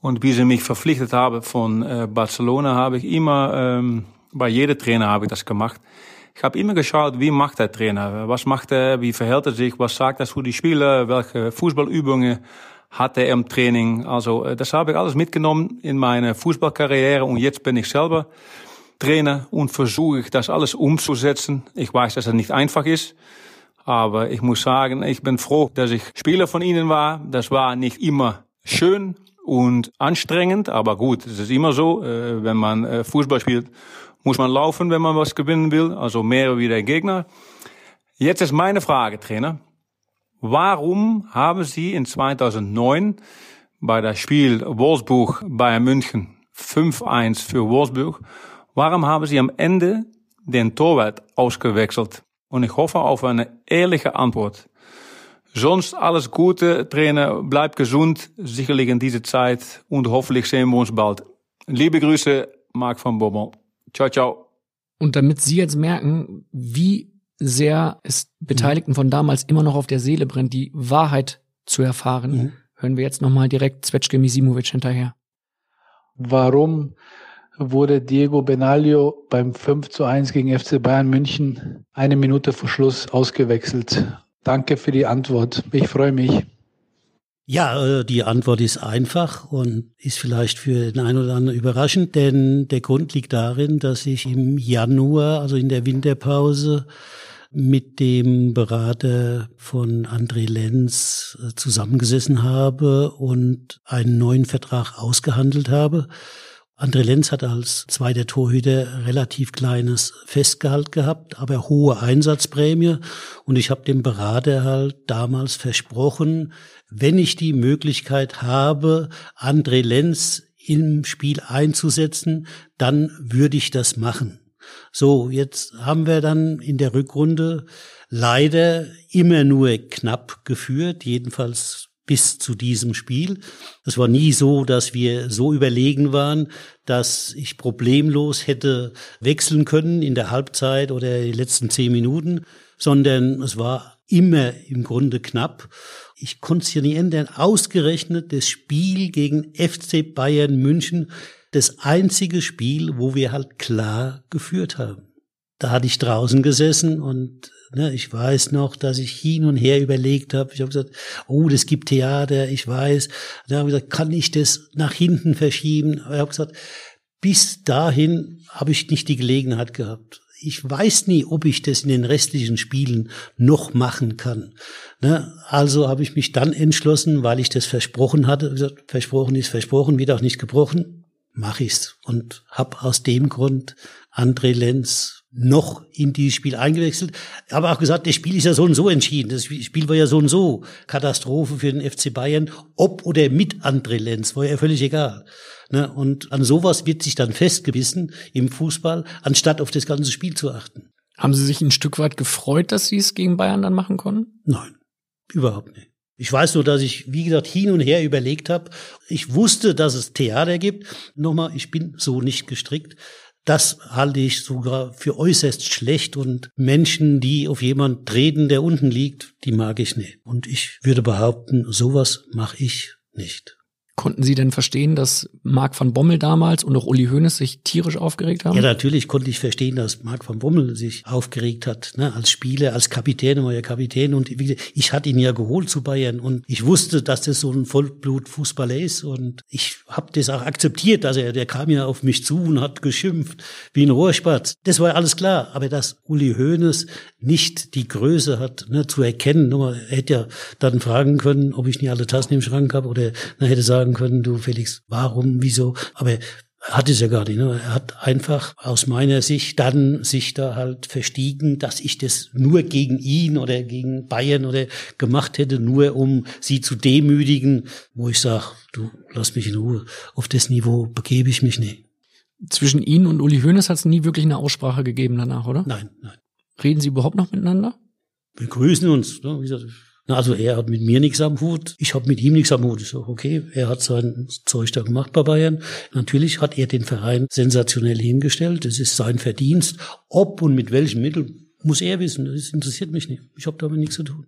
Und wie sie mich verpflichtet haben von äh, Barcelona, habe ich immer, ähm, bei jedem Trainer habe ich das gemacht. Ich habe immer geschaut, wie macht der Trainer? Was macht er? Wie verhält er sich? Was sagt er für die Spieler? Welche Fußballübungen hat er im Training? Also, äh, das habe ich alles mitgenommen in meine Fußballkarriere und jetzt bin ich selber Trainer und versuche ich das alles umzusetzen. Ich weiß, dass es nicht einfach ist. Aber ich muss sagen, ich bin froh, dass ich Spieler von Ihnen war. Das war nicht immer schön und anstrengend, aber gut, es ist immer so, äh, wenn man äh, Fußball spielt, muss man laufen, wenn man was gewinnen will, also mehr wie der Gegner. Jetzt ist meine Frage, Trainer. Warum haben Sie in 2009 bei das Spiel Wolfsburg Bayern München 5-1 für Wolfsburg, warum haben Sie am Ende den Torwart ausgewechselt? Und ich hoffe auf eine ehrliche Antwort. Sonst alles Gute, Trainer. Bleib gesund, sicherlich in dieser Zeit und hoffentlich sehen wir uns bald. Liebe Grüße, Marc van Bommel. Ciao, ciao. Und damit Sie jetzt merken, wie sehr es Beteiligten von damals immer noch auf der Seele brennt, die Wahrheit zu erfahren, mhm. hören wir jetzt nochmal direkt Zvetschke Misimovic hinterher. Warum wurde Diego Benaglio beim 5 zu 1 gegen FC Bayern München eine Minute vor Schluss ausgewechselt. Danke für die Antwort. Ich freue mich. Ja, äh, die Antwort ist einfach und ist vielleicht für den einen oder anderen überraschend, denn der Grund liegt darin, dass ich im Januar, also in der Winterpause, mit dem Berater von André Lenz äh, zusammengesessen habe und einen neuen Vertrag ausgehandelt habe. André Lenz hat als zweiter Torhüter relativ kleines Festgehalt gehabt, aber hohe Einsatzprämie. Und ich habe dem Berater halt damals versprochen, wenn ich die Möglichkeit habe, André Lenz im Spiel einzusetzen, dann würde ich das machen. So, jetzt haben wir dann in der Rückrunde leider immer nur knapp geführt, jedenfalls bis zu diesem Spiel. Es war nie so, dass wir so überlegen waren, dass ich problemlos hätte wechseln können in der Halbzeit oder die letzten zehn Minuten, sondern es war immer im Grunde knapp. Ich konnte es ja nie ändern. Ausgerechnet das Spiel gegen FC Bayern München, das einzige Spiel, wo wir halt klar geführt haben. Da hatte ich draußen gesessen und ne, ich weiß noch, dass ich hin und her überlegt habe. Ich habe gesagt, oh, das gibt Theater, ich weiß. Da habe ich gesagt, kann ich das nach hinten verschieben? Aber ich habe gesagt, bis dahin habe ich nicht die Gelegenheit gehabt ich weiß nie, ob ich das in den restlichen Spielen noch machen kann. Ne? Also habe ich mich dann entschlossen, weil ich das versprochen hatte, gesagt, versprochen ist versprochen, wird auch nicht gebrochen, mache ich's und habe aus dem Grund André Lenz noch in dieses Spiel eingewechselt. Aber auch gesagt, das Spiel ist ja so und so entschieden. Das Spiel war ja so und so Katastrophe für den FC Bayern, ob oder mit André Lenz, war ja völlig egal. Ne? Und an sowas wird sich dann festgebissen im Fußball, anstatt auf das ganze Spiel zu achten. Haben Sie sich ein Stück weit gefreut, dass Sie es gegen Bayern dann machen konnten? Nein, überhaupt nicht. Ich weiß nur, dass ich, wie gesagt, hin und her überlegt habe. Ich wusste, dass es Theater gibt. Nochmal, ich bin so nicht gestrickt. Das halte ich sogar für äußerst schlecht und Menschen, die auf jemand treten, der unten liegt, die mag ich nicht. Und ich würde behaupten, sowas mache ich nicht. Konnten Sie denn verstehen, dass Marc van Bommel damals und auch Uli Hoeneß sich tierisch aufgeregt haben? Ja, natürlich konnte ich verstehen, dass Marc van Bommel sich aufgeregt hat, ne, als Spieler, als Kapitän, ja Kapitän und ich hatte ihn ja geholt zu Bayern und ich wusste, dass das so ein Vollblut-Fußballer ist und ich habe das auch akzeptiert, dass er, der kam ja auf mich zu und hat geschimpft wie ein Rohrspatz. Das war alles klar, aber dass Uli Hoeneß nicht die Größe hat, ne, zu erkennen, er hätte ja dann fragen können, ob ich nicht alle Tassen im Schrank habe oder er hätte sagen sagen können, du Felix, warum, wieso? Aber er hat es ja gar nicht. Ne? Er hat einfach aus meiner Sicht dann sich da halt verstiegen, dass ich das nur gegen ihn oder gegen Bayern oder gemacht hätte, nur um sie zu demütigen, wo ich sage, du lass mich in Ruhe. Auf das Niveau begebe ich mich nicht. Zwischen Ihnen und Uli Hoeneß hat es nie wirklich eine Aussprache gegeben danach, oder? Nein, nein. Reden Sie überhaupt noch miteinander? Wir grüßen uns. Ne? Wie gesagt, also er hat mit mir nichts am Hut, ich habe mit ihm nichts am Hut. Ich sage, okay, er hat sein Zeug da gemacht bei Bayern. Natürlich hat er den Verein sensationell hingestellt. Das ist sein Verdienst. Ob und mit welchen Mitteln, muss er wissen. Das interessiert mich nicht. Ich habe damit nichts zu tun.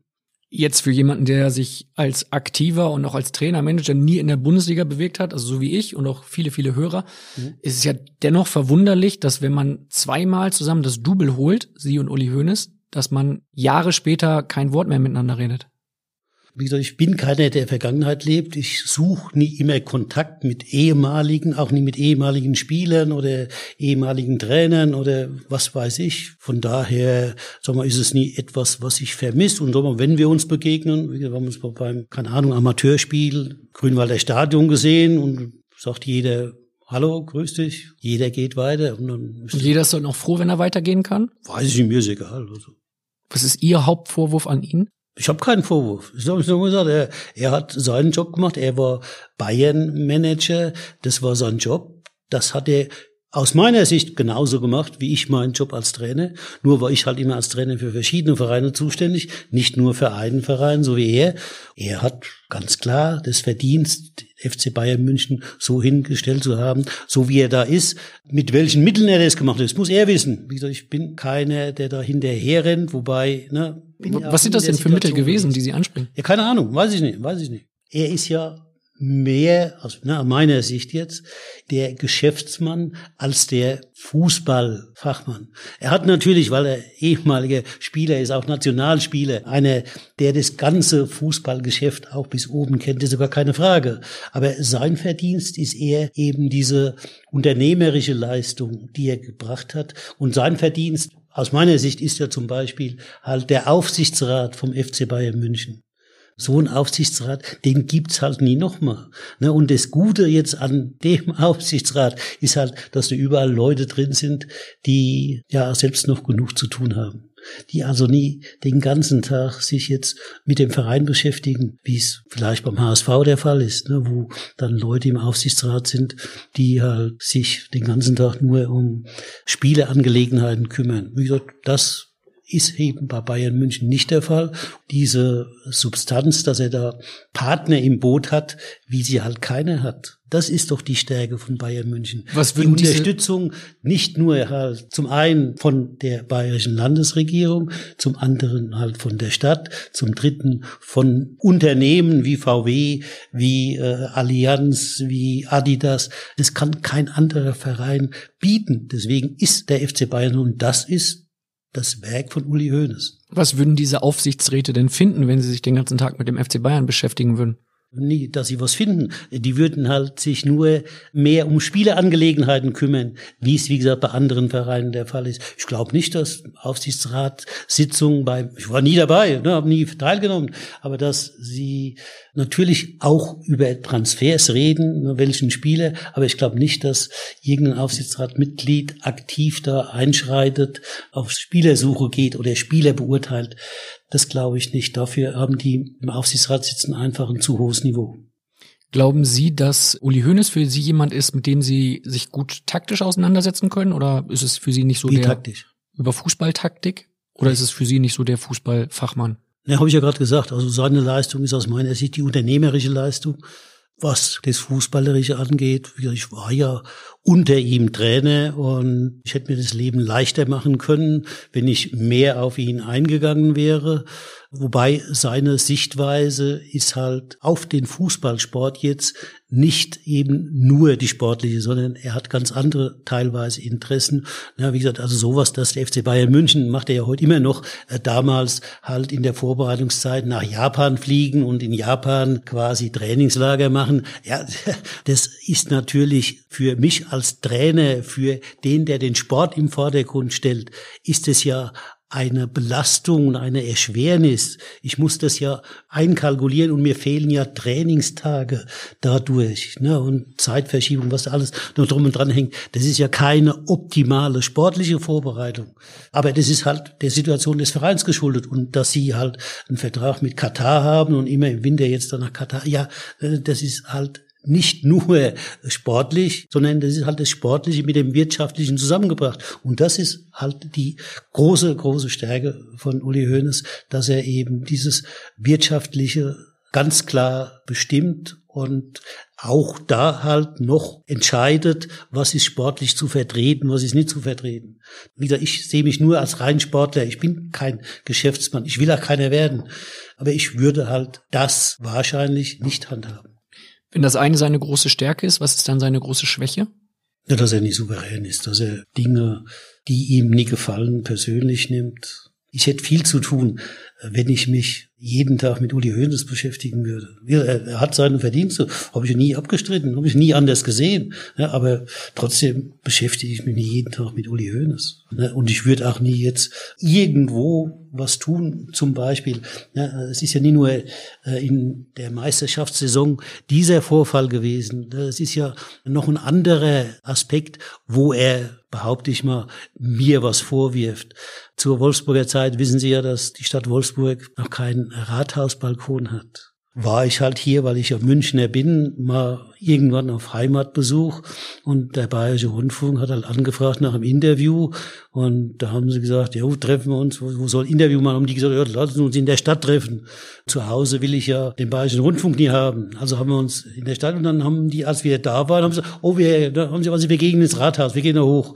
Jetzt für jemanden, der sich als aktiver und auch als Trainer, Manager nie in der Bundesliga bewegt hat, also so wie ich und auch viele, viele Hörer, mhm. ist es ja dennoch verwunderlich, dass wenn man zweimal zusammen das Double holt, Sie und Uli Hoeneß, dass man Jahre später kein Wort mehr miteinander redet? Wie gesagt, ich bin keiner, der der Vergangenheit lebt. Ich suche nie immer Kontakt mit ehemaligen, auch nie mit ehemaligen Spielern oder ehemaligen Trainern oder was weiß ich. Von daher, sag mal, ist es nie etwas, was ich vermisse. Und sag mal, wenn wir uns begegnen, wir haben uns beim, keine Ahnung, Amateurspiel Grünwalder Stadion gesehen und sagt jeder, Hallo, grüß dich. Jeder geht weiter. Und, dann und jeder ist dann auch froh, wenn er weitergehen kann? Weiß ich, mir ist egal. Also. Was ist Ihr Hauptvorwurf an ihn? Ich habe keinen Vorwurf. Ich habe nur gesagt, er, er hat seinen Job gemacht. Er war Bayern-Manager. Das war sein Job. Das hat er aus meiner Sicht genauso gemacht, wie ich meinen Job als Trainer. Nur war ich halt immer als Trainer für verschiedene Vereine zuständig, nicht nur für einen Verein, so wie er. Er hat ganz klar das Verdienst, FC Bayern München so hingestellt zu haben, so wie er da ist. Mit welchen Mitteln er das gemacht hat, das muss er wissen. Wie gesagt, ich bin keiner, der da hinterher rennt, wobei, ne. Was sind das denn für Mittel gewesen, die Sie ansprechen? Ja, keine Ahnung, weiß ich nicht, weiß ich nicht. Er ist ja mehr, aus also, meiner Sicht jetzt, der Geschäftsmann als der Fußballfachmann. Er hat natürlich, weil er ehemaliger Spieler ist, auch Nationalspieler, einer, der das ganze Fußballgeschäft auch bis oben kennt, ist sogar keine Frage. Aber sein Verdienst ist eher eben diese unternehmerische Leistung, die er gebracht hat. Und sein Verdienst aus meiner Sicht ist ja zum Beispiel halt der Aufsichtsrat vom FC Bayern München so ein Aufsichtsrat, den gibt's halt nie nochmal. Ne? Und das Gute jetzt an dem Aufsichtsrat ist halt, dass da überall Leute drin sind, die ja selbst noch genug zu tun haben. Die also nie den ganzen Tag sich jetzt mit dem Verein beschäftigen, wie es vielleicht beim HSV der Fall ist, ne? wo dann Leute im Aufsichtsrat sind, die halt sich den ganzen Tag nur um Spieleangelegenheiten kümmern. Wie gesagt, das ist eben bei Bayern München nicht der Fall. Diese Substanz, dass er da Partner im Boot hat, wie sie halt keine hat. Das ist doch die Stärke von Bayern München. Was die Unterstützung nicht nur halt zum einen von der bayerischen Landesregierung, zum anderen halt von der Stadt, zum dritten von Unternehmen wie VW, wie äh, Allianz, wie Adidas. Das kann kein anderer Verein bieten. Deswegen ist der FC Bayern und das ist das Werk von Uli Hoeneß. Was würden diese Aufsichtsräte denn finden, wenn sie sich den ganzen Tag mit dem FC Bayern beschäftigen würden? Nie, dass sie was finden. Die würden halt sich nur mehr um Spieleangelegenheiten kümmern, wie es, wie gesagt, bei anderen Vereinen der Fall ist. Ich glaube nicht, dass Aufsichtsratssitzungen bei, ich war nie dabei, ne, habe nie teilgenommen, aber dass sie natürlich auch über Transfers reden, welchen Spieler, aber ich glaube nicht, dass irgendein Aufsichtsratmitglied aktiv da einschreitet, auf Spielersuche geht oder Spieler beurteilt. Das glaube ich nicht. Dafür haben die im Aufsichtsrat sitzen einfach ein zu hohes Niveau. Glauben Sie, dass Uli Hoeneß für Sie jemand ist, mit dem Sie sich gut taktisch auseinandersetzen können? Oder ist es für Sie nicht so Wie der taktisch? über Fußballtaktik? Oder ist es für Sie nicht so der Fußballfachmann? Ja, habe ich ja gerade gesagt. Also seine Leistung ist aus meiner Sicht die unternehmerische Leistung. Was das Fußballerische angeht, ich war ja unter ihm Trainer und ich hätte mir das Leben leichter machen können, wenn ich mehr auf ihn eingegangen wäre. Wobei seine Sichtweise ist halt auf den Fußballsport jetzt nicht eben nur die sportliche, sondern er hat ganz andere teilweise Interessen. Ja, wie gesagt, also sowas, dass der FC Bayern München macht er ja heute immer noch, äh, damals halt in der Vorbereitungszeit nach Japan fliegen und in Japan quasi Trainingslager machen. Ja, das ist natürlich für mich als Trainer, für den, der den Sport im Vordergrund stellt, ist es ja eine Belastung und eine Erschwernis. Ich muss das ja einkalkulieren und mir fehlen ja Trainingstage dadurch ne? und Zeitverschiebung, was alles noch drum und dran hängt. Das ist ja keine optimale sportliche Vorbereitung. Aber das ist halt der Situation des Vereins geschuldet und dass sie halt einen Vertrag mit Katar haben und immer im Winter jetzt dann nach Katar. Ja, äh, das ist halt nicht nur sportlich, sondern das ist halt das Sportliche mit dem Wirtschaftlichen zusammengebracht. Und das ist halt die große, große Stärke von Uli Hoeneß, dass er eben dieses Wirtschaftliche ganz klar bestimmt und auch da halt noch entscheidet, was ist sportlich zu vertreten, was ist nicht zu vertreten. Wieder, ich sehe mich nur als rein Sportler. Ich bin kein Geschäftsmann. Ich will auch keiner werden. Aber ich würde halt das wahrscheinlich nicht handhaben. Wenn das eine seine große Stärke ist, was ist dann seine große Schwäche? Ja, dass er nicht souverän ist, dass er Dinge, die ihm nie gefallen, persönlich nimmt. Ich hätte viel zu tun, wenn ich mich jeden Tag mit Uli Hoeneß beschäftigen würde. Er, hat seine Verdienste, habe ich nie abgestritten, habe ich nie anders gesehen. Aber trotzdem beschäftige ich mich nicht jeden Tag mit Uli Hoeneß. Ne, und ich würde auch nie jetzt irgendwo was tun, zum Beispiel. es ist ja nie nur äh, in der Meisterschaftssaison dieser Vorfall gewesen. Es ist ja noch ein anderer Aspekt, wo er behaupte ich mal, mir was vorwirft. Zur Wolfsburger Zeit wissen Sie ja, dass die Stadt Wolfsburg noch keinen Rathausbalkon hat. War ich halt hier, weil ich ja Münchner bin, mal irgendwann auf Heimatbesuch und der Bayerische Rundfunk hat halt angefragt nach einem Interview und da haben sie gesagt, ja, treffen wir uns, wo, soll Interview machen? Haben die gesagt, ja, lassen uns in der Stadt treffen. Zu Hause will ich ja den Bayerischen Rundfunk nie haben. Also haben wir uns in der Stadt und dann haben die, als wir da waren, haben sie gesagt, oh, wir, da haben sie, also wir gehen ins Rathaus, wir gehen da hoch.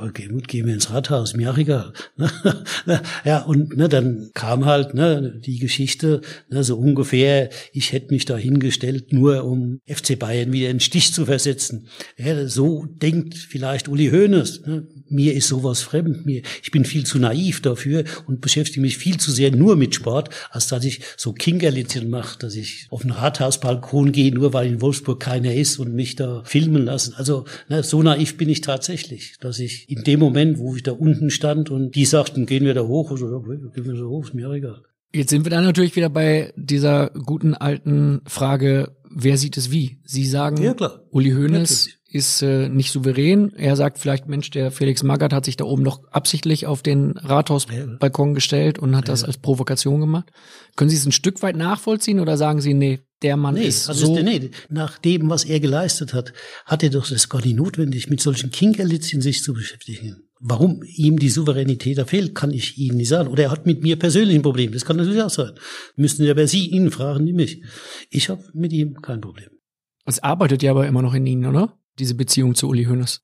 Okay, gut, gehen wir ins Rathaus, mir auch egal. ja, und ne, dann kam halt ne, die Geschichte, ne, so ungefähr, ich hätte mich da hingestellt, nur um FC Bayern Bayern wieder in den Stich zu versetzen. Ja, so denkt vielleicht Uli Hoeneß. Ne? Mir ist sowas fremd. Mir, ich bin viel zu naiv dafür und beschäftige mich viel zu sehr nur mit Sport, als dass ich so Kinkerlitzchen mache, dass ich auf den Rathausbalkon gehe, nur weil in Wolfsburg keiner ist und mich da filmen lassen. Also ne, so naiv bin ich tatsächlich, dass ich in dem Moment, wo ich da unten stand und die sagten, gehen wir da hoch, und so, okay, gehen wir da hoch, ist mir egal. Jetzt sind wir dann natürlich wieder bei dieser guten alten Frage, wer sieht es wie? Sie sagen, ja, klar. Uli Hoeneß ist äh, nicht souverän. Er sagt vielleicht, Mensch, der Felix Magath hat sich da oben noch absichtlich auf den Rathausbalkon ja. gestellt und hat ja. das als Provokation gemacht. Können Sie es ein Stück weit nachvollziehen oder sagen Sie, nee, der Mann nee, ist also so. Ist, nee, nach dem, was er geleistet hat, hat er doch das gar nicht notwendig, mit solchen Kinkerlitzchen sich zu beschäftigen. Warum ihm die Souveränität da fehlt, kann ich Ihnen nicht sagen. Oder er hat mit mir persönlich ein Problem. Das kann natürlich auch sein. Müssten ja bei Sie ihn fragen, nicht mich. Ich habe mit ihm kein Problem. Es arbeitet ja aber immer noch in Ihnen, oder? Diese Beziehung zu Uli Hoeneß.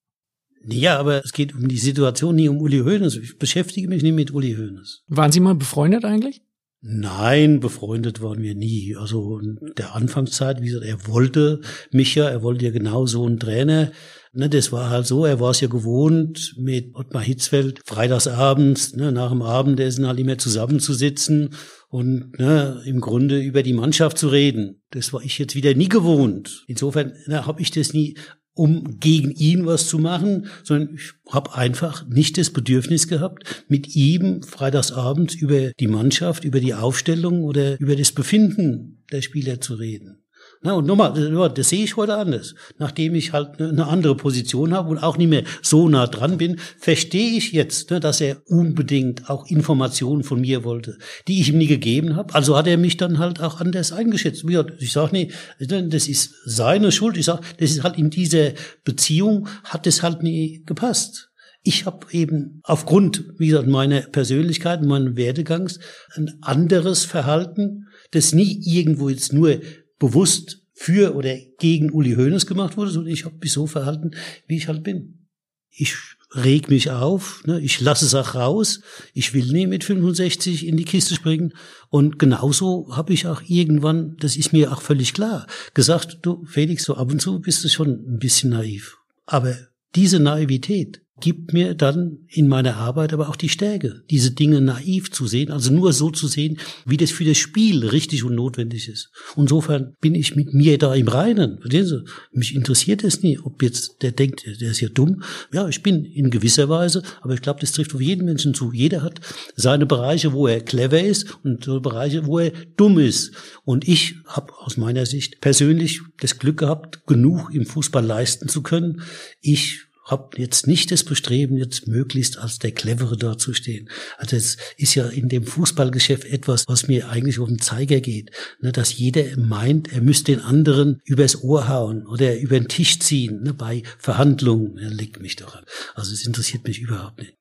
Ja, aber es geht um die Situation, nie um Uli Hoeneß. Ich beschäftige mich nicht mit Uli Hoeneß. Waren Sie mal befreundet eigentlich? Nein, befreundet waren wir nie. Also in der Anfangszeit, wie gesagt, er wollte mich ja, er wollte ja genau so einen Trainer. Ne, das war halt so, er war es ja gewohnt, mit Ottmar Hitzfeld freitagsabends, ne, nach dem Abendessen halt immer zusammenzusitzen und ne, im Grunde über die Mannschaft zu reden. Das war ich jetzt wieder nie gewohnt. Insofern ne, habe ich das nie um gegen ihn was zu machen, sondern ich habe einfach nicht das Bedürfnis gehabt, mit ihm freitagsabends über die Mannschaft, über die Aufstellung oder über das Befinden der Spieler zu reden. Na, und nochmal, das sehe ich heute anders. Nachdem ich halt eine andere Position habe und auch nicht mehr so nah dran bin, verstehe ich jetzt, ne, dass er unbedingt auch Informationen von mir wollte, die ich ihm nie gegeben habe. Also hat er mich dann halt auch anders eingeschätzt. Ich sage, nee, das ist seine Schuld. Ich sage, das ist halt in dieser Beziehung hat es halt nie gepasst. Ich habe eben aufgrund, wie gesagt, meiner Persönlichkeit, meines Werdegangs ein anderes Verhalten, das nie irgendwo jetzt nur bewusst für oder gegen Uli Hoeneß gemacht wurde, sondern ich habe mich so verhalten, wie ich halt bin. Ich reg mich auf, ne? ich lasse auch raus. Ich will nie mit 65 in die Kiste springen. Und genauso habe ich auch irgendwann, das ist mir auch völlig klar, gesagt, du Felix, so ab und zu bist du schon ein bisschen naiv. Aber diese Naivität, gibt mir dann in meiner Arbeit aber auch die Stärke, diese Dinge naiv zu sehen, also nur so zu sehen, wie das für das Spiel richtig und notwendig ist. Insofern bin ich mit mir da im Reinen. Verstehen Sie? Mich interessiert es nie, ob jetzt der denkt, der ist ja dumm. Ja, ich bin in gewisser Weise, aber ich glaube, das trifft auf jeden Menschen zu. Jeder hat seine Bereiche, wo er clever ist und Bereiche, wo er dumm ist. Und ich habe aus meiner Sicht persönlich das Glück gehabt, genug im Fußball leisten zu können. Ich habe jetzt nicht das Bestreben, jetzt möglichst als der Clevere dazustehen. Also es ist ja in dem Fußballgeschäft etwas, was mir eigentlich auf den Zeiger geht, ne, dass jeder meint, er müsste den anderen übers Ohr hauen oder über den Tisch ziehen ne, bei Verhandlungen. Er legt mich doch an. Also es interessiert mich überhaupt nicht.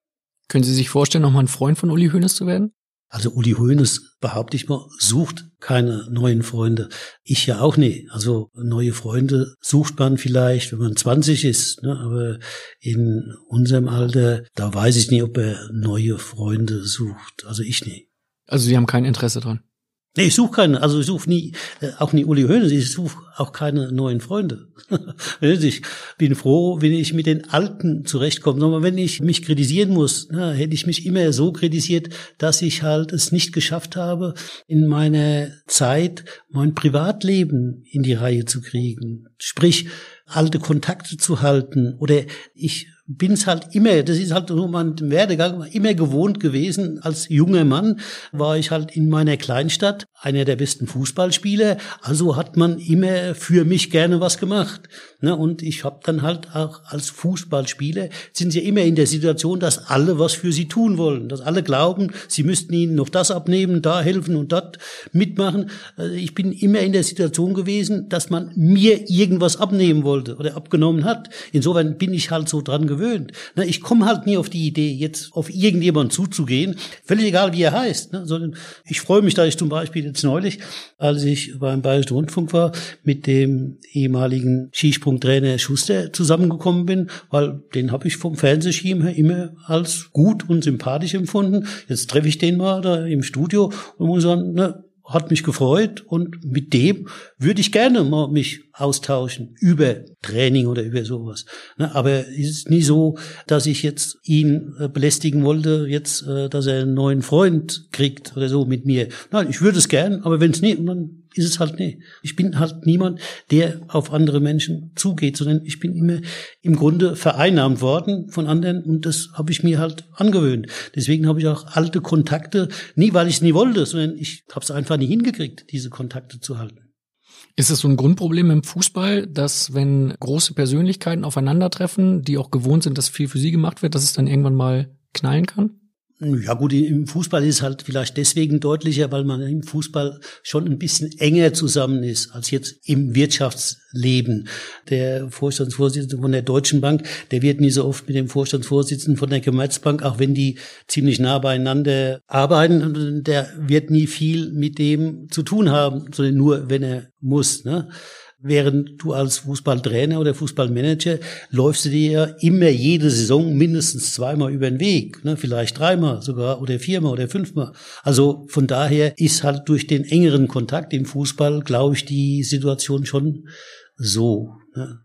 Können Sie sich vorstellen, nochmal ein Freund von Uli Hoeneß zu werden? Also Uli Hoeneß, behaupte ich mal, sucht keine neuen Freunde. Ich ja auch nicht. Also neue Freunde sucht man vielleicht, wenn man 20 ist. Ne? Aber in unserem Alter, da weiß ich nicht, ob er neue Freunde sucht. Also ich nicht. Also Sie haben kein Interesse dran? Nee, ich suche keine, also ich suche nie, äh, auch nie Uli Hoeneß, ich suche auch keine neuen Freunde. ich bin froh, wenn ich mit den Alten zurechtkomme. Aber wenn ich mich kritisieren muss, na, hätte ich mich immer so kritisiert, dass ich halt es nicht geschafft habe, in meiner Zeit mein Privatleben in die Reihe zu kriegen. Sprich, alte Kontakte zu halten oder ich bin es halt immer, das ist halt so mein Werdegang, immer gewohnt gewesen. Als junger Mann war ich halt in meiner Kleinstadt einer der besten Fußballspieler. Also hat man immer für mich gerne was gemacht. Ne? Und ich habe dann halt auch als Fußballspieler sind sie immer in der Situation, dass alle was für sie tun wollen, dass alle glauben, sie müssten ihnen noch das abnehmen, da helfen und dort mitmachen. Also ich bin immer in der Situation gewesen, dass man mir irgendwas abnehmen wollte oder abgenommen hat. Insofern bin ich halt so dran gewesen gewöhnt. Ne, ich komme halt nie auf die Idee, jetzt auf irgendjemanden zuzugehen, völlig egal, wie er heißt. Ne, sondern ich freue mich, dass ich zum Beispiel jetzt neulich, als ich beim Bayerischen Rundfunk war, mit dem ehemaligen Skisprungtrainer Schuster zusammengekommen bin, weil den habe ich vom Fernsehschirm her immer als gut und sympathisch empfunden. Jetzt treffe ich den mal da im Studio und muss sagen, ne, hat mich gefreut und mit dem würde ich gerne mal mich austauschen über Training oder über sowas. Ne, aber es ist nie so, dass ich jetzt ihn äh, belästigen wollte, jetzt, äh, dass er einen neuen Freund kriegt oder so mit mir. Nein, ich würde es gern, aber wenn es nicht, dann ist es halt nicht. Ich bin halt niemand, der auf andere Menschen zugeht, sondern ich bin immer im Grunde vereinnahmt worden von anderen und das habe ich mir halt angewöhnt. Deswegen habe ich auch alte Kontakte, nie weil ich es nie wollte, sondern ich habe es einfach nie hingekriegt, diese Kontakte zu halten. Ist es so ein Grundproblem im Fußball, dass wenn große Persönlichkeiten aufeinandertreffen, die auch gewohnt sind, dass viel für sie gemacht wird, dass es dann irgendwann mal knallen kann? Ja gut, im Fußball ist es halt vielleicht deswegen deutlicher, weil man im Fußball schon ein bisschen enger zusammen ist als jetzt im Wirtschaftsleben. Der Vorstandsvorsitzende von der Deutschen Bank, der wird nie so oft mit dem Vorstandsvorsitzenden von der Commerzbank, auch wenn die ziemlich nah beieinander arbeiten, der wird nie viel mit dem zu tun haben, sondern nur, wenn er muss. Ne? Während du als Fußballtrainer oder Fußballmanager läufst du dir ja immer jede Saison mindestens zweimal über den Weg, ne? vielleicht dreimal sogar oder viermal oder fünfmal. Also von daher ist halt durch den engeren Kontakt im Fußball, glaube ich, die Situation schon so. Ne?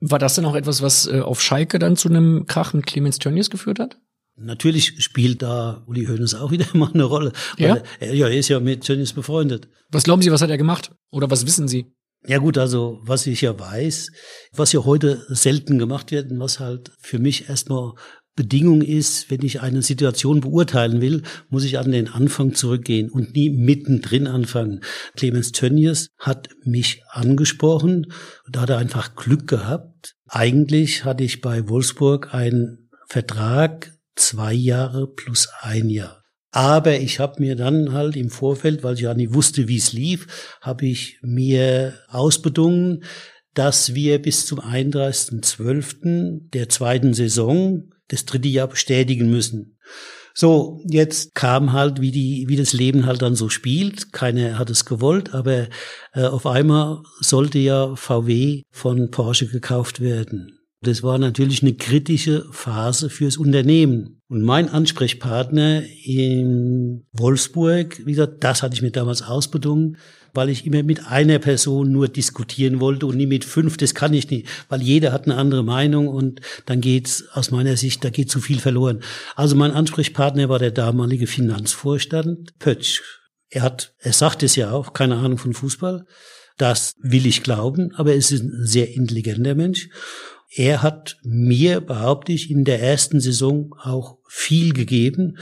War das denn auch etwas, was äh, auf Schalke dann zu einem Krach mit Clemens Tönnies geführt hat? Natürlich spielt da Uli Hoeneß auch wieder mal eine Rolle. Ja? Er, ja, er ist ja mit Tönnies befreundet. Was glauben Sie, was hat er gemacht? Oder was wissen Sie? Ja gut, also was ich ja weiß, was ja heute selten gemacht wird und was halt für mich erstmal Bedingung ist, wenn ich eine Situation beurteilen will, muss ich an den Anfang zurückgehen und nie mittendrin anfangen. Clemens Tönnies hat mich angesprochen, da hat er einfach Glück gehabt. Eigentlich hatte ich bei Wolfsburg einen Vertrag zwei Jahre plus ein Jahr. Aber ich habe mir dann halt im Vorfeld, weil ich ja nie wusste, wie es lief, habe ich mir ausbedungen, dass wir bis zum 31.12. der zweiten Saison das dritte Jahr bestätigen müssen. So, jetzt kam halt, wie die, wie das Leben halt dann so spielt. Keiner hat es gewollt, aber äh, auf einmal sollte ja VW von Porsche gekauft werden. Das war natürlich eine kritische Phase fürs Unternehmen. Und mein Ansprechpartner in Wolfsburg, wie gesagt, das hatte ich mir damals ausbedungen, weil ich immer mit einer Person nur diskutieren wollte und nie mit fünf, das kann ich nicht, weil jeder hat eine andere Meinung und dann geht's aus meiner Sicht, da geht zu viel verloren. Also mein Ansprechpartner war der damalige Finanzvorstand Pötsch. Er hat, er sagt es ja auch, keine Ahnung von Fußball. Das will ich glauben, aber er ist ein sehr intelligenter Mensch. Er hat mir, behaupte ich, in der ersten Saison auch viel gegeben.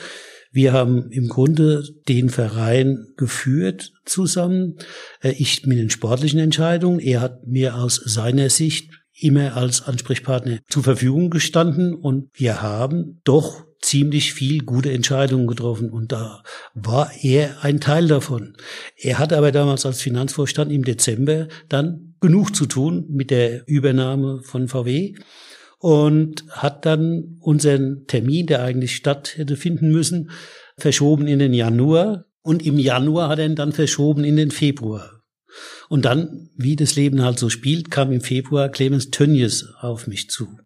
Wir haben im Grunde den Verein geführt zusammen. Äh, ich mit den sportlichen Entscheidungen. Er hat mir aus seiner Sicht immer als Ansprechpartner zur Verfügung gestanden und wir haben doch ziemlich viel gute Entscheidungen getroffen und da war er ein Teil davon. Er hat aber damals als Finanzvorstand im Dezember dann genug zu tun mit der Übernahme von VW und hat dann unseren Termin, der eigentlich statt hätte finden müssen, verschoben in den Januar und im Januar hat er ihn dann verschoben in den Februar. Und dann, wie das Leben halt so spielt, kam im Februar Clemens Tönnies auf mich zu.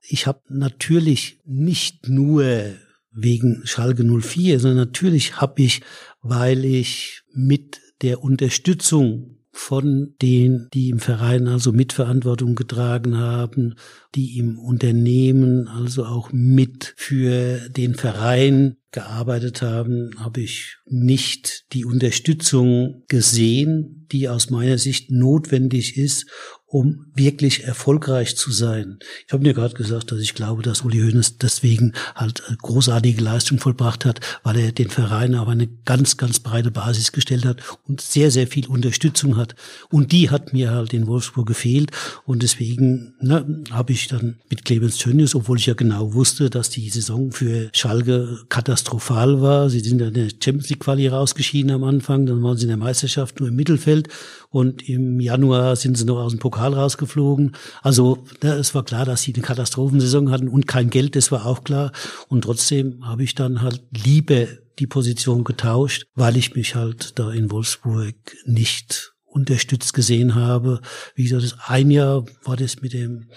Ich habe natürlich nicht nur wegen Schalke 04, sondern natürlich habe ich, weil ich mit der Unterstützung von denen, die im Verein also Mitverantwortung getragen haben, die im Unternehmen also auch mit für den Verein gearbeitet haben, habe ich nicht die Unterstützung gesehen, die aus meiner Sicht notwendig ist, um wirklich erfolgreich zu sein. Ich habe mir gerade gesagt, dass ich glaube, dass Uli Hoeneß deswegen halt großartige Leistung vollbracht hat, weil er den Verein auf eine ganz, ganz breite Basis gestellt hat und sehr, sehr viel Unterstützung hat. Und die hat mir halt in Wolfsburg gefehlt. Und deswegen ne, habe ich dann mit Clemens Tönnies, obwohl ich ja genau wusste, dass die Saison für Schalke katastrophal war. Sie sind in der Champions League Quali rausgeschieden am Anfang, dann waren sie in der Meisterschaft nur im Mittelfeld und im Januar sind sie noch aus dem Pokal rausgeflogen. Also ne, es war klar, dass sie eine Katastrophensaison hatten und kein Geld, das war auch klar. Und trotzdem habe ich dann halt lieber die Position getauscht, weil ich mich halt da in Wolfsburg nicht unterstützt gesehen habe. Wie gesagt, das ein Jahr war das mit dem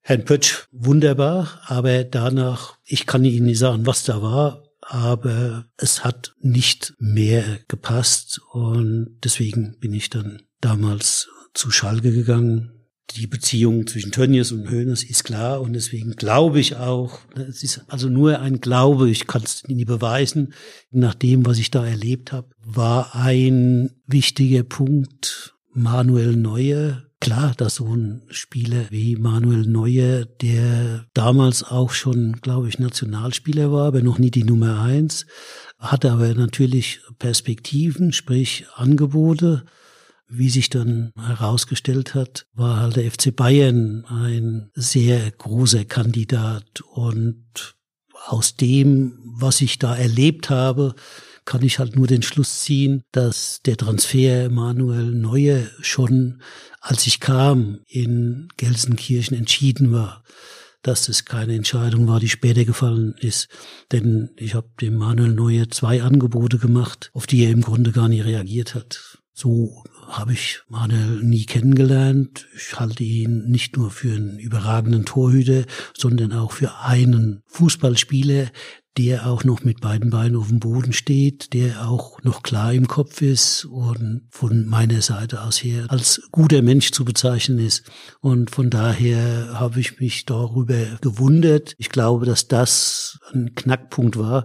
Herrn Pötsch wunderbar, aber danach, ich kann Ihnen nicht sagen, was da war, aber es hat nicht mehr gepasst und deswegen bin ich dann damals zu Schalke gegangen. Die Beziehung zwischen Tönnies und Hönes ist klar und deswegen glaube ich auch, es ist also nur ein Glaube, ich kann es nie beweisen, nach dem, was ich da erlebt habe, war ein wichtiger Punkt Manuel Neuer, klar, dass so ein Spieler wie Manuel Neuer, der damals auch schon, glaube ich, Nationalspieler war, aber noch nie die Nummer eins, hatte aber natürlich Perspektiven, sprich Angebote wie sich dann herausgestellt hat, war halt der FC Bayern ein sehr großer Kandidat und aus dem, was ich da erlebt habe, kann ich halt nur den Schluss ziehen, dass der Transfer Manuel Neue schon, als ich kam, in Gelsenkirchen entschieden war dass es keine Entscheidung war, die später gefallen ist. Denn ich habe dem Manuel Neue zwei Angebote gemacht, auf die er im Grunde gar nicht reagiert hat. So habe ich Manuel nie kennengelernt. Ich halte ihn nicht nur für einen überragenden Torhüter, sondern auch für einen Fußballspieler, der auch noch mit beiden Beinen auf dem Boden steht, der auch noch klar im Kopf ist und von meiner Seite aus her als guter Mensch zu bezeichnen ist. Und von daher habe ich mich darüber gewundert. Ich glaube, dass das ein Knackpunkt war,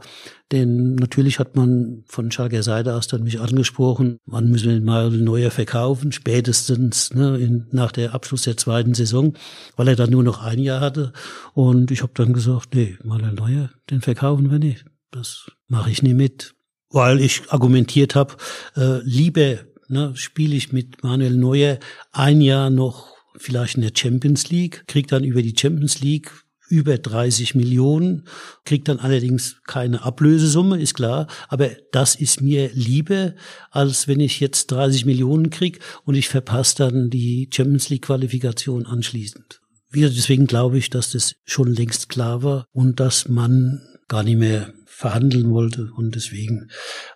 denn natürlich hat man von Schalker Seite aus dann mich angesprochen, wann müssen wir mal neuer verkaufen, spätestens ne, in, nach der Abschluss der zweiten Saison, weil er dann nur noch ein Jahr hatte. Und ich habe dann gesagt, nee, mal ein neuer, den verkaufen wir nicht. Das mache ich nie mit. Weil ich argumentiert habe, äh, lieber ne, spiele ich mit Manuel Neuer ein Jahr noch vielleicht in der Champions League, krieg dann über die Champions League über 30 Millionen, kriegt dann allerdings keine Ablösesumme, ist klar, aber das ist mir lieber, als wenn ich jetzt 30 Millionen krieg und ich verpasse dann die Champions League Qualifikation anschließend. Wieder deswegen glaube ich, dass das schon längst klar war und dass man gar nicht mehr verhandeln wollte und deswegen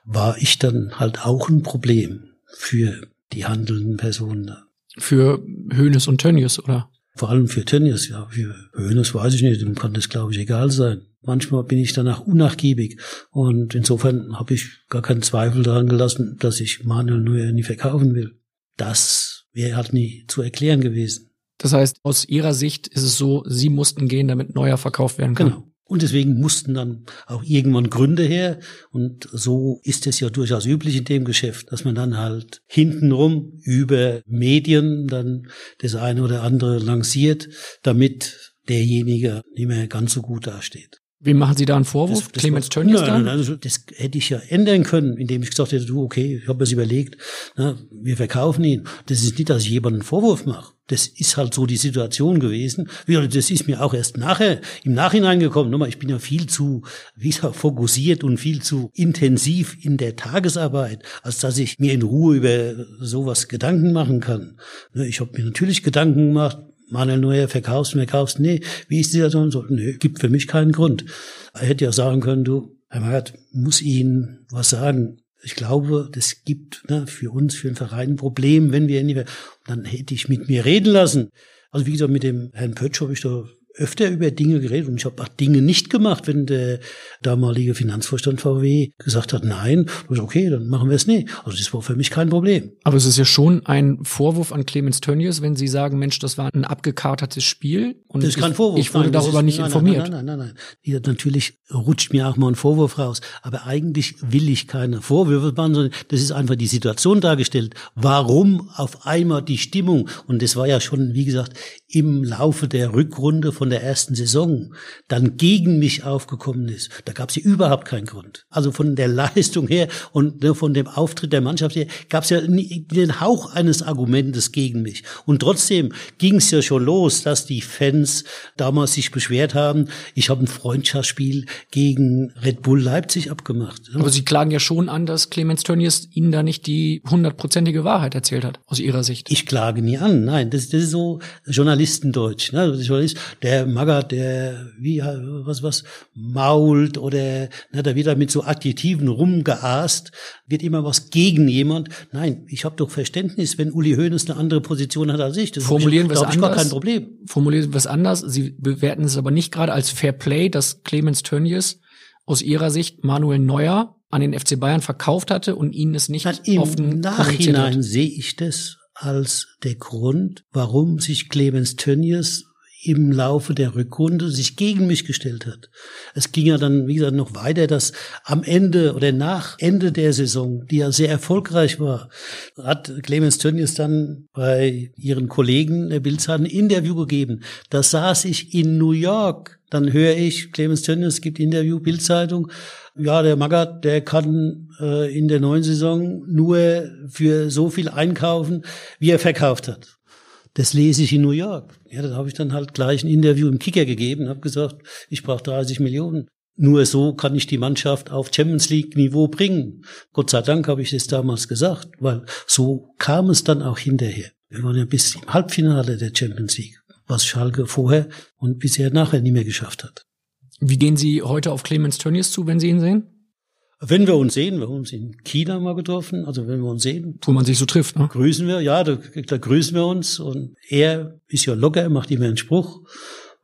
war ich dann halt auch ein Problem für die handelnden Personen. Für Hönes und Tönnies, oder? Vor allem für Tönnies, ja. Für Hönes weiß ich nicht, dem kann das, glaube ich, egal sein. Manchmal bin ich danach unnachgiebig und insofern habe ich gar keinen Zweifel daran gelassen, dass ich Manuel Neuer nie verkaufen will. Das wäre halt nie zu erklären gewesen. Das heißt, aus Ihrer Sicht ist es so, Sie mussten gehen, damit Neuer verkauft werden kann. Genau. Und deswegen mussten dann auch irgendwann Gründe her. Und so ist es ja durchaus üblich in dem Geschäft, dass man dann halt hintenrum über Medien dann das eine oder andere lanciert, damit derjenige nicht mehr ganz so gut dasteht. Wem machen Sie da einen Vorwurf? Das, das Clemens Tönnies nein, also das hätte ich ja ändern können, indem ich gesagt hätte, du, okay, ich habe mir das überlegt, na, wir verkaufen ihn. Das ist nicht, dass ich jemanden einen Vorwurf mache. Das ist halt so die Situation gewesen. Das ist mir auch erst nachher, im Nachhinein gekommen. Nochmal, ich bin ja viel zu, wie gesagt, fokussiert und viel zu intensiv in der Tagesarbeit, als dass ich mir in Ruhe über sowas Gedanken machen kann. Ich habe mir natürlich Gedanken gemacht, Manuel Neuer verkaufst, verkaufst, nee, wie ist die Situation? So, nee, gibt für mich keinen Grund. Er hätte ja sagen können, du, Herr Magath, muss Ihnen was sagen. Ich glaube, das gibt ne, für uns, für den Verein ein Problem, wenn wir nicht mehr, dann hätte ich mit mir reden lassen. Also wie gesagt, mit dem Herrn Pötsch habe ich da öfter über Dinge geredet und ich habe auch Dinge nicht gemacht, wenn der damalige Finanzvorstand VW gesagt hat, nein, dann okay, dann machen wir es nicht. Also das war für mich kein Problem. Aber es ist ja schon ein Vorwurf an Clemens Tönnies, wenn Sie sagen, Mensch, das war ein abgekartetes Spiel und das ist kein Vorwurf. ich wurde nein, darüber ist, nicht nein, informiert. Nein, nein, nein, nein. Hier, natürlich rutscht mir auch mal ein Vorwurf raus, aber eigentlich will ich keine Vorwürfe machen, sondern das ist einfach die Situation dargestellt. Warum auf einmal die Stimmung und das war ja schon, wie gesagt, im Laufe der Rückrunde von der ersten Saison dann gegen mich aufgekommen ist. Da gab es ja überhaupt keinen Grund. Also von der Leistung her und ne, von dem Auftritt der Mannschaft her gab es ja nie, den Hauch eines Argumentes gegen mich. Und trotzdem ging es ja schon los, dass die Fans damals sich beschwert haben, ich habe ein Freundschaftsspiel gegen Red Bull Leipzig abgemacht. Aber Sie klagen ja schon an, dass Clemens Tönnies Ihnen da nicht die hundertprozentige Wahrheit erzählt hat, aus Ihrer Sicht. Ich klage nie an, nein, das, das ist so Journalistendeutsch. Ne? Der Journalist, der Magath, der wie was was mault oder ne, da wird er mit so Adjektiven rumgeast, wird immer was gegen jemand. Nein, ich habe doch Verständnis, wenn Uli Hoeneß eine andere Position hat als ich. Das Formulieren wir es anders. kein Problem. Formulieren wir es anders. Sie bewerten es aber nicht gerade als Fair Play, dass Clemens Tönnies aus Ihrer Sicht Manuel Neuer an den FC Bayern verkauft hatte und Ihnen es nicht Nein, Im offen Nachhinein sehe ich das als der Grund, warum sich Clemens Tönnies im Laufe der Rückrunde sich gegen mich gestellt hat. Es ging ja dann, wie gesagt, noch weiter, dass am Ende oder nach Ende der Saison, die ja sehr erfolgreich war, hat Clemens Tönnies dann bei ihren Kollegen der Bildzeitung ein Interview gegeben. Da saß ich in New York. Dann höre ich, Clemens Tönnies gibt Interview, Bildzeitung. Ja, der Magath, der kann äh, in der neuen Saison nur für so viel einkaufen, wie er verkauft hat. Das lese ich in New York. Ja, da habe ich dann halt gleich ein Interview im Kicker gegeben, habe gesagt, ich brauche 30 Millionen. Nur so kann ich die Mannschaft auf Champions League Niveau bringen. Gott sei Dank habe ich das damals gesagt, weil so kam es dann auch hinterher. Wir waren ja bis im Halbfinale der Champions League, was Schalke vorher und bisher nachher nie mehr geschafft hat. Wie gehen Sie heute auf Clemens Tönnies zu, wenn Sie ihn sehen? Wenn wir uns sehen, wir haben uns in China mal getroffen, also wenn wir uns sehen. Wo man sich so trifft, ne? Grüßen wir, ja, da, da grüßen wir uns und er ist ja locker, macht immer einen Spruch.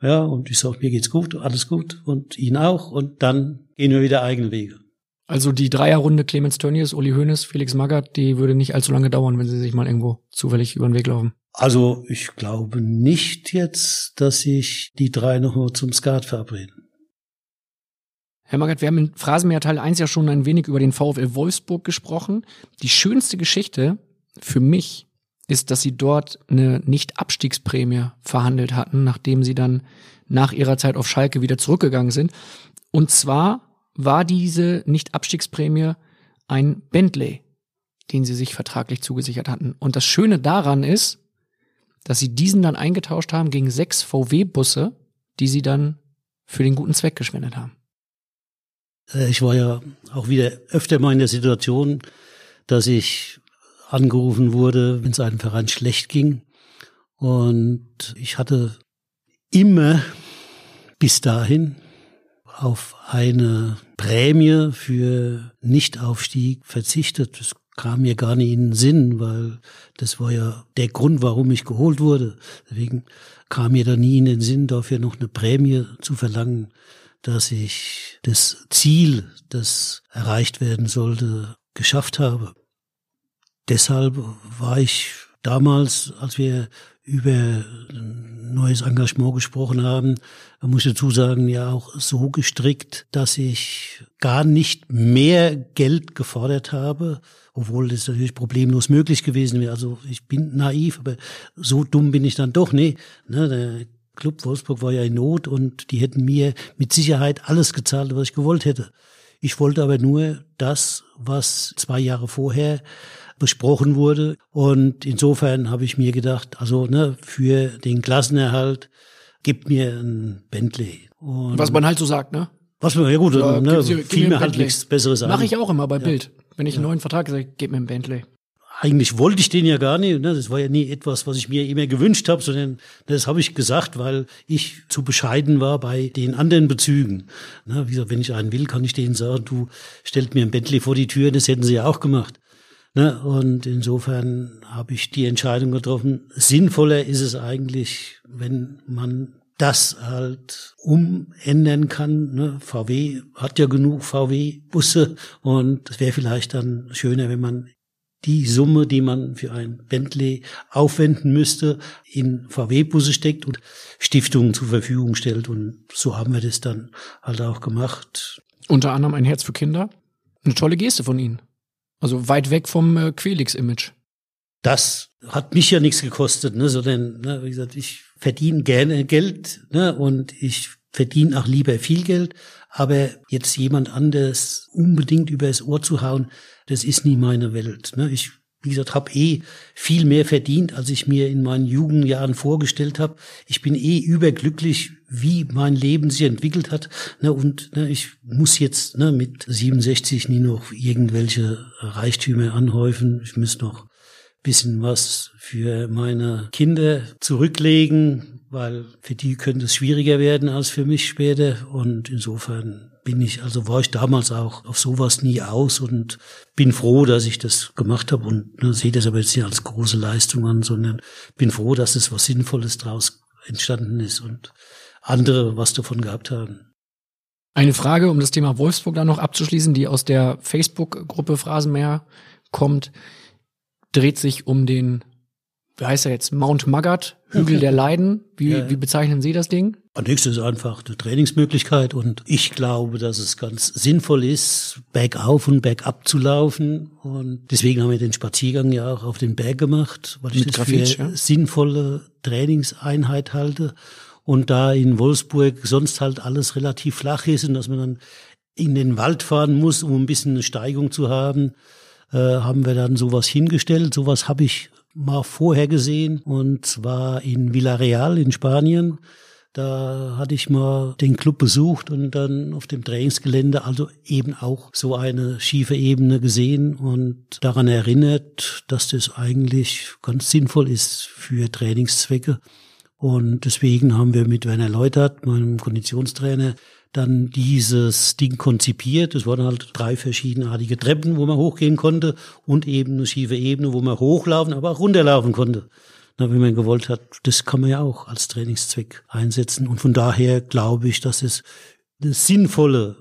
Ja, und ich sage, mir geht's gut, alles gut und ihn auch und dann gehen wir wieder eigene Wege. Also die Dreierrunde Clemens Tönnies, Uli Hoeneß, Felix Magath, die würde nicht allzu lange dauern, wenn sie sich mal irgendwo zufällig über den Weg laufen. Also ich glaube nicht jetzt, dass sich die drei nochmal zum Skat verabreden. Herr Magath, wir haben in Phrasenmäher Teil 1 ja schon ein wenig über den VfL Wolfsburg gesprochen. Die schönste Geschichte für mich ist, dass sie dort eine Nicht-Abstiegsprämie verhandelt hatten, nachdem sie dann nach ihrer Zeit auf Schalke wieder zurückgegangen sind. Und zwar war diese Nicht-Abstiegsprämie ein Bentley, den sie sich vertraglich zugesichert hatten. Und das Schöne daran ist, dass sie diesen dann eingetauscht haben gegen sechs VW-Busse, die sie dann für den guten Zweck gespendet haben. Äh, ich war ja auch wieder öfter mal in der Situation, dass ich angerufen wurde, wenn es einem Verein schlecht ging. Und ich hatte immer bis dahin auf eine Prämie für Nichtaufstieg verzichtet. Das kam mir gar nicht in den Sinn, weil das war ja der Grund, warum ich geholt wurde. Deswegen kam mir da nie in den Sinn, dafür noch eine Prämie zu verlangen dass ich das Ziel, das erreicht werden sollte, geschafft habe. Deshalb war ich damals, als wir über ein neues Engagement gesprochen haben, muss ich dazu sagen, ja auch so gestrickt, dass ich gar nicht mehr Geld gefordert habe, obwohl das natürlich problemlos möglich gewesen wäre. Also ich bin naiv, aber so dumm bin ich dann doch nicht. Ne, Club Wolfsburg war ja in Not und die hätten mir mit Sicherheit alles gezahlt, was ich gewollt hätte. Ich wollte aber nur das, was zwei Jahre vorher besprochen wurde. Und insofern habe ich mir gedacht, also ne, für den Klassenerhalt gib mir ein Bentley. Und was man halt so sagt, ne? Was man, ja gut, ja, ne, fiel mir halt nichts Besseres an. Mache ich auch immer bei Bild. Wenn ich einen neuen Vertrag sage, gib mir ein Bentley eigentlich wollte ich den ja gar nicht. Ne? Das war ja nie etwas, was ich mir immer gewünscht habe, sondern das habe ich gesagt, weil ich zu bescheiden war bei den anderen Bezügen. Ne? Wie gesagt, wenn ich einen will, kann ich denen sagen, du stellst mir ein Bentley vor die Tür, das hätten sie ja auch gemacht. Ne? Und insofern habe ich die Entscheidung getroffen. Sinnvoller ist es eigentlich, wenn man das halt umändern kann. Ne? VW hat ja genug VW-Busse und es wäre vielleicht dann schöner, wenn man die Summe, die man für ein Bentley aufwenden müsste, in VW-Busse steckt und Stiftungen zur Verfügung stellt. Und so haben wir das dann halt auch gemacht. Unter anderem ein Herz für Kinder. Eine tolle Geste von Ihnen. Also weit weg vom äh, Quelix-Image. Das hat mich ja nichts gekostet, ne, sondern, ne, wie gesagt, ich verdiene gerne Geld, ne, und ich verdiene auch lieber viel Geld. Aber jetzt jemand anderes unbedingt übers Ohr zu hauen, das ist nie meine Welt. Ne? Ich, wie gesagt, habe eh viel mehr verdient, als ich mir in meinen Jugendjahren vorgestellt habe. Ich bin eh überglücklich, wie mein Leben sich entwickelt hat. Ne? Und ne, ich muss jetzt ne, mit 67 nie noch irgendwelche Reichtümer anhäufen. Ich muss noch bisschen was für meine Kinder zurücklegen, weil für die könnte es schwieriger werden als für mich später. Und insofern bin ich, also war ich damals auch auf sowas nie aus und bin froh, dass ich das gemacht habe und ne, sehe das aber jetzt nicht als große Leistung an, sondern bin froh, dass es was Sinnvolles draus entstanden ist und andere was davon gehabt haben. Eine Frage, um das Thema Wolfsburg dann noch abzuschließen, die aus der Facebook-Gruppe Phrasenmäher kommt, dreht sich um den wie heißt er jetzt, Mount Magath, Hügel der Leiden. Wie, ja. wie bezeichnen Sie das Ding? Nächstes ist einfach eine Trainingsmöglichkeit und ich glaube, dass es ganz sinnvoll ist, bergauf und bergab zu laufen und deswegen haben wir den Spaziergang ja auch auf den Berg gemacht, weil ich Mit das Grafitsch, für ja. sinnvolle Trainingseinheit halte und da in Wolfsburg sonst halt alles relativ flach ist und dass man dann in den Wald fahren muss, um ein bisschen eine Steigung zu haben, äh, haben wir dann sowas hingestellt. Sowas habe ich mal vorher gesehen und zwar in Villarreal in Spanien. Da hatte ich mal den Club besucht und dann auf dem Trainingsgelände also eben auch so eine schiefe Ebene gesehen und daran erinnert, dass das eigentlich ganz sinnvoll ist für Trainingszwecke. Und deswegen haben wir mit Werner Leutert, meinem Konditionstrainer, dann dieses Ding konzipiert. Es waren halt drei verschiedenartige Treppen, wo man hochgehen konnte und eben eine schiefe Ebene, wo man hochlaufen, aber auch runterlaufen konnte. Na, wenn man gewollt hat, das kann man ja auch als Trainingszweck einsetzen. Und von daher glaube ich, dass es eine sinnvolle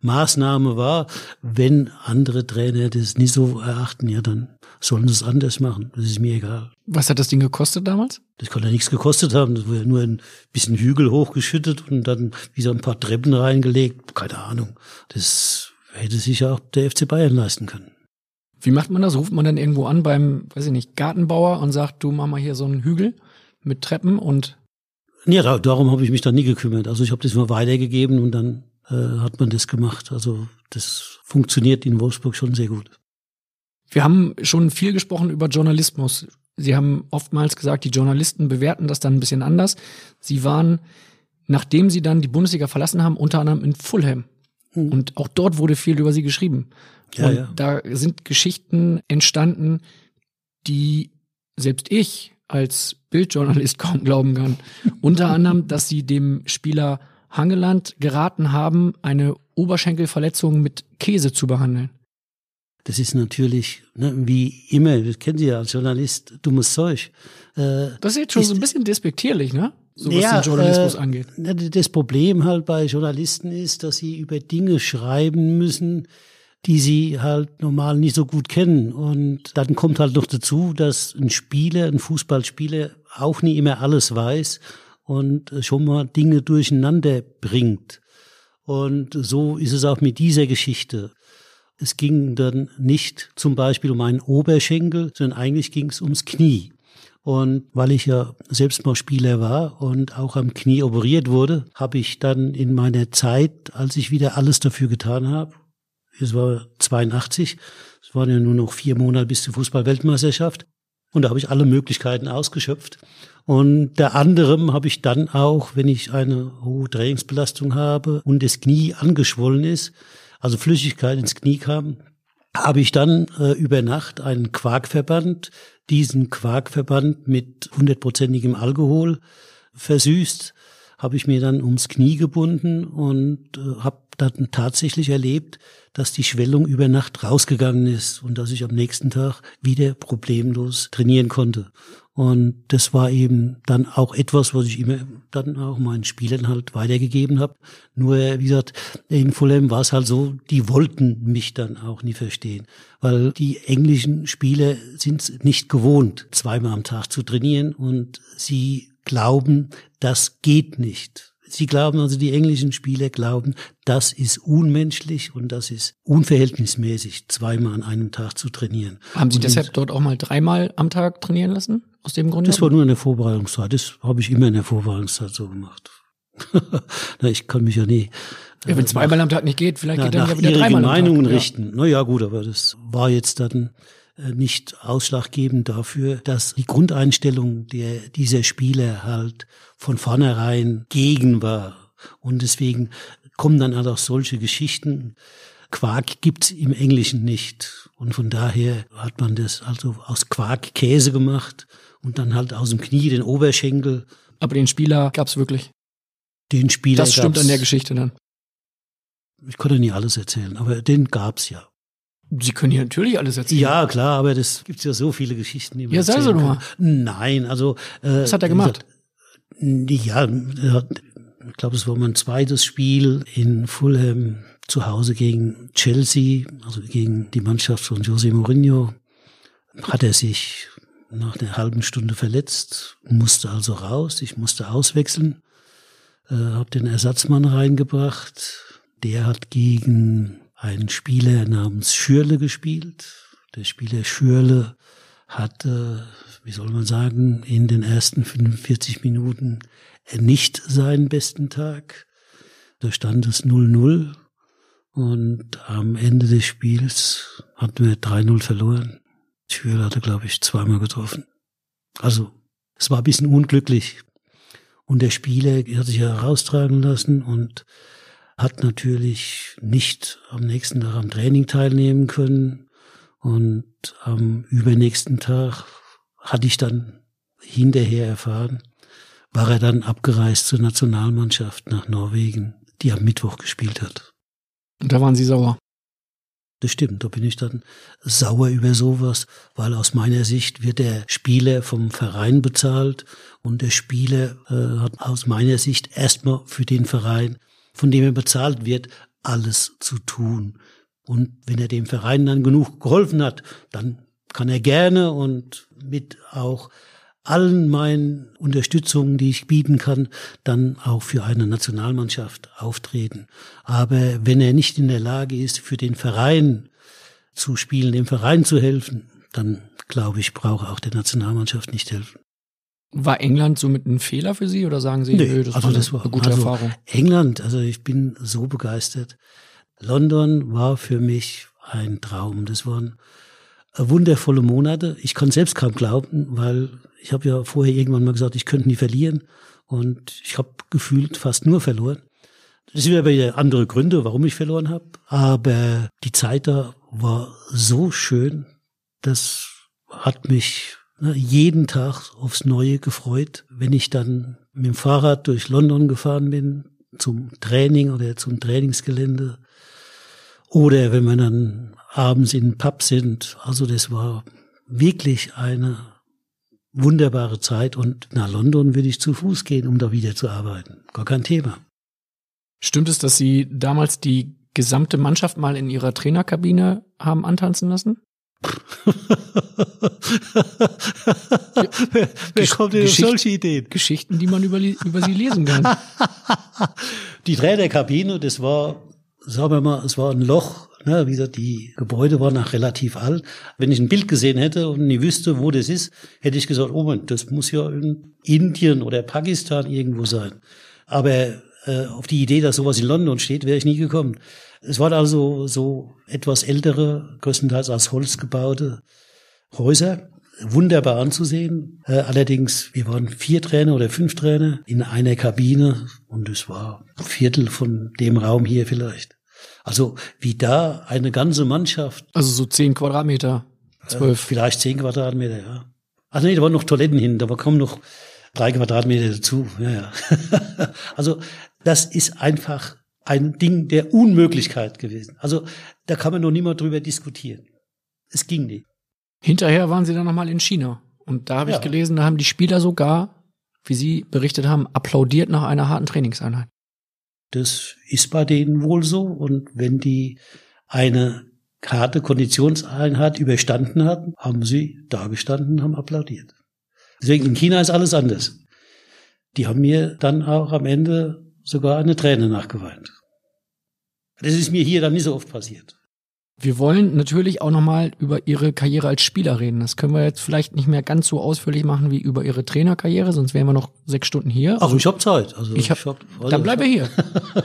Maßnahme war. Wenn andere Trainer das nicht so erachten, ja, dann sollen sie es anders machen. Das ist mir egal. Was hat das Ding gekostet damals? Das kann ja nichts gekostet haben. Das wurde ja nur ein bisschen Hügel hochgeschüttet und dann wie so ein paar Treppen reingelegt. Keine Ahnung. Das hätte sich ja auch der FC Bayern leisten können. Wie macht man das? Ruft man dann irgendwo an beim, weiß ich nicht, Gartenbauer und sagt, du mach mal hier so einen Hügel mit Treppen und Ja, darum habe ich mich dann nie gekümmert. Also ich habe das mal weitergegeben und dann äh, hat man das gemacht. Also das funktioniert in Wolfsburg schon sehr gut. Wir haben schon viel gesprochen über Journalismus. Sie haben oftmals gesagt, die Journalisten bewerten das dann ein bisschen anders. Sie waren, nachdem Sie dann die Bundesliga verlassen haben, unter anderem in Fulham. Hm. Und auch dort wurde viel über Sie geschrieben. Ja, und ja. da sind Geschichten entstanden, die selbst ich als Bildjournalist kaum glauben kann. Unter anderem, dass Sie dem Spieler Hangeland geraten haben, eine Oberschenkelverletzung mit Käse zu behandeln. Das ist natürlich, ne, wie immer, das kennen Sie ja als Journalist, dummes Zeug. Äh, Das ist jetzt schon Ist- so ein bisschen despektierlich, ne? So was Ja, den Journalismus äh, angeht. na, Das Problem halt bei Journalisten ist, dass sie über Dinge schreiben müssen, die sie halt normal nicht so gut kennen. Und dann kommt halt noch dazu, dass ein Spieler, ein Fußballspieler auch nie immer alles weiß und schon mal Dinge durcheinander bringt. Und so ist es auch mit dieser Geschichte. Es ging dann nicht zum Beispiel um einen Oberschenkel, sondern eigentlich ging es ums Knie. Und weil ich ja selbst mal Spieler war und auch am Knie operiert wurde, habe ich dann in meiner Zeit, als ich wieder alles dafür getan habe, es war 82, es waren ja nur noch vier Monate bis zur Fußball-Weltmeisterschaft, und da habe ich alle Möglichkeiten ausgeschöpft. Und der anderem habe ich dann auch, wenn ich eine hohe Trainingsbelastung habe und das Knie angeschwollen ist, also Flüssigkeit ins Knie kam, habe ich dann äh, über Nacht einen Quarkverband, diesen Quarkverband mit hundertprozentigem Alkohol versüßt, habe ich mir dann ums Knie gebunden und äh, habe dann tatsächlich erlebt, dass die Schwellung über Nacht rausgegangen ist und dass ich am nächsten Tag wieder problemlos trainieren konnte. Und das war eben dann auch etwas, was ich immer dann auch meinen Spielern halt weitergegeben habe. Nur, wie gesagt, in Fulham war es halt so, die wollten mich dann auch nie verstehen. Weil die englischen Spieler sind nicht gewohnt, zweimal am Tag zu trainieren und sie glauben, das geht nicht. Sie glauben also, die englischen Spieler glauben, das ist unmenschlich und das ist unverhältnismäßig, zweimal an einem Tag zu trainieren. Haben Sie Und deshalb dort auch mal dreimal am Tag trainieren lassen? Aus dem Grunde? Das war nur in der Vorbereitungszeit. Das habe ich immer in der Vorbereitungszeit so gemacht. Na, ich kann mich ja nie. ja, wenn zweimal am Tag nicht geht, vielleicht na, geht dann ja wieder dreimal am Tag. Meinungen Ja. richten. Na ja, gut, aber das war jetzt dann äh, nicht ausschlaggebend dafür, dass die Grundeinstellung der, dieser Spieler halt von vornherein gegen war. Und deswegen kommen dann halt auch solche Geschichten. Quark gibt's im Englischen nicht. Und von daher hat man das also aus Quark Käse gemacht und dann halt aus dem Knie den Oberschenkel. Aber den Spieler gab's wirklich. Den Spieler Das stimmt an der Geschichte dann. Ich konnte nie alles erzählen, aber den gab's ja. Sie können hier natürlich alles erzählen. Ja, klar, aber das gibt's ja so viele Geschichten. Die man Ja, doch mal. kann. Nein, also. Äh, Was hat er gemacht? Ja, ich glaube, es war mein zweites Spiel in Fulham zu Hause gegen Chelsea, also gegen die Mannschaft von Jose Mourinho. Hat er sich nach einer halben Stunde verletzt, musste also raus. Ich musste auswechseln, äh, habe den Ersatzmann reingebracht. Der hat gegen einen Spieler namens Schürle gespielt. Der Spieler Schürle hat, äh, wie soll man sagen, in den ersten 45 Minuten nicht seinen besten Tag. Da stand es 0-0 und am Ende des Spiels hatten wir 3-0 verloren. Schürle hatte, glaube ich, zweimal getroffen. Also, es war ein bisschen unglücklich. Und der Spieler hat sich heraustragen lassen und hat natürlich nicht am nächsten Tag am Training teilnehmen können. Und am übernächsten Tag hatte ich dann hinterher erfahren, war er dann abgereist zur Nationalmannschaft nach Norwegen, die am Mittwoch gespielt hat. Und da waren Sie sauer. Das stimmt, da bin ich dann sauer über sowas, weil aus meiner Sicht wird der Spieler vom Verein bezahlt und der Spieler äh, hat aus meiner Sicht erstmal für den Verein, von dem er bezahlt wird, alles zu tun. Und wenn er dem Verein dann genug geholfen hat, dann kann er gerne und mit auch allen meinen Unterstützungen, die ich bieten kann, dann auch für eine Nationalmannschaft auftreten. Aber wenn er nicht in der Lage ist, für den Verein zu spielen, dem Verein zu helfen, dann glaube ich, brauche auch der Nationalmannschaft nicht helfen. War England somit ein Fehler für Sie oder sagen Sie, nee, nö, das, also war, das war eine gute also Erfahrung? England, also ich bin so begeistert. London war für mich ein Traum. Das waren wundervolle Monate. Ich kann selbst kaum glauben, weil ich habe ja vorher irgendwann mal gesagt, ich könnte nie verlieren. Und ich habe gefühlt fast nur verloren. Das sind aber andere Gründe, warum ich verloren habe. Aber die Zeit da war so schön, das hat mich jeden Tag aufs Neue gefreut, wenn ich dann mit dem Fahrrad durch London gefahren bin, zum Training oder zum Trainingsgelände. Oder wenn wir dann abends in den Pub sind. Also das war wirklich eine wunderbare Zeit und nach London würde ich zu Fuß gehen, um da wieder zu arbeiten. Gar kein Thema. Stimmt es, dass Sie damals die gesamte Mannschaft mal in Ihrer Trainerkabine haben antanzen lassen? Wer, wer kommt denn auf solche Ideen? Geschichten, die man über, über Sie lesen kann. die Trainerkabine, das war, sagen wir mal, es war ein Loch. Ne, wie gesagt, die Gebäude waren noch relativ alt. Wenn ich ein Bild gesehen hätte und nie wüsste, wo das ist, hätte ich gesagt, oh Mann, das muss ja in Indien oder Pakistan irgendwo sein. Aber äh, auf die Idee, dass sowas in London steht, wäre ich nie gekommen. Es waren also so etwas ältere, größtenteils aus Holz gebaute Häuser, wunderbar anzusehen. Äh, allerdings, wir waren vier Trainer oder fünf Trainer in einer Kabine und es war ein Viertel von dem Raum hier vielleicht. Also wie da eine ganze Mannschaft. Also so zehn Quadratmeter, zwölf. Äh, vielleicht zehn Quadratmeter, ja. Also nee, da waren noch Toiletten hin, da kommen noch drei Quadratmeter dazu. Ja, ja. also das ist einfach ein Ding der Unmöglichkeit gewesen. Also da kann man noch niemand drüber diskutieren. Es ging nicht. Hinterher waren sie dann nochmal in China. Und da habe ja. ich gelesen, da haben die Spieler sogar, wie sie berichtet haben, applaudiert nach einer harten Trainingseinheit. Das ist bei denen wohl so. Und wenn die eine harte Konditionseinheit überstanden hatten, haben sie da gestanden, haben applaudiert. Deswegen in China ist alles anders. Die haben mir dann auch am Ende sogar eine Träne nachgeweint. Das ist mir hier dann nicht so oft passiert. Wir wollen natürlich auch nochmal über Ihre Karriere als Spieler reden. Das können wir jetzt vielleicht nicht mehr ganz so ausführlich machen wie über Ihre Trainerkarriere, sonst wären wir noch sechs Stunden hier. Ach, ich habe Zeit. Also ich hab, ich hab also dann bleiben wir hier.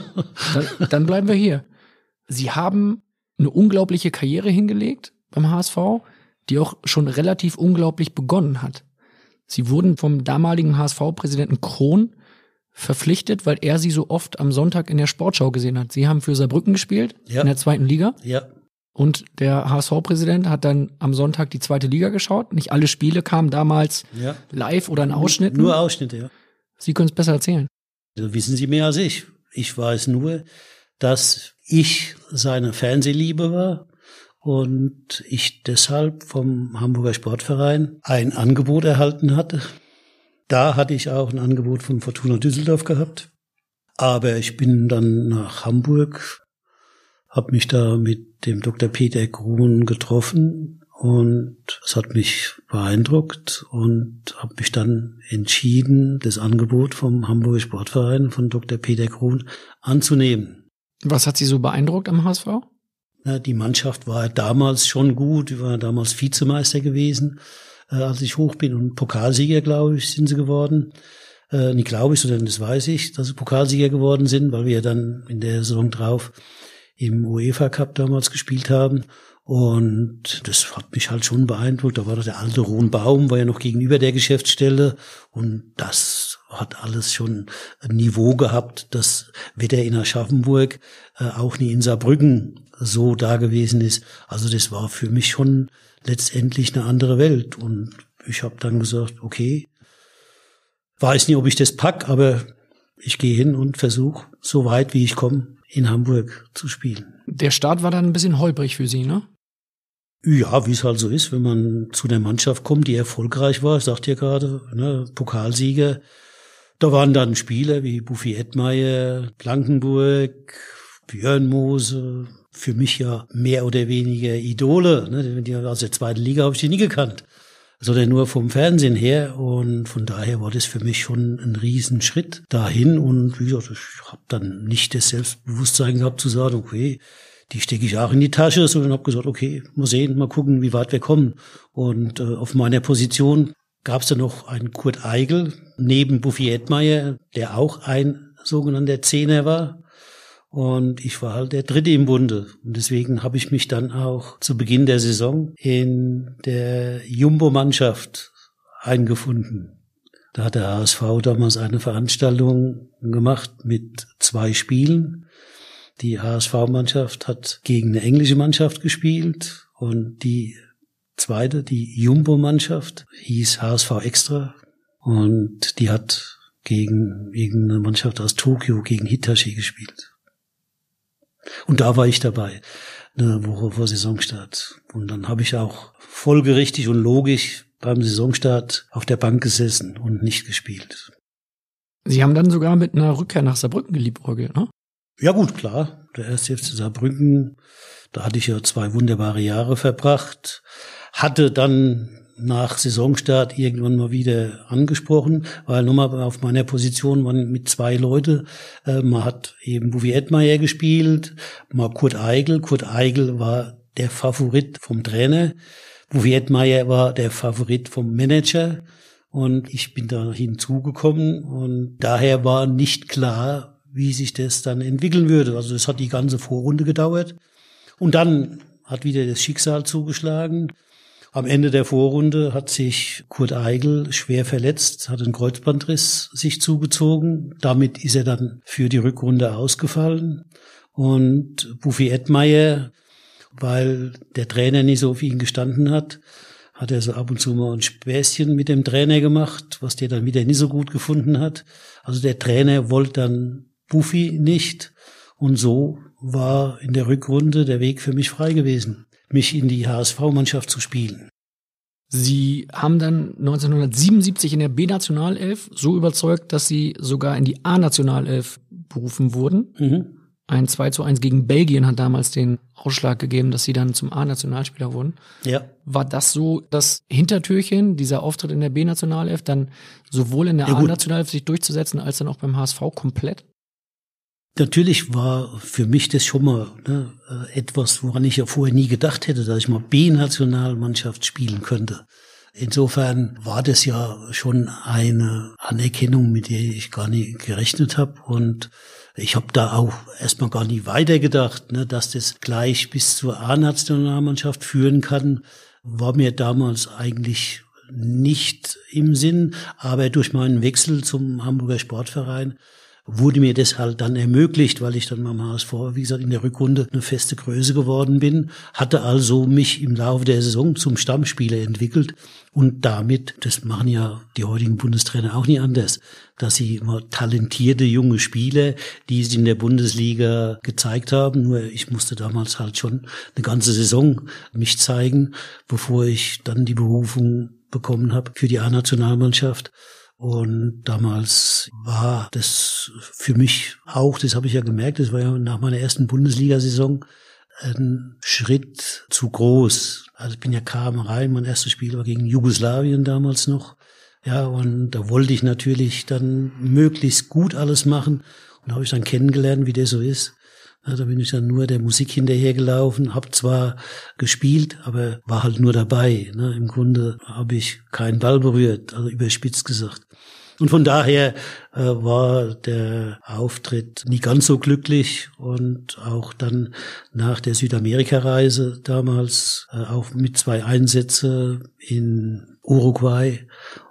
dann, dann bleiben wir hier. Sie haben eine unglaubliche Karriere hingelegt beim HSV, die auch schon relativ unglaublich begonnen hat. Sie wurden vom damaligen HSV-Präsidenten Krohn verpflichtet, weil er sie so oft am Sonntag in der Sportschau gesehen hat. Sie haben für Saarbrücken gespielt ja. in der zweiten Liga. Ja. Und der HSV-Präsident hat dann am Sonntag die zweite Liga geschaut. Nicht alle Spiele kamen damals ja. live oder in Ausschnitten. Nur Ausschnitte, ja. Sie können es besser erzählen. Also wissen Sie mehr als ich. Ich weiß nur, dass ich seine Fernsehliebe war und ich deshalb vom Hamburger Sportverein ein Angebot erhalten hatte, da hatte ich auch ein Angebot von Fortuna Düsseldorf gehabt. Aber ich bin dann nach Hamburg, habe mich da mit dem Dr. Peter Grun getroffen und es hat mich beeindruckt und habe mich dann entschieden, das Angebot vom Hamburger Sportverein von Dr. Peter Grun anzunehmen. Was hat Sie so beeindruckt am HSV? Na, die Mannschaft war damals schon gut, die war damals Vizemeister gewesen äh, als ich hoch bin. Und Pokalsieger, glaube ich, sind sie geworden. Äh, nicht glaube ich, sondern das weiß ich, dass sie Pokalsieger geworden sind, weil wir dann in der Saison drauf im UEFA Cup damals gespielt haben. Und das hat mich halt schon beeindruckt. Da war doch der alte Baum, war ja noch gegenüber der Geschäftsstelle. Und das hat alles schon ein Niveau gehabt, das weder in Aschaffenburg, äh, auch nie in Saarbrücken so da gewesen ist. Also das war für mich schon letztendlich eine andere Welt. Und ich habe dann gesagt, okay, weiß nicht, ob ich das pack, aber ich gehe hin und versuche, so weit wie ich komme, in Hamburg zu spielen. Der Start war dann ein bisschen holprig für Sie, ne? Ja, wie es halt so ist, wenn man zu der Mannschaft kommt, die erfolgreich war, sagt ihr gerade, ne, Pokalsieger. Da waren dann Spieler wie Buffy Edmeier, Blankenburg, Björn Mose, für mich ja mehr oder weniger Idole. Ne? Aus der zweiten Liga habe ich die nie gekannt, sondern nur vom Fernsehen her. Und von daher war das für mich schon ein Riesenschritt dahin. Und wie gesagt, ich habe dann nicht das Selbstbewusstsein gehabt zu sagen, okay, die stecke ich auch in die Tasche, sondern habe gesagt, okay, mal sehen, mal gucken, wie weit wir kommen. Und äh, auf meiner Position gab es dann noch einen Kurt Eigel neben Buffy Edmeier, der auch ein sogenannter Zehner war. Und ich war halt der Dritte im Bunde. Und deswegen habe ich mich dann auch zu Beginn der Saison in der Jumbo-Mannschaft eingefunden. Da hat der HSV damals eine Veranstaltung gemacht mit zwei Spielen. Die HSV-Mannschaft hat gegen eine englische Mannschaft gespielt und die zweite, die Jumbo-Mannschaft, hieß HSV Extra und die hat gegen irgendeine Mannschaft aus Tokio gegen Hitachi gespielt. Und da war ich dabei, eine Woche vor Saisonstart. Und dann habe ich auch folgerichtig und logisch beim Saisonstart auf der Bank gesessen und nicht gespielt. Sie haben dann sogar mit einer Rückkehr nach Saarbrücken geliebäugelt, ne? Ja gut, klar. Der erste FC Saarbrücken, da hatte ich ja zwei wunderbare Jahre verbracht. Hatte dann nach Saisonstart irgendwann mal wieder angesprochen, weil nochmal auf meiner Position waren mit zwei Leute. Äh, man hat eben Buvi Edmeier gespielt, mal Kurt Eigel. Kurt Eigel war der Favorit vom Trainer. Buvi Edmeier war der Favorit vom Manager. Und ich bin da hinzugekommen und daher war nicht klar, wie sich das dann entwickeln würde. Also es hat die ganze Vorrunde gedauert. Und dann hat wieder das Schicksal zugeschlagen. Am Ende der Vorrunde hat sich Kurt Eigel schwer verletzt, hat einen Kreuzbandriss sich zugezogen. Damit ist er dann für die Rückrunde ausgefallen. Und Buffy Edmeier, weil der Trainer nicht so auf ihn gestanden hat, hat er so ab und zu mal ein Späßchen mit dem Trainer gemacht, was der dann wieder nicht so gut gefunden hat. Also der Trainer wollte dann Buffy nicht. Und so war in der Rückrunde der Weg für mich frei gewesen mich in die HSV-Mannschaft zu spielen. Sie haben dann 1977 in der B-Nationalelf so überzeugt, dass Sie sogar in die A-Nationalelf berufen wurden. Mhm. Ein 2 zu 1 gegen Belgien hat damals den Ausschlag gegeben, dass Sie dann zum A-Nationalspieler wurden. Ja. War das so das Hintertürchen, dieser Auftritt in der B-Nationalelf, dann sowohl in der ja, A-Nationalelf sich durchzusetzen, als dann auch beim HSV komplett? Natürlich war für mich das schon mal ne, äh, etwas, woran ich ja vorher nie gedacht hätte, dass ich mal B-Nationalmannschaft spielen könnte. Insofern war das ja schon eine Anerkennung, mit der ich gar nicht gerechnet habe. Und ich habe da auch erstmal gar nicht weitergedacht, ne, dass das gleich bis zur A-Nationalmannschaft führen kann, war mir damals eigentlich nicht im Sinn. Aber durch meinen Wechsel zum Hamburger Sportverein wurde mir das halt dann ermöglicht, weil ich dann beim HSV, wie gesagt, in der Rückrunde eine feste Größe geworden bin, hatte also mich im Laufe der Saison zum Stammspieler entwickelt und damit, das machen ja die heutigen Bundestrainer auch nie anders, dass sie immer talentierte junge Spieler, die sie in der Bundesliga gezeigt haben, nur ich musste damals halt schon eine ganze Saison mich zeigen, bevor ich dann die Berufung bekommen habe für die A-Nationalmannschaft. Und damals war das für mich auch, das habe ich ja gemerkt, das war ja nach meiner ersten Bundesliga-Saison ein Schritt zu groß. Also ich bin ja kam rein, mein erstes Spiel war gegen Jugoslawien damals noch. Ja, und da wollte ich natürlich dann möglichst gut alles machen. Und da habe ich dann kennengelernt, wie der so ist. Ja, da bin ich dann nur der Musik hinterhergelaufen, habe zwar gespielt, aber war halt nur dabei. Ne? Im Grunde habe ich keinen Ball berührt, also überspitzt gesagt. Und von daher äh, war der Auftritt nie ganz so glücklich und auch dann nach der Südamerika-Reise damals äh, auch mit zwei Einsätze in Uruguay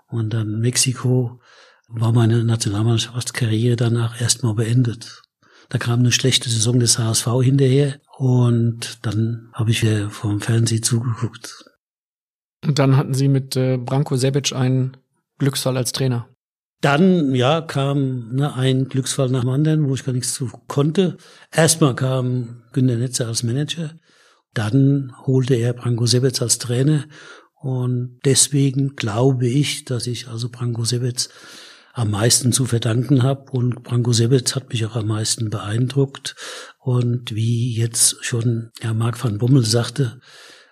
und dann Mexiko war meine Nationalmannschaftskarriere danach erstmal beendet. Da kam eine schlechte Saison des HSV hinterher und dann habe ich wieder vom Fernsehen zugeguckt. Und dann hatten Sie mit äh, Branko Sebic einen Glücksfall als Trainer. Dann, ja, kam ne, ein Glücksfall nach dem anderen, wo ich gar nichts zu konnte. Erstmal kam Günter Netzer als Manager. Dann holte er Branko Sebic als Trainer. Und deswegen glaube ich, dass ich also Branko Sebic am meisten zu verdanken habe. Und Branko Sebic hat mich auch am meisten beeindruckt. Und wie jetzt schon Herr Marc van Bommel sagte,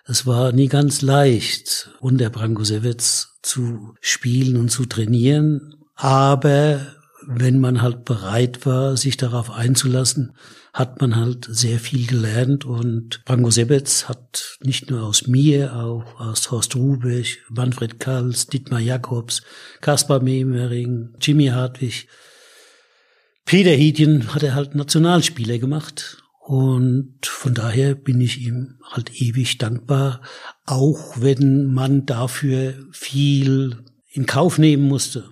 es war nie ganz leicht, unter Branko Sebic zu spielen und zu trainieren. Aber wenn man halt bereit war, sich darauf einzulassen, hat man halt sehr viel gelernt und Branko Sebetz hat nicht nur aus mir, auch aus Horst Rubech, Manfred Kals, Dietmar Jakobs, Kaspar Memering, Jimmy Hartwig, Peter Hiedjen hat er halt Nationalspieler gemacht und von daher bin ich ihm halt ewig dankbar, auch wenn man dafür viel in Kauf nehmen musste.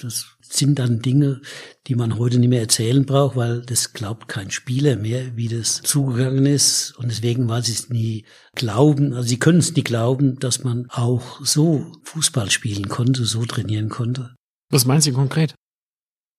Das sind dann Dinge, die man heute nicht mehr erzählen braucht, weil das glaubt kein Spieler mehr, wie das zugegangen ist. Und deswegen, weil sie es nie glauben, also sie können es nie glauben, dass man auch so Fußball spielen konnte, so trainieren konnte. Was meinen Sie konkret?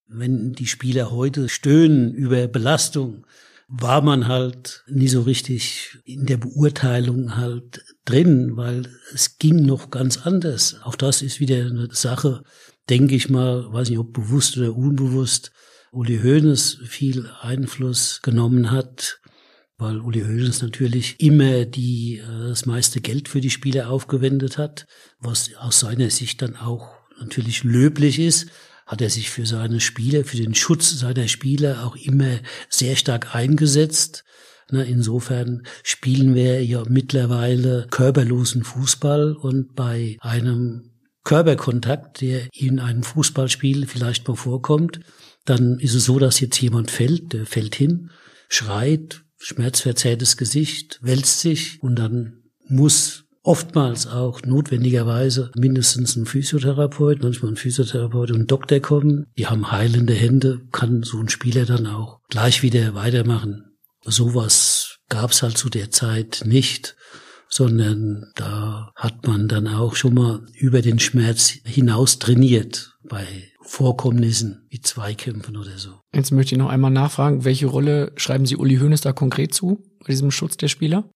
Wenn die Spieler heute stöhnen über Belastung, war man halt nie so richtig in der Beurteilung halt drin, weil es ging noch ganz anders. Auch das ist wieder eine Sache, denke ich mal, weiß nicht ob bewusst oder unbewusst, Uli Hoeneß viel Einfluss genommen hat, weil Uli Hoeneß natürlich immer die, äh, das meiste Geld für die Spieler aufgewendet hat, was aus seiner Sicht dann auch natürlich löblich ist hat er sich für seine Spieler, für den Schutz seiner Spieler auch immer sehr stark eingesetzt. Insofern spielen wir ja mittlerweile körperlosen Fußball und bei einem Körperkontakt, der in einem Fußballspiel vielleicht mal vorkommt, dann ist es so, dass jetzt jemand fällt, der fällt hin, schreit, schmerzverzerrtes Gesicht, wälzt sich und dann muss oftmals auch notwendigerweise mindestens ein Physiotherapeut, manchmal ein Physiotherapeut und ein Doktor kommen. Die haben heilende Hände, kann so ein Spieler dann auch gleich wieder weitermachen. Sowas gab's halt zu der Zeit nicht, sondern da hat man dann auch schon mal über den Schmerz hinaus trainiert bei Vorkommnissen wie Zweikämpfen oder so. Jetzt möchte ich noch einmal nachfragen, welche Rolle schreiben Sie Uli Hoeneß da konkret zu bei diesem Schutz der Spieler?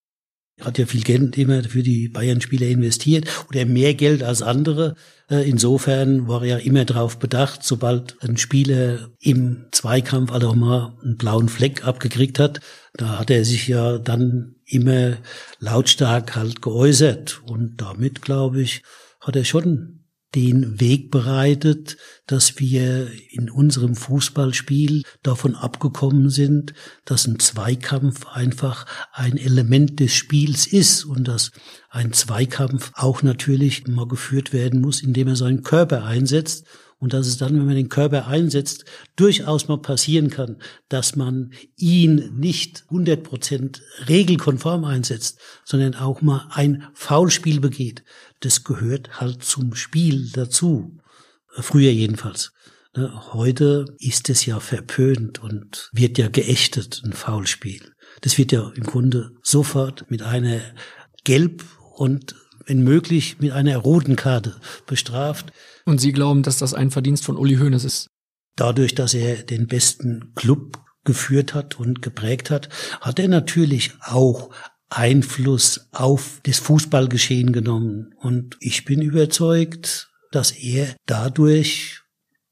hat ja viel Geld immer für die Bayern-Spieler investiert oder mehr Geld als andere. Äh, insofern war er ja immer darauf bedacht, sobald ein Spieler im Zweikampf also mal einen blauen Fleck abgekriegt hat, da hat er sich ja dann immer lautstark halt geäußert. Und damit, glaube ich, hat er schon den Weg bereitet, dass wir in unserem Fußballspiel davon abgekommen sind, dass ein Zweikampf einfach ein Element des Spiels ist und dass ein Zweikampf auch natürlich mal geführt werden muss, indem er seinen Körper einsetzt und dass es dann, wenn man den Körper einsetzt, durchaus mal passieren kann, dass man ihn nicht 100 Prozent regelkonform einsetzt, sondern auch mal ein Foulspiel begeht. Das gehört halt zum Spiel dazu. Früher jedenfalls. Ne, heute ist es ja verpönt und wird ja geächtet, ein Foulspiel. Das wird ja im Grunde sofort mit einer Gelb- und wenn möglich mit einer roten Karte bestraft. Und Sie glauben, dass das ein Verdienst von Uli Hoeneß ist? Dadurch, dass er den besten Club geführt hat und geprägt hat, hat er natürlich auch Einfluss auf das Fußballgeschehen genommen. Und ich bin überzeugt, dass er dadurch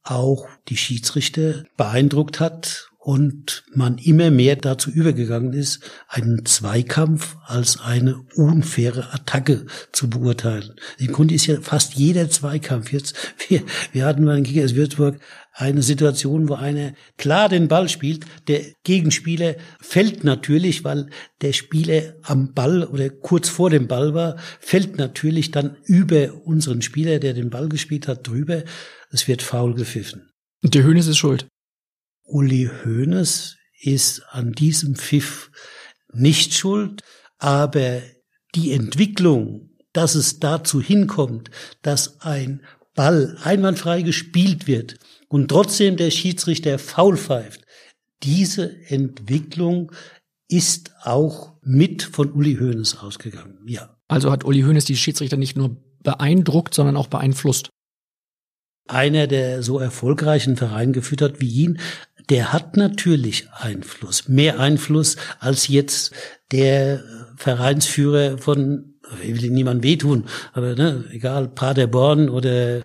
auch die Schiedsrichter beeindruckt hat und man immer mehr dazu übergegangen ist, einen Zweikampf als eine unfaire Attacke zu beurteilen. Im Grunde ist ja fast jeder Zweikampf jetzt, wir, wir hatten bei den Kickers Würzburg eine Situation, wo einer klar den Ball spielt, der Gegenspieler fällt natürlich, weil der Spieler am Ball oder kurz vor dem Ball war, fällt natürlich dann über unseren Spieler, der den Ball gespielt hat, drüber. Es wird faul gepfiffen. Der Hönes ist schuld. Uli Hoeneß ist an diesem Pfiff nicht schuld, aber die Entwicklung, dass es dazu hinkommt, dass ein Ball einwandfrei gespielt wird und trotzdem der Schiedsrichter faul pfeift. Diese Entwicklung ist auch mit von Uli Hoeneß ausgegangen, ja. Also hat Uli Hoeneß die Schiedsrichter nicht nur beeindruckt, sondern auch beeinflusst. Einer, der so erfolgreichen Verein geführt hat wie ihn, der hat natürlich Einfluss, mehr Einfluss als jetzt der Vereinsführer von, ich will niemand wehtun, aber ne, egal, Paderborn oder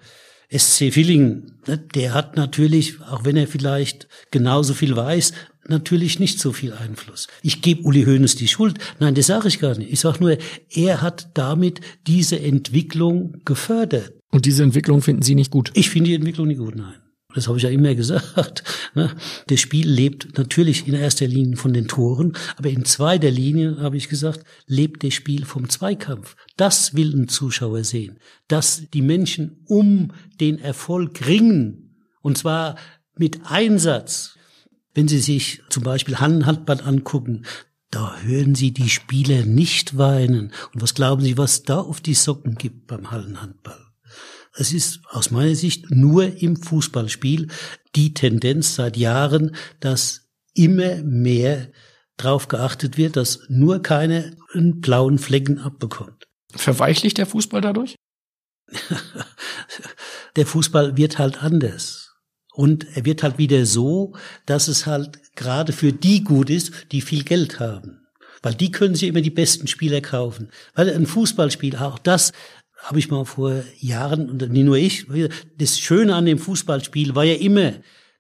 SC Villingen, ne, der hat natürlich, auch wenn er vielleicht genauso viel weiß, natürlich nicht so viel Einfluss. Ich gebe Uli Hoeneß die Schuld. Nein, das sage ich gar nicht. Ich sage nur, er hat damit diese Entwicklung gefördert. Und diese Entwicklung finden Sie nicht gut? Ich finde die Entwicklung nicht gut, nein. Das habe ich ja immer gesagt. Ne? Das Spiel lebt natürlich in erster Linie von den Toren, aber in zweiter Linie, habe ich gesagt, lebt das Spiel vom Zweikampf. Das will ein Zuschauer sehen. Dass die Menschen um den Erfolg ringen. Und zwar mit Einsatz. Wenn Sie sich zum Beispiel Handball angucken, da hören Sie die Spieler nicht weinen. Und was glauben Sie, was da auf die Socken gibt beim Hallenhandball? Es ist aus meiner Sicht nur im Fußballspiel die Tendenz seit Jahren, dass immer mehr darauf geachtet wird, dass nur keine blauen Flecken abbekommt. Verweichlicht der Fußball dadurch? der Fußball wird halt anders. Und er wird halt wieder so, dass es halt gerade für die gut ist, die viel Geld haben. Weil die können sich immer die besten Spieler kaufen. Weil ein Fußballspiel, auch das habe ich mal vor Jahren, und nicht nur ich, das Schöne an dem Fußballspiel war ja immer,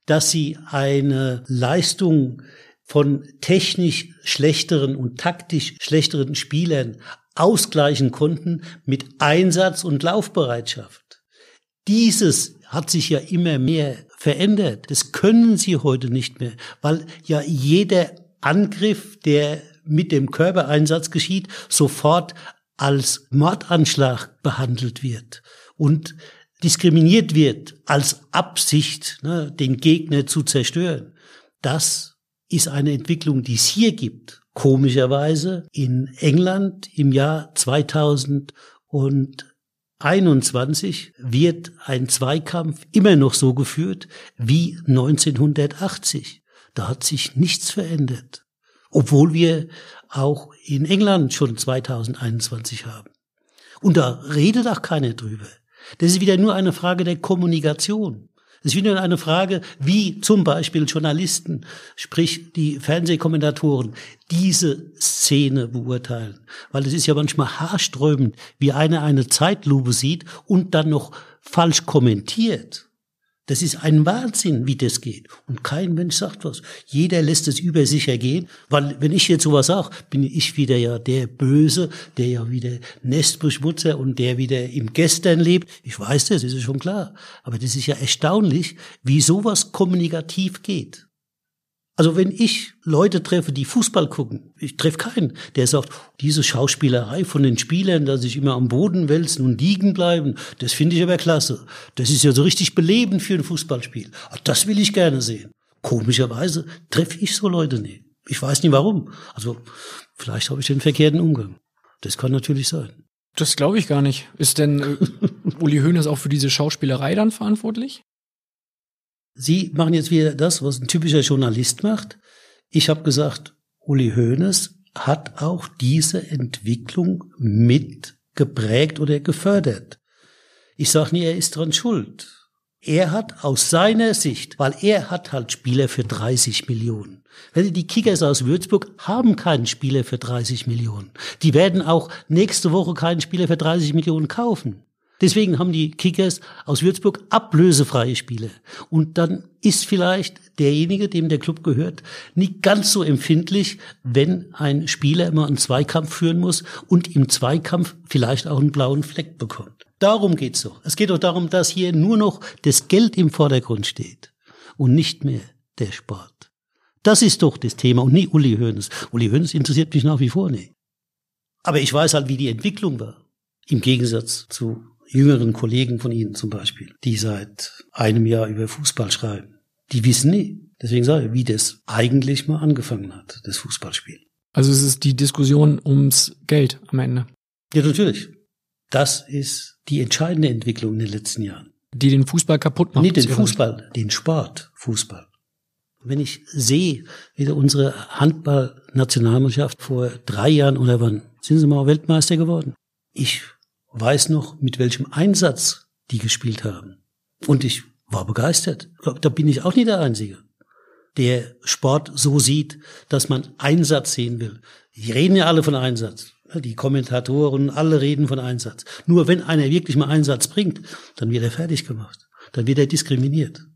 dass sie eine Leistung von technisch schlechteren und taktisch schlechteren Spielern ausgleichen konnten mit Einsatz und Laufbereitschaft. Dieses hat sich ja immer mehr verändert. Das können sie heute nicht mehr, weil ja jeder Angriff, der mit dem Körpereinsatz geschieht, sofort als Mordanschlag behandelt wird und diskriminiert wird als Absicht, ne, den Gegner zu zerstören. Das ist eine Entwicklung, die es hier gibt. Komischerweise in England im Jahr 2021 wird ein Zweikampf immer noch so geführt wie 1980. Da hat sich nichts verändert. Obwohl wir auch in England schon 2021 haben. Und da redet auch keiner drüber. Das ist wieder nur eine Frage der Kommunikation. Es ist wieder eine Frage, wie zum Beispiel Journalisten, sprich die Fernsehkommentatoren, diese Szene beurteilen. Weil es ist ja manchmal haarsträubend, wie einer eine Zeitlupe sieht und dann noch falsch kommentiert. Das ist ein Wahnsinn, wie das geht. Und kein Mensch sagt was. Jeder lässt es über sich ergehen, weil wenn ich jetzt sowas sage, bin ich wieder ja der Böse, der ja wieder Nestbeschmutzer und der wieder im Gestern lebt. Ich weiß das, ist schon klar. Aber das ist ja erstaunlich, wie sowas kommunikativ geht. Also wenn ich Leute treffe, die Fußball gucken, ich treffe keinen, der sagt, diese Schauspielerei von den Spielern, dass sich immer am Boden wälzen und liegen bleiben, das finde ich aber klasse. Das ist ja so richtig belebend für ein Fußballspiel. Ah, das will ich gerne sehen. Komischerweise treffe ich so Leute nicht. Ich weiß nicht warum. Also vielleicht habe ich den verkehrten Umgang. Das kann natürlich sein. Das glaube ich gar nicht. Ist denn äh, Uli Hoeneß auch für diese Schauspielerei dann verantwortlich? Sie machen jetzt wieder das, was ein typischer Journalist macht. Ich habe gesagt, Uli Hoeneß hat auch diese Entwicklung mit geprägt oder gefördert. Ich sage nie, er ist dran schuld. Er hat aus seiner Sicht, weil er hat halt Spieler für 30 Millionen. Wenn die Kickers aus Würzburg haben keinen Spieler für 30 Millionen. Die werden auch nächste Woche keinen Spieler für 30 Millionen kaufen. Deswegen haben die Kickers aus Würzburg ablösefreie Spiele. Und dann ist vielleicht derjenige, dem der Club gehört, nicht ganz so empfindlich, wenn ein Spieler immer einen Zweikampf führen muss und im Zweikampf vielleicht auch einen blauen Fleck bekommt. Darum geht's doch. Es geht doch darum, dass hier nur noch das Geld im Vordergrund steht und nicht mehr der Sport. Das ist doch das Thema und nicht Uli Hoeneß. Uli Hoeneß interessiert mich nach wie vor nicht. Aber ich weiß halt, wie die Entwicklung war. Im Gegensatz zu jüngeren Kollegen von Ihnen zum Beispiel, die seit einem Jahr über Fußball schreiben. Die wissen nie. Deswegen sage ich, wie das eigentlich mal angefangen hat, das Fußballspiel. Also es ist die Diskussion ums Geld am Ende. Ja, natürlich. Das ist die entscheidende Entwicklung in den letzten Jahren. Die den Fußball kaputt machen. Nicht den Fußball, den Sport, Fußball. Wenn ich sehe, wie unsere Handballnationalmannschaft vor drei Jahren oder wann sind sie mal Weltmeister geworden. Ich weiß noch, mit welchem Einsatz die gespielt haben. Und ich war begeistert. Da bin ich auch nicht der Einzige, der Sport so sieht, dass man Einsatz sehen will. Die reden ja alle von Einsatz. Die Kommentatoren, alle reden von Einsatz. Nur wenn einer wirklich mal Einsatz bringt, dann wird er fertig gemacht. Dann wird er diskriminiert.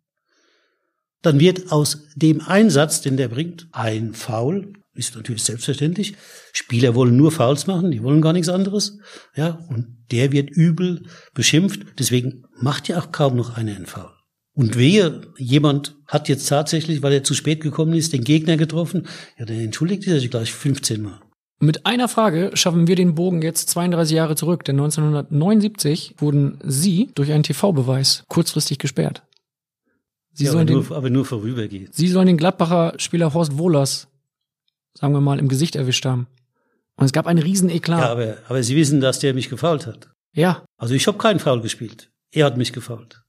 Dann wird aus dem Einsatz, den der bringt, ein Foul. Ist natürlich selbstverständlich. Spieler wollen nur Fouls machen, die wollen gar nichts anderes. Ja, und der wird übel beschimpft. Deswegen macht ja auch kaum noch einer einen Foul. Und wehe, jemand hat jetzt tatsächlich, weil er zu spät gekommen ist, den Gegner getroffen, ja, dann entschuldigt er sich gleich 15 Mal. Mit einer Frage schaffen wir den Bogen jetzt 32 Jahre zurück, denn 1979 wurden Sie durch einen TV-Beweis kurzfristig gesperrt. Sie ja, sollen aber, nur, den, aber nur vorübergehend. Sie sollen den Gladbacher Spieler Horst Wohlers, sagen wir mal, im Gesicht erwischt haben. Und es gab einen riesen Eklat. Ja, aber, aber Sie wissen, dass der mich gefault hat. Ja. Also ich habe keinen Foul gespielt. Er hat mich gefault.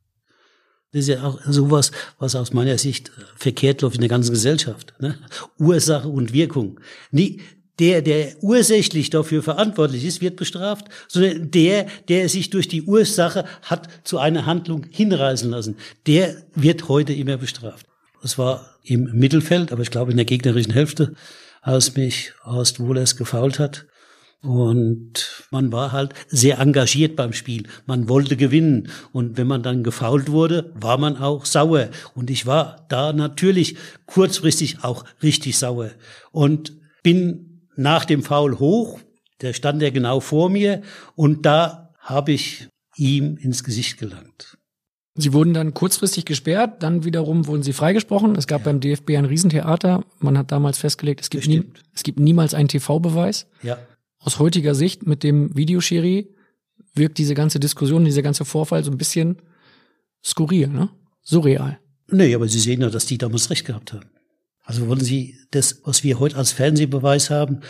Das ist ja auch sowas, was aus meiner Sicht verkehrt läuft in der ganzen Gesellschaft. Ne? Ursache und Wirkung. Nie, der, der ursächlich dafür verantwortlich ist, wird bestraft, sondern der, der sich durch die Ursache hat zu einer Handlung hinreißen lassen, der wird heute immer bestraft. Das war im Mittelfeld, aber ich glaube in der gegnerischen Hälfte, als mich Horst Wohlers gefault hat. Und man war halt sehr engagiert beim Spiel. Man wollte gewinnen. Und wenn man dann gefault wurde, war man auch sauer. Und ich war da natürlich kurzfristig auch richtig sauer. Und bin nach dem Foul hoch. Der stand ja genau vor mir. Und da habe ich ihm ins Gesicht gelangt. Sie wurden dann kurzfristig gesperrt, dann wiederum wurden sie freigesprochen. Es gab ja. beim DFB ein Riesentheater. Man hat damals festgelegt, es gibt, nie, es gibt niemals einen TV-Beweis. Ja aus heutiger Sicht mit dem Videoschiri wirkt diese ganze Diskussion, dieser ganze Vorfall so ein bisschen skurril, ne? Surreal. Nee, aber Sie sehen ja, dass die damals recht gehabt haben. Also wollen Sie das, was wir heute als Fernsehbeweis haben,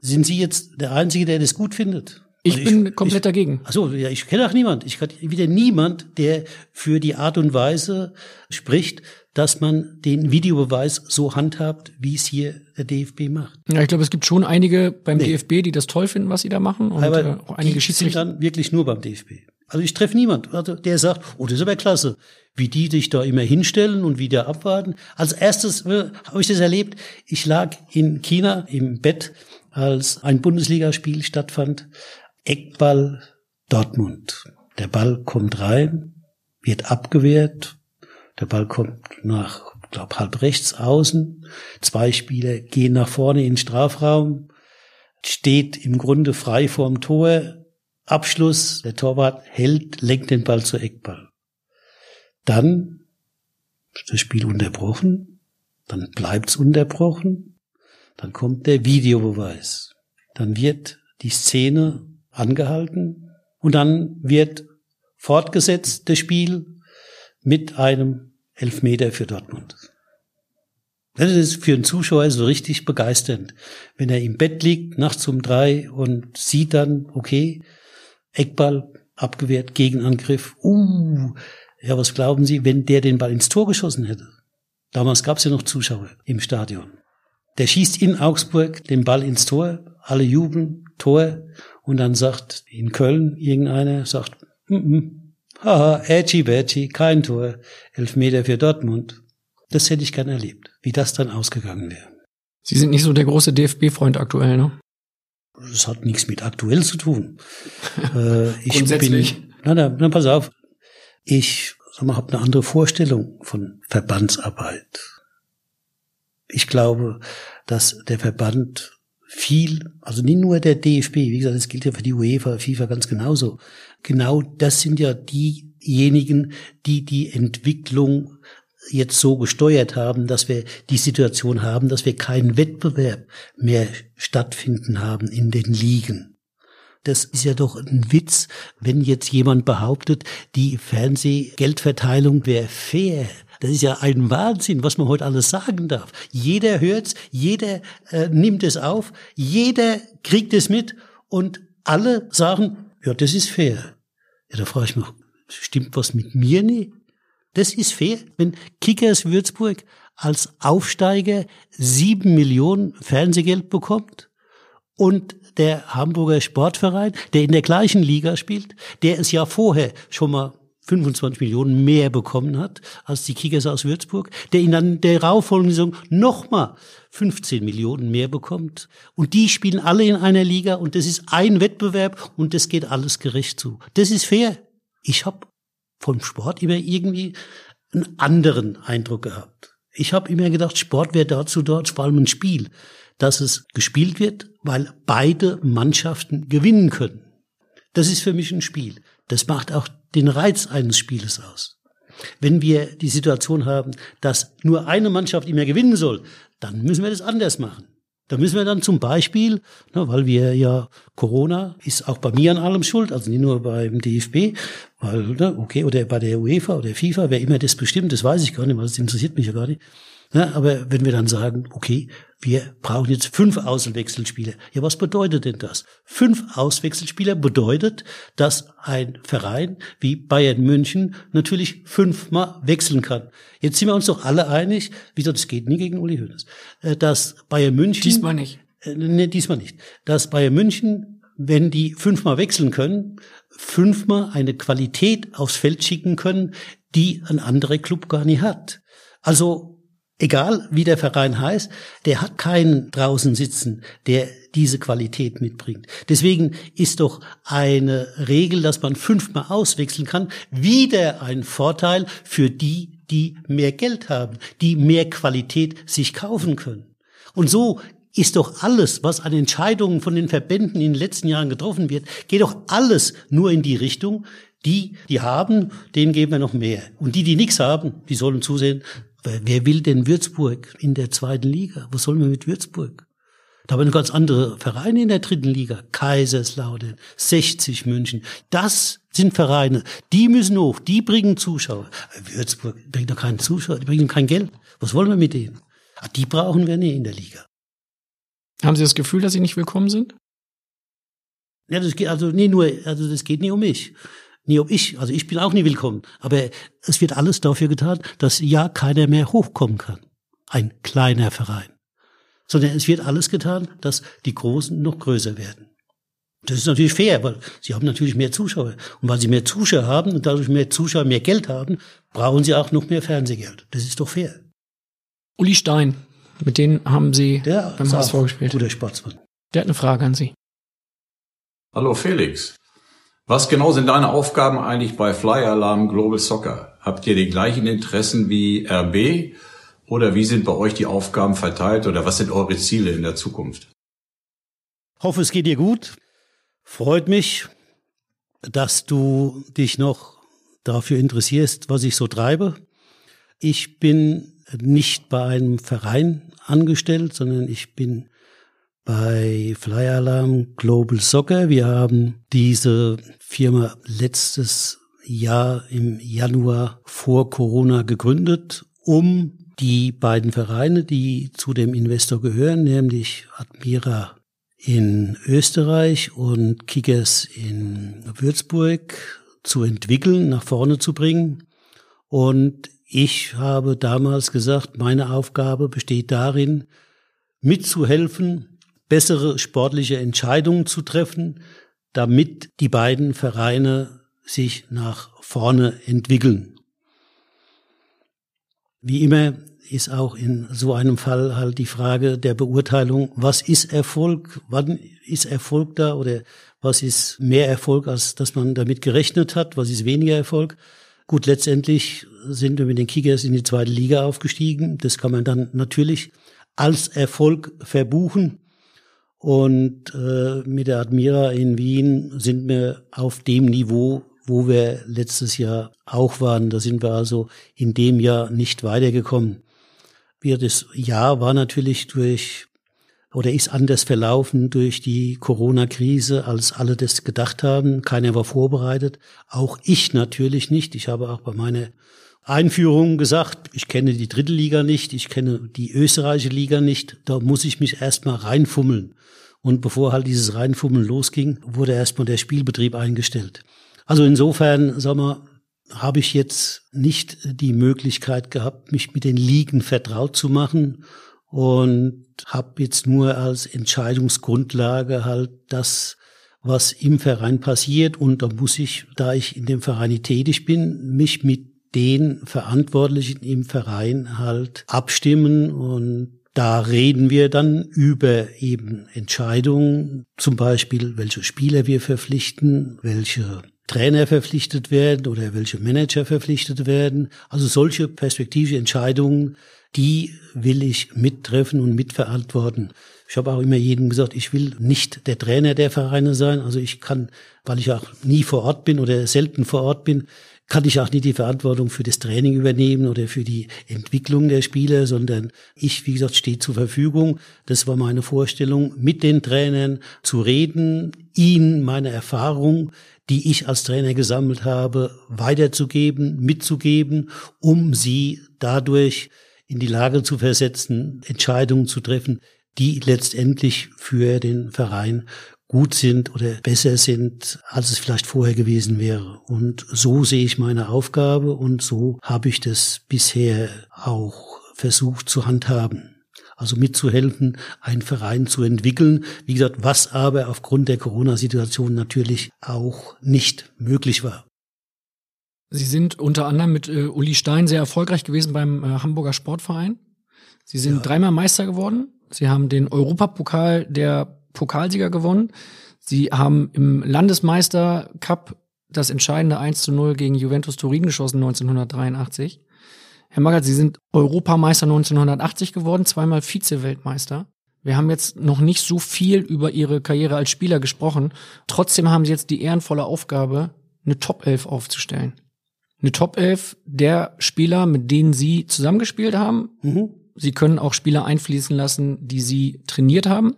sind Sie jetzt der Einzige, der das gut findet? Ich also bin komplett ich, dagegen. Also ja, ich kenne auch niemand. Ich kenne wieder niemand, der für die Art und Weise spricht, dass man den Videobeweis so handhabt, wie es hier der DFB macht. Ja, ich glaube, es gibt schon einige beim nee. DFB, die das toll finden, was sie da machen. Und aber äh, auch einige die sind dann wirklich nur beim DFB. Also ich treffe niemand, also der sagt, oh, das ist aber klasse, wie die sich da immer hinstellen und wieder abwarten. Als erstes äh, habe ich das erlebt. Ich lag in China im Bett, als ein Bundesligaspiel stattfand. Eckball Dortmund. Der Ball kommt rein, wird abgewehrt. Der Ball kommt nach, glaub, halb rechts außen. Zwei Spieler gehen nach vorne in den Strafraum. Steht im Grunde frei vorm Tor. Abschluss. Der Torwart hält, lenkt den Ball zu Eckball. Dann ist das Spiel unterbrochen. Dann bleibt's unterbrochen. Dann kommt der Videobeweis. Dann wird die Szene angehalten und dann wird fortgesetzt das Spiel mit einem Elfmeter für Dortmund. Das ist für einen Zuschauer so richtig begeisternd, wenn er im Bett liegt, nachts um drei und sieht dann, okay, Eckball abgewehrt, Gegenangriff. Uh, ja, was glauben Sie, wenn der den Ball ins Tor geschossen hätte? Damals gab es ja noch Zuschauer im Stadion. Der schießt in Augsburg den Ball ins Tor, alle jubeln, Tor, und dann sagt in Köln irgendeiner, sagt, mm -mm, haha, edgy badgy, kein Tor, Elfmeter für Dortmund. Das hätte ich gern erlebt, wie das dann ausgegangen wäre. Sie sind nicht so der große DFB-Freund aktuell, ne? Das hat nichts mit aktuell zu tun. äh, ich Grundsätzlich. bin, na, na, na, pass auf. Ich habe eine andere Vorstellung von Verbandsarbeit. Ich glaube, dass der Verband viel, also nicht nur der DFB, wie gesagt, das gilt ja für die UEFA, FIFA ganz genauso. Genau das sind ja diejenigen, die die Entwicklung jetzt so gesteuert haben, dass wir die Situation haben, dass wir keinen Wettbewerb mehr stattfinden haben in den Ligen. Das ist ja doch ein Witz, wenn jetzt jemand behauptet, die Fernsehgeldverteilung wäre fair. Das ist ja ein Wahnsinn, was man heute alles sagen darf. Jeder hört's, jeder äh, nimmt es auf, jeder kriegt es mit und alle sagen, ja, das ist fair. Ja, da frage ich mich, stimmt was mit mir nicht? Das ist fair, wenn Kickers Würzburg als Aufsteiger sieben Millionen Fernsehgeld bekommt und der Hamburger Sportverein, der in der gleichen Liga spielt, der es ja vorher schon mal 25 Millionen mehr bekommen hat als die Kickers aus Würzburg, der in dann der darauffolgenden Saison nochmal 15 Millionen mehr bekommt. Und die spielen alle in einer Liga und das ist ein Wettbewerb und das geht alles gerecht zu. Das ist fair. Ich habe vom Sport immer irgendwie einen anderen Eindruck gehabt. Ich habe immer gedacht, Sport wäre dazu dort, vor allem ein Spiel, dass es gespielt wird, weil beide Mannschaften gewinnen können. Das ist für mich ein Spiel. Das macht auch den Reiz eines Spieles aus. Wenn wir die Situation haben, dass nur eine Mannschaft immer gewinnen soll, dann müssen wir das anders machen. Da müssen wir dann zum Beispiel, ne, weil wir ja Corona ist auch bei mir an allem schuld, also nicht nur beim DFB, weil, ne, okay, oder bei der UEFA oder FIFA, wer immer das bestimmt, das weiß ich gar nicht, weil das interessiert mich ja gar nicht. Ja, aber wenn wir dann sagen, okay, wir brauchen jetzt fünf Auswechselspieler. Ja, was bedeutet denn das? Fünf Auswechselspieler bedeutet, dass ein Verein wie Bayern München natürlich fünfmal wechseln kann. Jetzt sind wir uns doch alle einig, wieso das geht nie gegen Uli Hoeneß, äh, dass Bayern München diesmal nicht. Äh, nee, diesmal nicht. Dass Bayern München, wenn die fünfmal wechseln können, fünfmal eine Qualität aufs Feld schicken können, die ein anderer Club gar nicht hat. Also egal wie der Verein heißt, der hat keinen draußen sitzen, der diese Qualität mitbringt. Deswegen ist doch eine Regel, dass man fünfmal auswechseln kann, wieder ein Vorteil für die, die mehr Geld haben, die mehr Qualität sich kaufen können. Und so ist doch alles, was an Entscheidungen von den Verbänden in den letzten Jahren getroffen wird, geht doch alles nur in die Richtung, die, die haben, denen geben wir noch mehr. Und die, die nichts haben, die sollen zusehen, Wer will denn Würzburg in der zweiten Liga? Was sollen wir mit Würzburg? Da haben wir ganz andere Vereine in der dritten Liga. Kaiserslautern, 60 München. Das sind Vereine. Die müssen hoch. Die bringen Zuschauer. Würzburg bringt doch keinen Zuschauer. Die bringen kein Geld. Was wollen wir mit denen? Ah, die brauchen wir nicht in der Liga. Haben Sie das Gefühl, dass Sie nicht willkommen sind? Ja, das geht also nicht nur, also das geht nicht um mich nie ob ich, also ich bin auch nie willkommen. Aber es wird alles dafür getan, dass ja keiner mehr hochkommen kann. Ein kleiner Verein. Sondern es wird alles getan, dass die Großen noch größer werden. Das ist natürlich fair, weil sie haben natürlich mehr Zuschauer. Und weil sie mehr Zuschauer haben und dadurch mehr Zuschauer mehr Geld haben, brauchen sie auch noch mehr Fernsehgeld. Das ist doch fair. Uli Stein, mit denen haben Sie Der beim HSV gespielt. Guter Sportsmann. Der hat eine Frage an Sie. Hallo Felix. Was genau sind deine Aufgaben eigentlich bei Fly Alarm Global Soccer? Habt ihr die gleichen Interessen wie RB oder wie sind bei euch die Aufgaben verteilt oder was sind eure Ziele in der Zukunft? Hoffe, es geht dir gut. Freut mich, dass du dich noch dafür interessierst, was ich so treibe. Ich bin nicht bei einem Verein angestellt, sondern ich bin bei Fly Alarm Global Soccer. Wir haben diese Firma letztes Jahr im Januar vor Corona gegründet, um die beiden Vereine, die zu dem Investor gehören, nämlich Admira in Österreich und Kickers in Würzburg zu entwickeln, nach vorne zu bringen. Und ich habe damals gesagt, meine Aufgabe besteht darin, mitzuhelfen, bessere sportliche Entscheidungen zu treffen, damit die beiden Vereine sich nach vorne entwickeln. Wie immer ist auch in so einem Fall halt die Frage der Beurteilung, was ist Erfolg, wann ist Erfolg da oder was ist mehr Erfolg, als dass man damit gerechnet hat, was ist weniger Erfolg. Gut, letztendlich sind wir mit den Kickers in die zweite Liga aufgestiegen. Das kann man dann natürlich als Erfolg verbuchen. Und äh, mit der Admira in Wien sind wir auf dem Niveau, wo wir letztes Jahr auch waren. Da sind wir also in dem Jahr nicht weitergekommen. Wir, das Jahr war natürlich durch oder ist anders verlaufen durch die Corona-Krise, als alle das gedacht haben. Keiner war vorbereitet. Auch ich natürlich nicht. Ich habe auch bei meiner Einführung gesagt, ich kenne die dritte Liga nicht, ich kenne die österreichische Liga nicht. Da muss ich mich erstmal reinfummeln. Und bevor halt dieses Reinfummeln losging, wurde erstmal der Spielbetrieb eingestellt. Also insofern, sagen wir, habe ich jetzt nicht die Möglichkeit gehabt, mich mit den Ligen vertraut zu machen und habe jetzt nur als Entscheidungsgrundlage halt das, was im Verein passiert. Und da muss ich, da ich in dem Verein tätig bin, mich mit den Verantwortlichen im Verein halt abstimmen und da reden wir dann über eben Entscheidungen, zum Beispiel, welche Spieler wir verpflichten, welche Trainer verpflichtet werden oder welche Manager verpflichtet werden. Also solche perspektivische Entscheidungen, die will ich mittreffen und mitverantworten. Ich habe auch immer jedem gesagt, ich will nicht der Trainer der Vereine sein. Also ich kann, weil ich auch nie vor Ort bin oder selten vor Ort bin, kann ich auch nicht die Verantwortung für das Training übernehmen oder für die Entwicklung der Spieler, sondern ich, wie gesagt, stehe zur Verfügung. Das war meine Vorstellung, mit den Trainern zu reden, ihnen meine Erfahrung die ich als Trainer gesammelt habe, weiterzugeben, mitzugeben, um sie dadurch in die Lage zu versetzen, Entscheidungen zu treffen, die letztendlich für den Verein gut sind oder besser sind, als es vielleicht vorher gewesen wäre. Und so sehe ich meine Aufgabe und so habe ich das bisher auch versucht zu handhaben also mitzuhelfen, einen Verein zu entwickeln. Wie gesagt, was aber aufgrund der Corona-Situation natürlich auch nicht möglich war. Sie sind unter anderem mit äh, Uli Stein sehr erfolgreich gewesen beim äh, Hamburger Sportverein. Sie sind ja. dreimal Meister geworden. Sie haben den Europapokal der Pokalsieger gewonnen. Sie haben im Landesmeister Cup das entscheidende 1 zu 0 gegen Juventus Turin geschossen 1983. Herr Magath, Sie sind Europameister 1980 geworden, zweimal Vize-Weltmeister. Wir haben jetzt noch nicht so viel über Ihre Karriere als Spieler gesprochen. Trotzdem haben Sie jetzt die ehrenvolle Aufgabe, eine Top 11 aufzustellen. Eine Top 11 der Spieler, mit denen Sie zusammengespielt haben. Mhm. Sie können auch Spieler einfließen lassen, die Sie trainiert haben.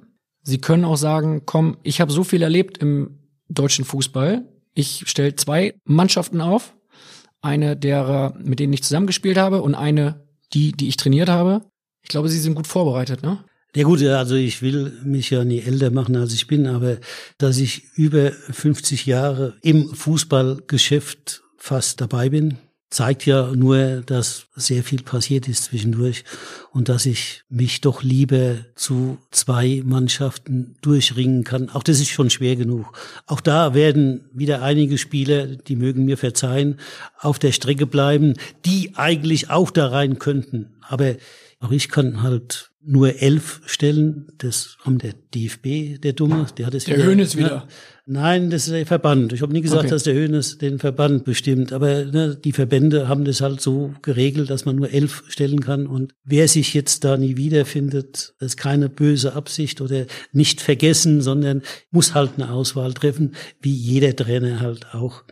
Sie können auch sagen, komm, ich habe so viel erlebt im deutschen Fußball. Ich stelle zwei Mannschaften auf eine derer, mit denen ich zusammengespielt habe und eine, die, die ich trainiert habe. Ich glaube, Sie sind gut vorbereitet, ne? Ja gut, also ich will mich ja nie älter machen, als ich bin, aber dass ich über 50 Jahre im Fußballgeschäft fast dabei bin, zeigt ja nur, dass sehr viel passiert ist zwischendurch und dass ich mich doch lieber zu zwei Mannschaften durchringen kann. Auch das ist schon schwer genug. Auch da werden wieder einige Spieler, die mögen mir verzeihen, auf der Strecke bleiben, die eigentlich auch da rein könnten. Aber auch ich kann halt nur elf stellen. Das haben der DFB, der Dumme, der hat es Der Höhnes wieder. Nein, das ist der Verband. Ich habe nie gesagt, okay. dass der Höhnes den Verband bestimmt. Aber ne, die Verbände haben das halt so geregelt, dass man nur elf stellen kann. Und wer sich jetzt da nie wiederfindet, ist keine böse Absicht oder nicht vergessen, sondern muss halt eine Auswahl treffen, wie jeder Trainer halt auch.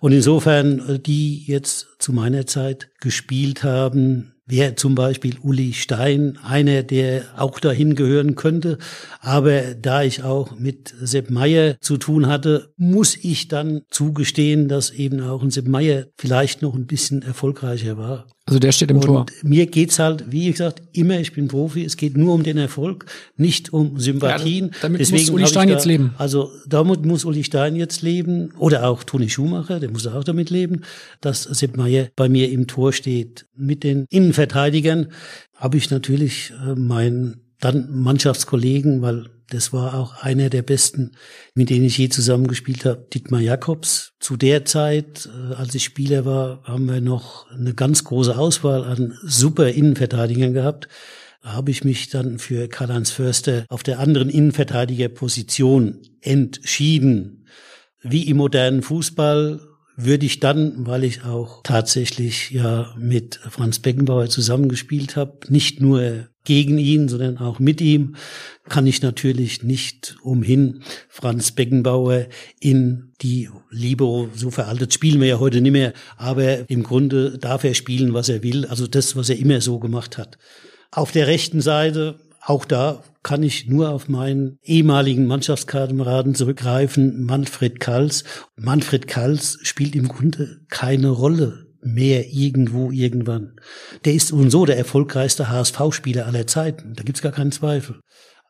Und insofern, die jetzt zu meiner Zeit gespielt haben, wäre zum Beispiel Uli Stein einer, der auch dahin gehören könnte. Aber da ich auch mit Sepp Meyer zu tun hatte, muss ich dann zugestehen, dass eben auch ein Sepp Meyer vielleicht noch ein bisschen erfolgreicher war. Also der steht im und Tor. Mir geht's halt, wie gesagt, immer, ich bin Profi, es geht nur um den Erfolg, nicht um Sympathien. Ja, damit Deswegen muss Uli Stein da, jetzt leben. Also damit muss Uli Stein jetzt leben oder auch Toni Schumacher, der muss auch damit leben, dass Sepp Meyer bei mir im Tor steht. Mit den Innenverteidigern habe ich natürlich äh, meinen dann Mannschaftskollegen, weil das war auch einer der besten, mit denen ich je zusammengespielt habe, Dietmar Jakobs. Zu der Zeit, äh, als ich Spieler war, haben wir noch eine ganz große Auswahl an super Innenverteidigern gehabt. Da habe ich mich dann für Karl-Heinz Förster auf der anderen Innenverteidigerposition entschieden. Wie im modernen Fußball würde ich dann, weil ich auch tatsächlich ja mit Franz Beckenbauer zusammengespielt habe, nicht nur gegen ihn, sondern auch mit ihm, kann ich natürlich nicht umhin, Franz Beckenbauer in die Libero, so veraltet spielen wir ja heute nicht mehr, aber im Grunde darf er spielen, was er will, also das, was er immer so gemacht hat. Auf der rechten Seite, auch da kann ich nur auf meinen ehemaligen Mannschaftskameraden zurückgreifen, Manfred Kals. Manfred Kals spielt im Grunde keine Rolle mehr irgendwo irgendwann. Der ist und so der erfolgreichste HSV-Spieler aller Zeiten. Da gibt's gar keinen Zweifel.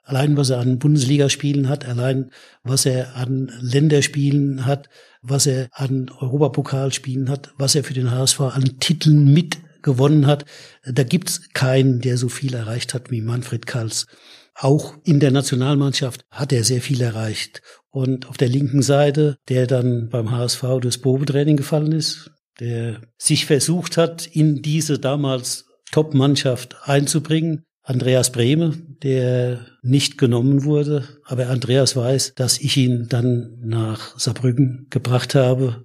Allein was er an Bundesligaspielen hat, allein was er an Länderspielen hat, was er an Europapokalspielen hat, was er für den HSV an Titeln mit gewonnen hat. Da gibt's keinen, der so viel erreicht hat wie Manfred Kals. Auch in der Nationalmannschaft hat er sehr viel erreicht. Und auf der linken Seite, der dann beim HSV durchs Probetraining gefallen ist, der sich versucht hat, in diese damals Top-Mannschaft einzubringen, Andreas Brehme, der nicht genommen wurde. Aber Andreas weiß, dass ich ihn dann nach Saarbrücken gebracht habe,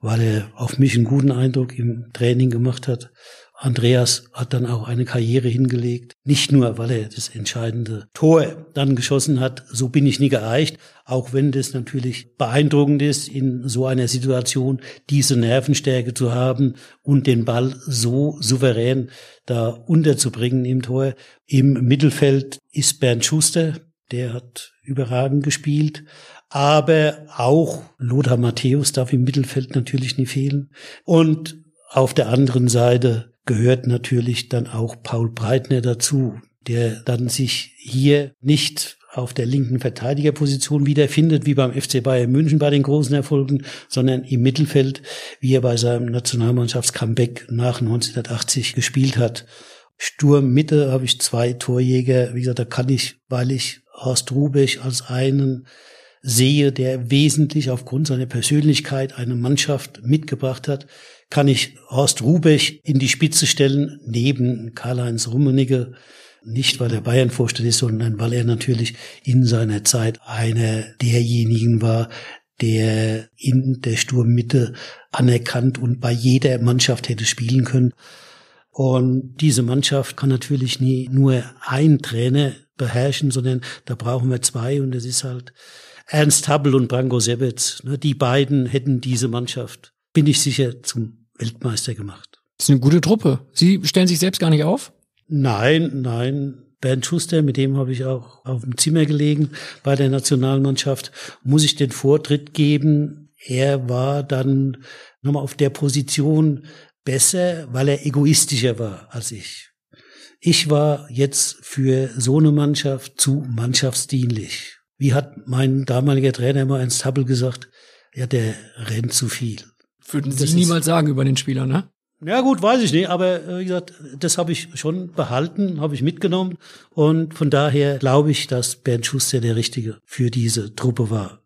weil er auf mich einen guten Eindruck im Training gemacht hat. Andreas hat dann auch eine Karriere hingelegt. Nicht nur, weil er das entscheidende Tor dann geschossen hat, so bin ich nie geeicht, auch wenn das natürlich beeindruckend ist, in so einer Situation diese Nervenstärke zu haben und den Ball so souverän da unterzubringen im Tor. Im Mittelfeld ist Bernd Schuster, der hat überragend gespielt. Aber auch Lothar Matthäus darf im Mittelfeld natürlich nie fehlen. Und auf der anderen Seite gehört natürlich dann auch Paul Breitner dazu, der dann sich hier nicht auf der linken Verteidigerposition wiederfindet, wie beim FC Bayern München bei den großen Erfolgen, sondern im Mittelfeld, wie er bei seinem Nationalmannschafts-Comeback nach 1980 gespielt hat. Sturm Mitte habe ich zwei Torjäger. Wie gesagt, da kann ich, weil ich Horst Rubech als einen sehe, der wesentlich aufgrund seiner Persönlichkeit eine Mannschaft mitgebracht hat, kann ich Horst Rubech in die Spitze stellen, neben Karl-Heinz Rummenigge. Nicht, weil er Bayern-Vorstand ist, sondern weil er natürlich in seiner Zeit einer derjenigen war, der in der Sturmmitte anerkannt und bei jeder Mannschaft hätte spielen können. Und diese Mannschaft kann natürlich nie nur ein Trainer beherrschen, sondern da brauchen wir zwei und das ist halt Ernst Habbel und Branko Sebetz. Ne, die beiden hätten diese Mannschaft, bin ich sicher, zum Weltmeister gemacht. Das ist eine gute Truppe. Sie stellen sich selbst gar nicht auf? Nein, nein. Bernd Schuster, mit dem habe ich auch auf dem Zimmer gelegen bei der Nationalmannschaft, muss ich den Vortritt geben. Er war dann nochmal auf der Position besser, weil er egoistischer war als ich. Ich war jetzt für so eine Mannschaft zu mannschaftsdienlich. Wie hat mein damaliger Trainer immer Ernst Happel gesagt, ja, der rennt zu viel. Würden Sie niemals sagen über den Spieler, ne? Ja gut, weiß ich nicht, aber äh, wie gesagt, das habe ich schon behalten, habe ich mitgenommen und von daher glaube ich, dass Bernd Schuster der Richtige für diese Truppe war.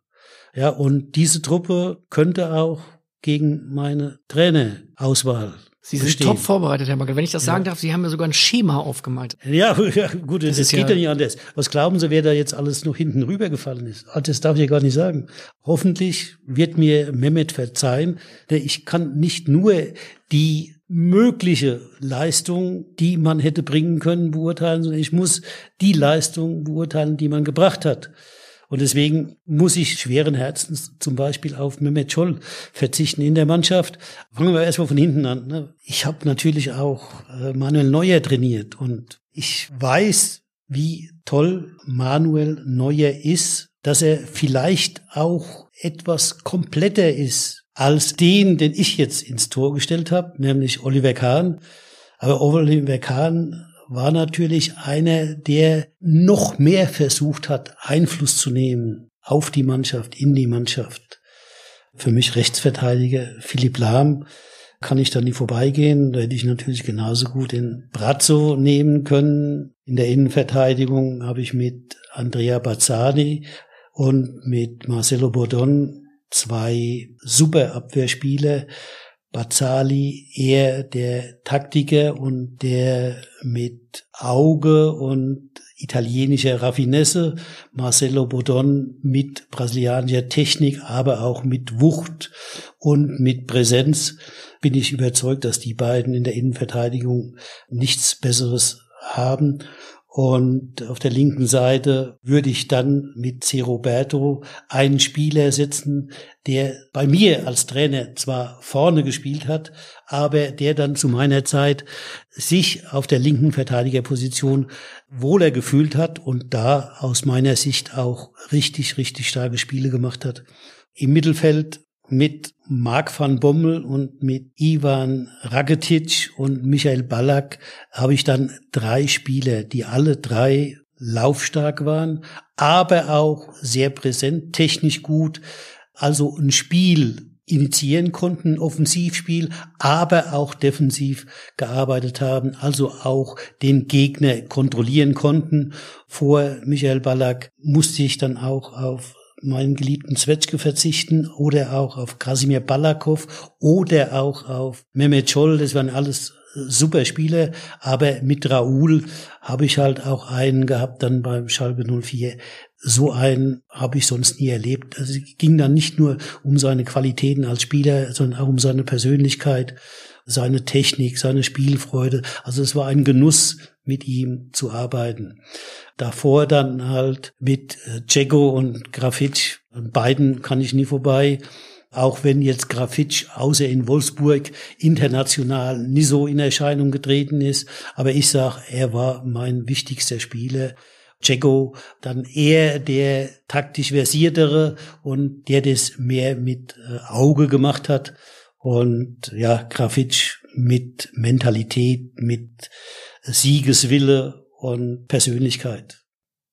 Ja, und diese Truppe könnte auch gegen meine Trainerauswahl Sie sind top vorbereitet, Herr Magel. Wenn ich das sagen darf, Sie haben mir sogar ein Schema aufgemalt. Ja, ja gut, das, das geht ja, ja nicht anders. Was glauben Sie, wer da jetzt alles noch hinten rübergefallen ist? Ah, das darf ich ja gar nicht sagen. Hoffentlich wird mir Mehmet verzeihen, denn ich kann nicht nur die mögliche Leistung, die man hätte bringen können, beurteilen, sondern ich muss die Leistung beurteilen, die man gebracht hat. Und deswegen muss ich schweren Herzens zum Beispiel auf Mehmet Scholl verzichten in der Mannschaft. Fangen wir erstmal von hinten an. Ne? Ich habe natürlich auch äh, Manuel Neuer trainiert und ich weiß, wie toll Manuel Neuer ist, dass er vielleicht auch etwas kompletter ist als den, den ich jetzt ins Tor gestellt habe, nämlich Oliver Kahn. Aber Oliver Kahn war natürlich einer, der noch mehr versucht hat, Einfluss zu nehmen auf die Mannschaft, in die Mannschaft. Für mich Rechtsverteidiger Philipp Lahm kann ich dann nie vorbeigehen. Da hätte ich natürlich genauso gut den Brazzo nehmen können. In der Innenverteidigung habe ich mit Andrea Bazzani und mit Marcelo Bordon zwei super Abwehrspieler, Bazzali eher der Taktiker und der mit Auge und italienischer Raffinesse, Marcelo Bodon mit brasilianischer Technik, aber auch mit Wucht und mit Präsenz bin ich überzeugt, dass die beiden in der Innenverteidigung nichts Besseres haben. Und auf der linken Seite würde ich dann mit C. Roberto einen Spieler setzen, der bei mir als Trainer zwar vorne gespielt hat, aber der dann zu meiner Zeit sich auf der linken Verteidigerposition wohler gefühlt hat und da aus meiner Sicht auch richtig, richtig starke Spiele gemacht hat. Im Mittelfeld mit Marc van Bommel und mit Ivan Rakitic und Michael Ballack habe ich dann drei Spieler, die alle drei laufstark waren, aber auch sehr präsent, technisch gut, also ein Spiel initiieren konnten, Offensivspiel, aber auch defensiv gearbeitet haben, also auch den Gegner kontrollieren konnten. Vor Michael Ballack musste ich dann auch auf meinen geliebten Zwetschke verzichten oder auch auf Krasimir Balakow oder auch auf Mehmet Scholl. Das waren alles super Spieler, aber mit Raoul habe ich halt auch einen gehabt dann beim Schalke 04, so einen habe ich sonst nie erlebt. Also es ging dann nicht nur um seine Qualitäten als Spieler, sondern auch um seine Persönlichkeit, seine Technik, seine Spielfreude. Also es war ein Genuss, mit ihm zu arbeiten. Davor dann halt mit Djeko äh, und Grafitsch. Beiden kann ich nie vorbei. Auch wenn jetzt Grafitsch außer in Wolfsburg international nie so in Erscheinung getreten ist. Aber ich sag, er war mein wichtigster Spieler. Dzeko dann eher der taktisch versiertere und der das mehr mit äh, Auge gemacht hat. Und ja, Grafitsch mit Mentalität, mit Siegeswille und Persönlichkeit.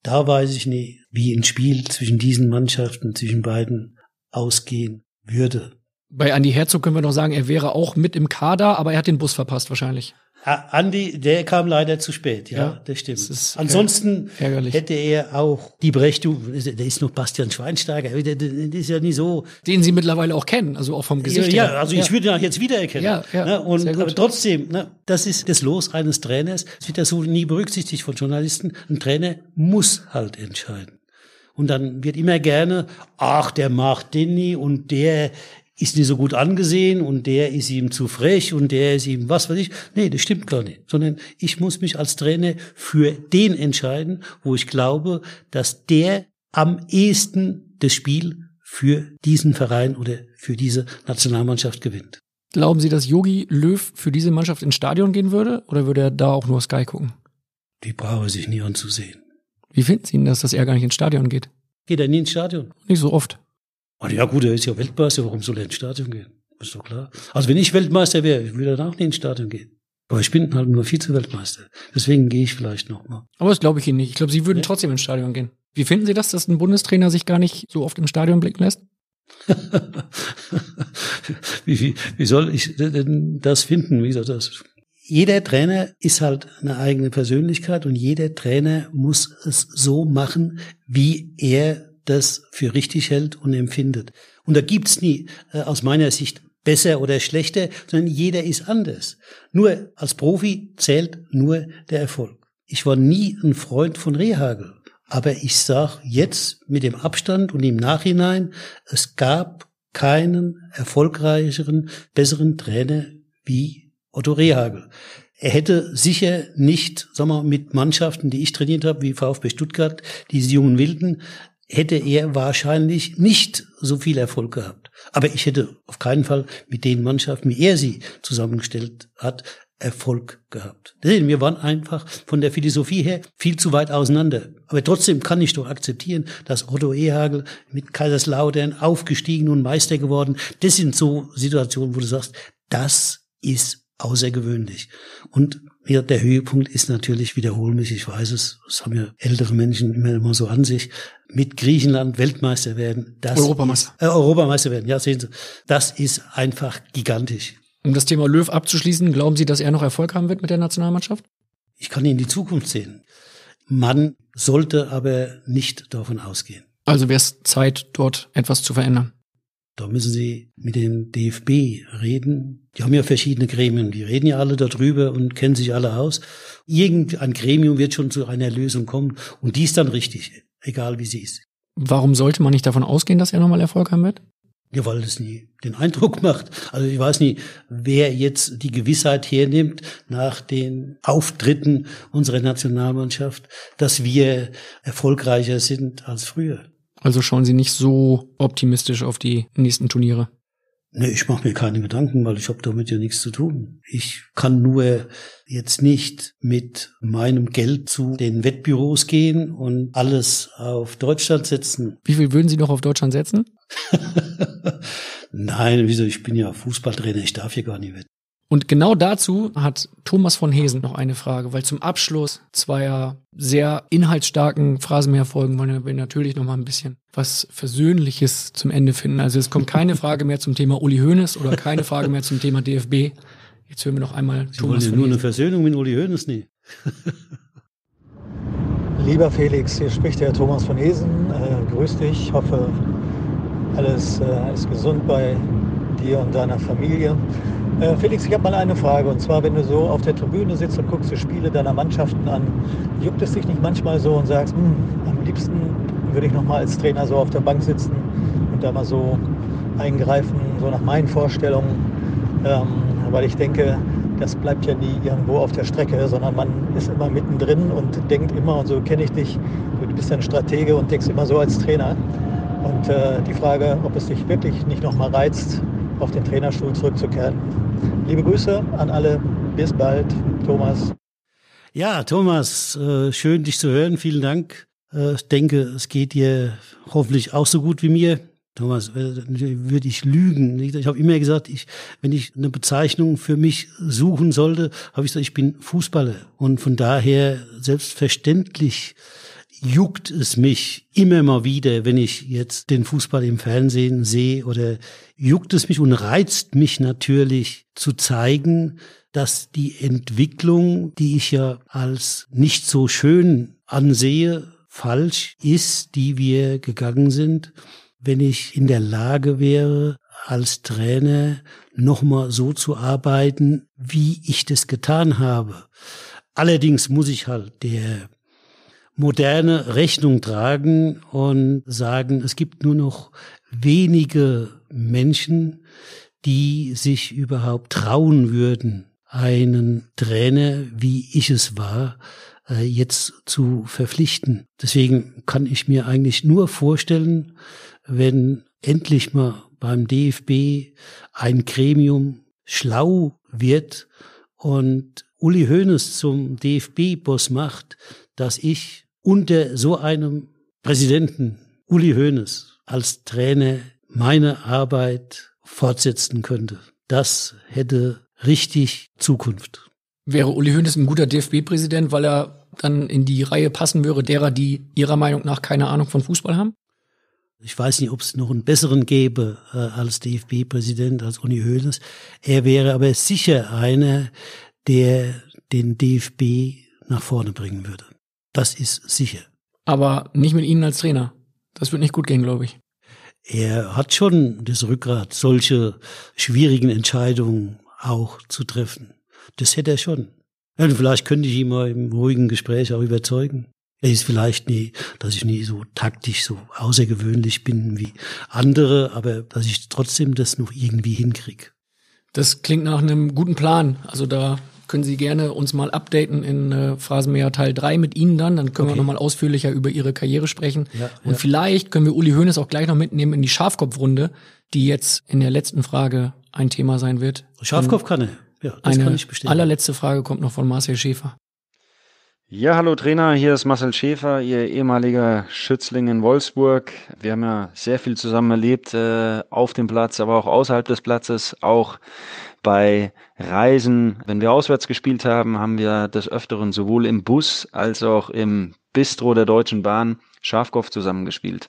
Da weiß ich nicht, wie ein Spiel zwischen diesen Mannschaften, zwischen beiden ausgehen würde. Bei Andy Herzog können wir noch sagen, er wäre auch mit im Kader, aber er hat den Bus verpasst wahrscheinlich. Andi, der kam leider zu spät, ja, ja das stimmt. Das Ansonsten ärgerlich. hätte er auch die Berechtigung, der ist noch Bastian Schweinsteiger, der, der ist ja nicht so. Den Sie mittlerweile auch kennen, also auch vom Gesicht ja, her. Ja, also ich würde ihn auch jetzt wiedererkennen. Ja, ja, ne? Und aber trotzdem, ne, das ist das Los eines Trainers. Es wird ja so nie berücksichtigt von Journalisten. Ein Trainer muss halt entscheiden. Und dann wird immer gerne, ach, der macht den nie und der ist nicht so gut angesehen und der ist ihm zu frech und der ist ihm was weiß ich. Nee, das stimmt gar nicht. Sondern ich muss mich als Trainer für den entscheiden, wo ich glaube, dass der am ehesten das Spiel für diesen Verein oder für diese Nationalmannschaft gewinnt. Glauben Sie, dass Yogi Löw für diese Mannschaft ins Stadion gehen würde oder würde er da auch nur Sky gucken? Die brauche sich nie anzusehen. Wie finden Sie ihn das, dass er gar nicht ins Stadion geht? Geht er nie ins Stadion? Nicht so oft. Und ja gut, er ist ja Weltmeister, warum soll er ins Stadion gehen? Ist doch klar. Also wenn ich Weltmeister wäre, würde er auch nicht ins Stadion gehen. Aber ich bin halt nur Vize-Weltmeister. Deswegen gehe ich vielleicht noch mal. Aber das glaube ich Ihnen nicht. Ich glaube, Sie würden ja. trotzdem ins Stadion gehen. Wie finden Sie das, dass ein Bundestrainer sich gar nicht so oft im Stadion blicken lässt? wie, wie, wie soll ich denn das finden? Wie gesagt, das? Jeder Trainer ist halt eine eigene Persönlichkeit und jeder Trainer muss es so machen, wie er das für richtig hält und empfindet. Und da gibt's nie äh, aus meiner Sicht besser oder schlechter, sondern jeder ist anders. Nur als Profi zählt nur der Erfolg. Ich war nie ein Freund von Rehagel, aber ich sag jetzt mit dem Abstand und im Nachhinein, es gab keinen erfolgreicheren, besseren Trainer wie Otto Rehagel. Er hätte sicher nicht, sagen wir, mit Mannschaften, die ich trainiert habe, wie VfB Stuttgart, diese jungen Wilden, hätte er wahrscheinlich nicht so viel Erfolg gehabt. Aber ich hätte auf keinen Fall mit den Mannschaften, wie er sie zusammengestellt hat, Erfolg gehabt. Wir waren einfach von der Philosophie her viel zu weit auseinander. Aber trotzdem kann ich doch akzeptieren, dass Otto Ehagel mit Kaiserslautern aufgestiegen und Meister geworden. Das sind so Situationen, wo du sagst, das ist außergewöhnlich. Und ja, der Höhepunkt ist natürlich, wiederhole mich, ich weiß es, das haben ja ältere Menschen immer, immer so an sich, mit Griechenland Weltmeister werden. Das Europameister. Ist, äh, Europameister werden, ja, sehen Sie. Das ist einfach gigantisch. Um das Thema Löw abzuschließen, glauben Sie, dass er noch Erfolg haben wird mit der Nationalmannschaft? Ich kann in die Zukunft sehen. Man sollte aber nicht davon ausgehen. Also wäre es Zeit, dort etwas zu verändern. Da müssen Sie mit dem DFB reden. Die haben ja verschiedene Gremien. Die reden ja alle darüber und kennen sich alle aus. Irgendein Gremium wird schon zu einer Lösung kommen. Und die ist dann richtig, egal wie sie ist. Warum sollte man nicht davon ausgehen, dass er nochmal Erfolg haben wird? Ja, weil es nie den Eindruck macht. Also ich weiß nicht, wer jetzt die Gewissheit hernimmt nach den Auftritten unserer Nationalmannschaft, dass wir erfolgreicher sind als früher. Also schauen Sie nicht so optimistisch auf die nächsten Turniere. Nee, ich mache mir keine Gedanken, weil ich habe damit ja nichts zu tun. Ich kann nur jetzt nicht mit meinem Geld zu den Wettbüros gehen und alles auf Deutschland setzen. Wie viel würden Sie noch auf Deutschland setzen? Nein, wieso? Ich bin ja Fußballtrainer, ich darf hier gar nicht wetten. Und genau dazu hat Thomas von Hesen noch eine Frage, weil zum Abschluss zweier sehr inhaltsstarken Phrasenmeer-Folgen wollen wir natürlich noch mal ein bisschen was Versöhnliches zum Ende finden. Also es kommt keine Frage mehr zum Thema Uli Hoeneß oder keine Frage mehr zum Thema DFB. Jetzt hören wir noch einmal Sie Thomas wollen ja nur eine Versöhnung mit Uli Hoeneß? Nee. Lieber Felix, hier spricht der Thomas von Hesen. Äh, grüß dich, hoffe alles äh, ist gesund bei dir und deiner Familie. Äh, Felix, ich habe mal eine Frage. Und zwar, wenn du so auf der Tribüne sitzt und guckst die Spiele deiner Mannschaften an, juckt es dich nicht manchmal so und sagst, hm, am liebsten würde ich noch mal als Trainer so auf der Bank sitzen und da mal so eingreifen, so nach meinen Vorstellungen. Ähm, weil ich denke, das bleibt ja nie irgendwo auf der Strecke, sondern man ist immer mittendrin und denkt immer, und so kenne ich dich, du bist ein Stratege und denkst immer so als Trainer. Und äh, die Frage, ob es dich wirklich nicht noch mal reizt, auf den Trainerstuhl zurückzukehren. Liebe Grüße an alle. Bis bald, Thomas. Ja, Thomas, äh, schön dich zu hören. Vielen Dank. Äh, ich denke, es geht dir hoffentlich auch so gut wie mir. Thomas, äh, würde ich lügen. Ich habe immer gesagt, ich, wenn ich eine Bezeichnung für mich suchen sollte, habe ich gesagt, ich bin Fußballer. Und von daher selbstverständlich juckt es mich immer mal wieder, wenn ich jetzt den Fußball im Fernsehen sehe oder juckt es mich und reizt mich natürlich zu zeigen, dass die Entwicklung, die ich ja als nicht so schön ansehe, falsch ist, die wir gegangen sind. Wenn ich in der Lage wäre, als Trainer nochmal so zu arbeiten, wie ich das getan habe. Allerdings muss ich halt der moderne Rechnung tragen und sagen, es gibt nur noch wenige Menschen, die sich überhaupt trauen würden, einen Trainer, wie ich es war, äh, jetzt zu verpflichten. Deswegen kann ich mir eigentlich nur vorstellen, wenn endlich mal beim DFB ein Gremium schlau wird und Uli Hoeneß zum DFB-Boss macht, dass ich unter so einem Präsidenten, Uli Hoeneß, als Trainer meine Arbeit fortsetzen könnte. Das hätte richtig Zukunft. Wäre Uli Hoeneß ein guter DFB-Präsident, weil er dann in die Reihe passen würde, derer, die ihrer Meinung nach keine Ahnung von Fußball haben? Ich weiß nicht, ob es noch einen besseren gäbe äh, als DFB-Präsident, als Uli Hoeneß. Er wäre aber sicher einer, der den DFB nach vorne bringen würde. Das ist sicher. Aber nicht mit Ihnen als Trainer. Das wird nicht gut gehen, glaube ich. Er hat schon das Rückgrat, solche schwierigen Entscheidungen auch zu treffen. Das hätte er schon. Und vielleicht könnte ich ihn mal im ruhigen Gespräch auch überzeugen. Er ist vielleicht nie, dass ich nie so taktisch so außergewöhnlich bin wie andere, aber dass ich trotzdem das noch irgendwie hinkriege. Das klingt nach einem guten Plan. Also da können Sie gerne uns mal updaten in äh, Phrasenmäher Teil 3 mit Ihnen dann. Dann können okay. wir nochmal ausführlicher über Ihre Karriere sprechen. Ja, Und ja. vielleicht können wir Uli Hoeneß auch gleich noch mitnehmen in die Schafkopfrunde, die jetzt in der letzten Frage ein Thema sein wird. Schafkopf kann er. Ja, das Eine kann ich bestätigen. allerletzte Frage kommt noch von Marcel Schäfer. Ja, hallo Trainer, hier ist Marcel Schäfer, Ihr ehemaliger Schützling in Wolfsburg. Wir haben ja sehr viel zusammen erlebt, äh, auf dem Platz, aber auch außerhalb des Platzes, auch bei Reisen. Wenn wir auswärts gespielt haben, haben wir des Öfteren sowohl im Bus als auch im Bistro der Deutschen Bahn Schafkopf zusammengespielt.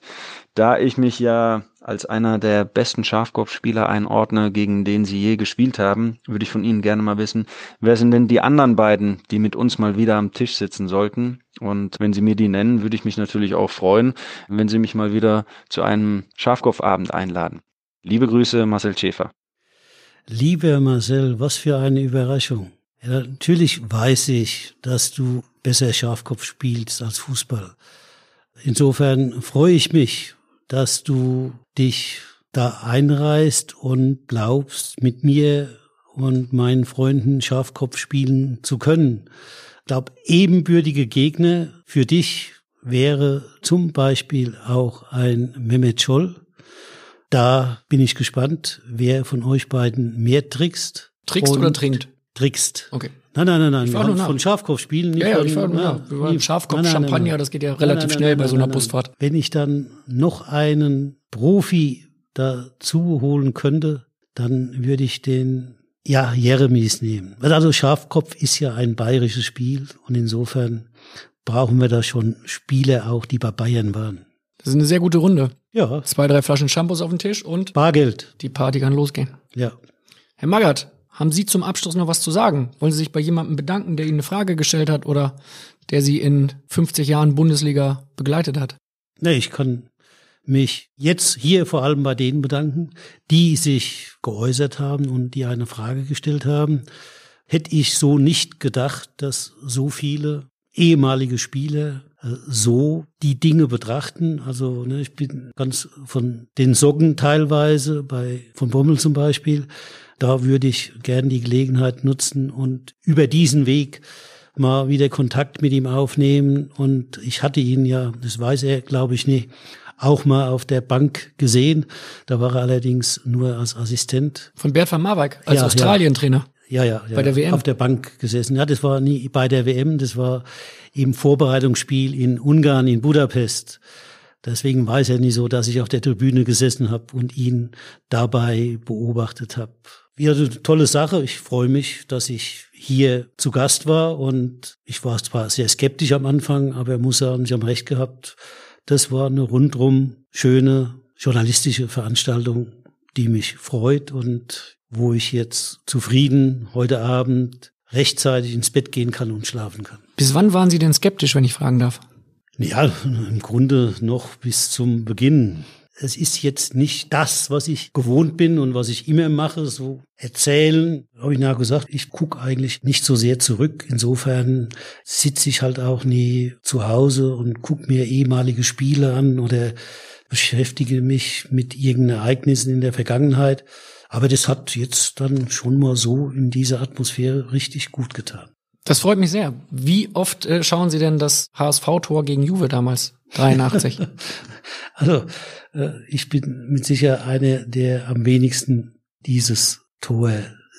Da ich mich ja als einer der besten Schafkopfspieler einordne, gegen den Sie je gespielt haben, würde ich von Ihnen gerne mal wissen, wer sind denn die anderen beiden, die mit uns mal wieder am Tisch sitzen sollten? Und wenn Sie mir die nennen, würde ich mich natürlich auch freuen, wenn Sie mich mal wieder zu einem Schafkopfabend einladen. Liebe Grüße, Marcel Schäfer. Lieber Marcel, was für eine Überraschung. Ja, natürlich weiß ich, dass du besser Schafkopf spielst als Fußball. Insofern freue ich mich, dass du dich da einreißt und glaubst, mit mir und meinen Freunden Schafkopf spielen zu können. Ich glaube, ebenbürtige Gegner für dich wäre zum Beispiel auch ein Mehmet Scholl. Da bin ich gespannt, wer von euch beiden mehr trickst. Trickst oder trinkt? Trickst. Okay. Nein, nein, nein, nein. Von Schafkopf spielen. Nicht ja, ja, ich war nur Schafkopf, nein, nein, Champagner, nein, das geht ja relativ schnell bei so einer Busfahrt. Wenn ich dann noch einen Profi dazu holen könnte, dann würde ich den ja, Jeremies nehmen. Also Schafkopf ist ja ein bayerisches Spiel und insofern brauchen wir da schon Spieler auch, die bei Bayern waren. Das ist eine sehr gute Runde. Ja. Zwei, drei Flaschen Shampoos auf dem Tisch und Bargeld. die Party kann losgehen. Ja. Herr Magath, haben Sie zum Abschluss noch was zu sagen? Wollen Sie sich bei jemandem bedanken, der Ihnen eine Frage gestellt hat oder der Sie in 50 Jahren Bundesliga begleitet hat? Nee, ich kann mich jetzt hier vor allem bei denen bedanken, die sich geäußert haben und die eine Frage gestellt haben. Hätte ich so nicht gedacht, dass so viele ehemalige Spieler so die Dinge betrachten. Also ne, ich bin ganz von den Socken teilweise, bei von Bommel zum Beispiel, da würde ich gern die Gelegenheit nutzen und über diesen Weg mal wieder Kontakt mit ihm aufnehmen. Und ich hatte ihn ja, das weiß er, glaube ich, nicht, auch mal auf der Bank gesehen. Da war er allerdings nur als Assistent. Von Bert van Marwijk als Ja. Australien-Trainer. Ja, ja, ja. Bei der WM? Auf der Bank gesessen. Ja, das war nie bei der WM, das war im Vorbereitungsspiel in Ungarn, in Budapest. Deswegen weiß er nicht so, dass ich auf der Tribüne gesessen habe und ihn dabei beobachtet habe. Ja, eine tolle Sache. Ich freue mich, dass ich hier zu Gast war und ich war zwar sehr skeptisch am Anfang, aber muss sagen, Sie haben recht gehabt. Das war eine rundrum schöne journalistische Veranstaltung, die mich freut und wo ich jetzt zufrieden heute Abend rechtzeitig ins Bett gehen kann und schlafen kann. Bis wann waren Sie denn skeptisch, wenn ich fragen darf? Ja, im Grunde noch bis zum Beginn. Es ist jetzt nicht das, was ich gewohnt bin und was ich immer mache, so erzählen. Habe ich nachher gesagt, ich gucke eigentlich nicht so sehr zurück. Insofern sitze ich halt auch nie zu Hause und gucke mir ehemalige Spiele an oder beschäftige mich mit irgendeinen Ereignissen in der Vergangenheit. Aber das hat jetzt dann schon mal so in dieser Atmosphäre richtig gut getan. Das freut mich sehr. Wie oft äh, schauen Sie denn das HSV-Tor gegen Juve damals? 83. Also äh, ich bin mit sicher einer, der am wenigsten dieses Tor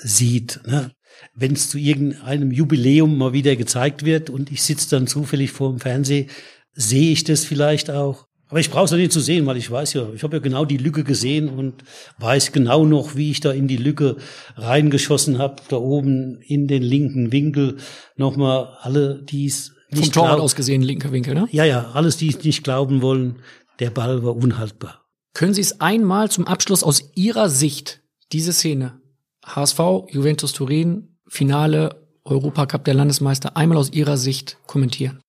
sieht. Ne? Wenn es zu irgendeinem Jubiläum mal wieder gezeigt wird und ich sitze dann zufällig vor dem Fernseher, sehe ich das vielleicht auch. Aber ich brauche es nicht zu sehen, weil ich weiß ja, ich habe ja genau die Lücke gesehen und weiß genau noch, wie ich da in die Lücke reingeschossen habe, da oben in den linken Winkel. Nochmal alle, die es Vom nicht Torwart glauben. aus gesehen, linker Winkel, ne? Ja, ja, alles, die es nicht glauben wollen, der Ball war unhaltbar. Können Sie es einmal zum Abschluss aus Ihrer Sicht, diese Szene, HSV, Juventus Turin, Finale, Europacup der Landesmeister, einmal aus Ihrer Sicht kommentieren?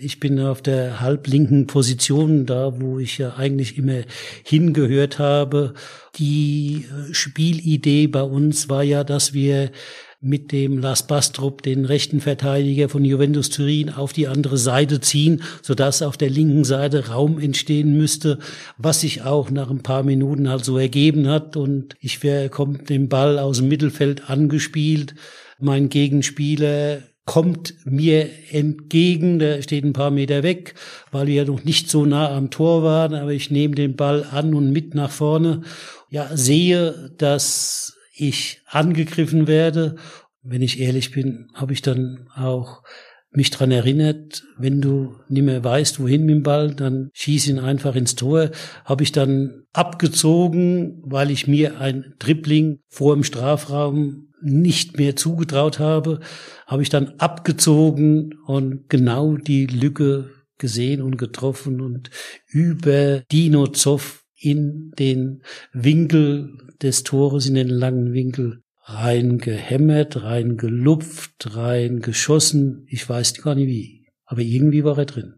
Ich bin auf der halblinken Position, da wo ich ja eigentlich immer hingehört habe. Die äh, Spielidee bei uns war ja, dass wir mit dem Lars Bastrup den rechten Verteidiger von Juventus Turin auf die andere Seite ziehen, sodass auf der linken Seite Raum entstehen müsste, was sich auch nach ein paar Minuten halt so ergeben hat. Und ich kommt den Ball aus dem Mittelfeld angespielt. Mein Gegenspieler kommt mir entgegen, der steht ein paar Meter weg, weil wir ja noch nicht so nah am Tor waren, aber ich nehme den Ball an und mit nach vorne. Ja, sehe, dass ich angegriffen werde. Wenn ich ehrlich bin, habe ich dann auch mich dran erinnert, wenn du nicht mehr weißt, wohin mit dem Ball, dann schieß ihn einfach ins Tor. Habe ich dann abgezogen, weil ich mir ein Dribbling vor dem Strafraum nicht mehr zugetraut habe, habe ich dann abgezogen und genau die Lücke gesehen und getroffen und über Dino Zoff in den Winkel des Tores, in den langen Winkel reingehämmert, reingelupft, reingeschossen. Ich weiß gar nicht wie, aber irgendwie war er drin.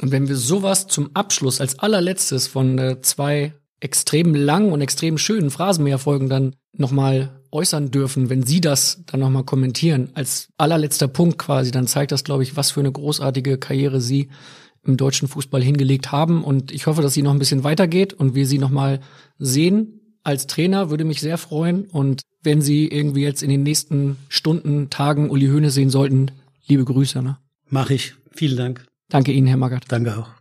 Und wenn wir sowas zum Abschluss als allerletztes von äh, zwei extrem langen und extrem schönen Phrasenmäherfolgen dann nochmal äußern dürfen, wenn Sie das dann nochmal kommentieren, als allerletzter Punkt quasi, dann zeigt das, glaube ich, was für eine großartige Karriere Sie im deutschen Fußball hingelegt haben. Und ich hoffe, dass sie noch ein bisschen weitergeht und wir sie nochmal sehen als Trainer, würde mich sehr freuen. Und wenn Sie irgendwie jetzt in den nächsten Stunden, Tagen Uli Höhne sehen sollten, liebe Grüße. Ne? Mache ich. Vielen Dank. Danke Ihnen, Herr Magath. Danke auch.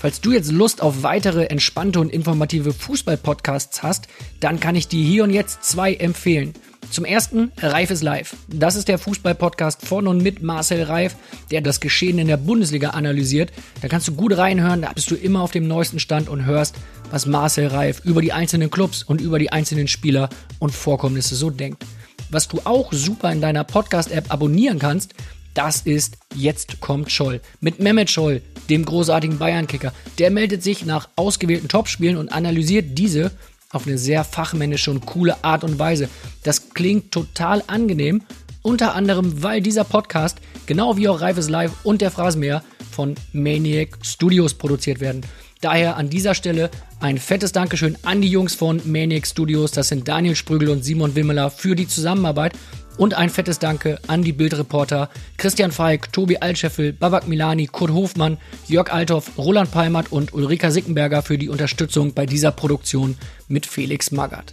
Falls du jetzt Lust auf weitere entspannte und informative Fußball-Podcasts hast, dann kann ich dir hier und jetzt zwei empfehlen. Zum ersten, Reif ist live. Das ist der Fußball-Podcast von und mit Marcel Reif, der das Geschehen in der Bundesliga analysiert. Da kannst du gut reinhören, da bist du immer auf dem neuesten Stand und hörst, was Marcel Reif über die einzelnen Clubs und über die einzelnen Spieler und Vorkommnisse so denkt. Was du auch super in deiner Podcast-App abonnieren kannst, das ist Jetzt kommt Scholl. Mit Mehmet Scholl, dem großartigen Bayern-Kicker. Der meldet sich nach ausgewählten Topspielen und analysiert diese auf eine sehr fachmännische und coole Art und Weise. Das klingt total angenehm, unter anderem, weil dieser Podcast, genau wie auch Reifes Live und der Phrasenmäher, von Maniac Studios produziert werden. Daher an dieser Stelle ein fettes Dankeschön an die Jungs von Maniac Studios. Das sind Daniel Sprügel und Simon Wimmeler für die Zusammenarbeit. Und ein fettes Danke an die Bildreporter Christian Falk, Tobi Altscheffel, Babak Milani, Kurt Hofmann, Jörg Althoff, Roland Palmert und Ulrika Sickenberger für die Unterstützung bei dieser Produktion mit Felix Magath.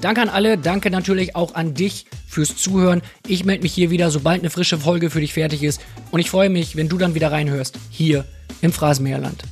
Danke an alle, danke natürlich auch an dich fürs Zuhören. Ich melde mich hier wieder, sobald eine frische Folge für dich fertig ist. Und ich freue mich, wenn du dann wieder reinhörst, hier im Phrasenmeerland.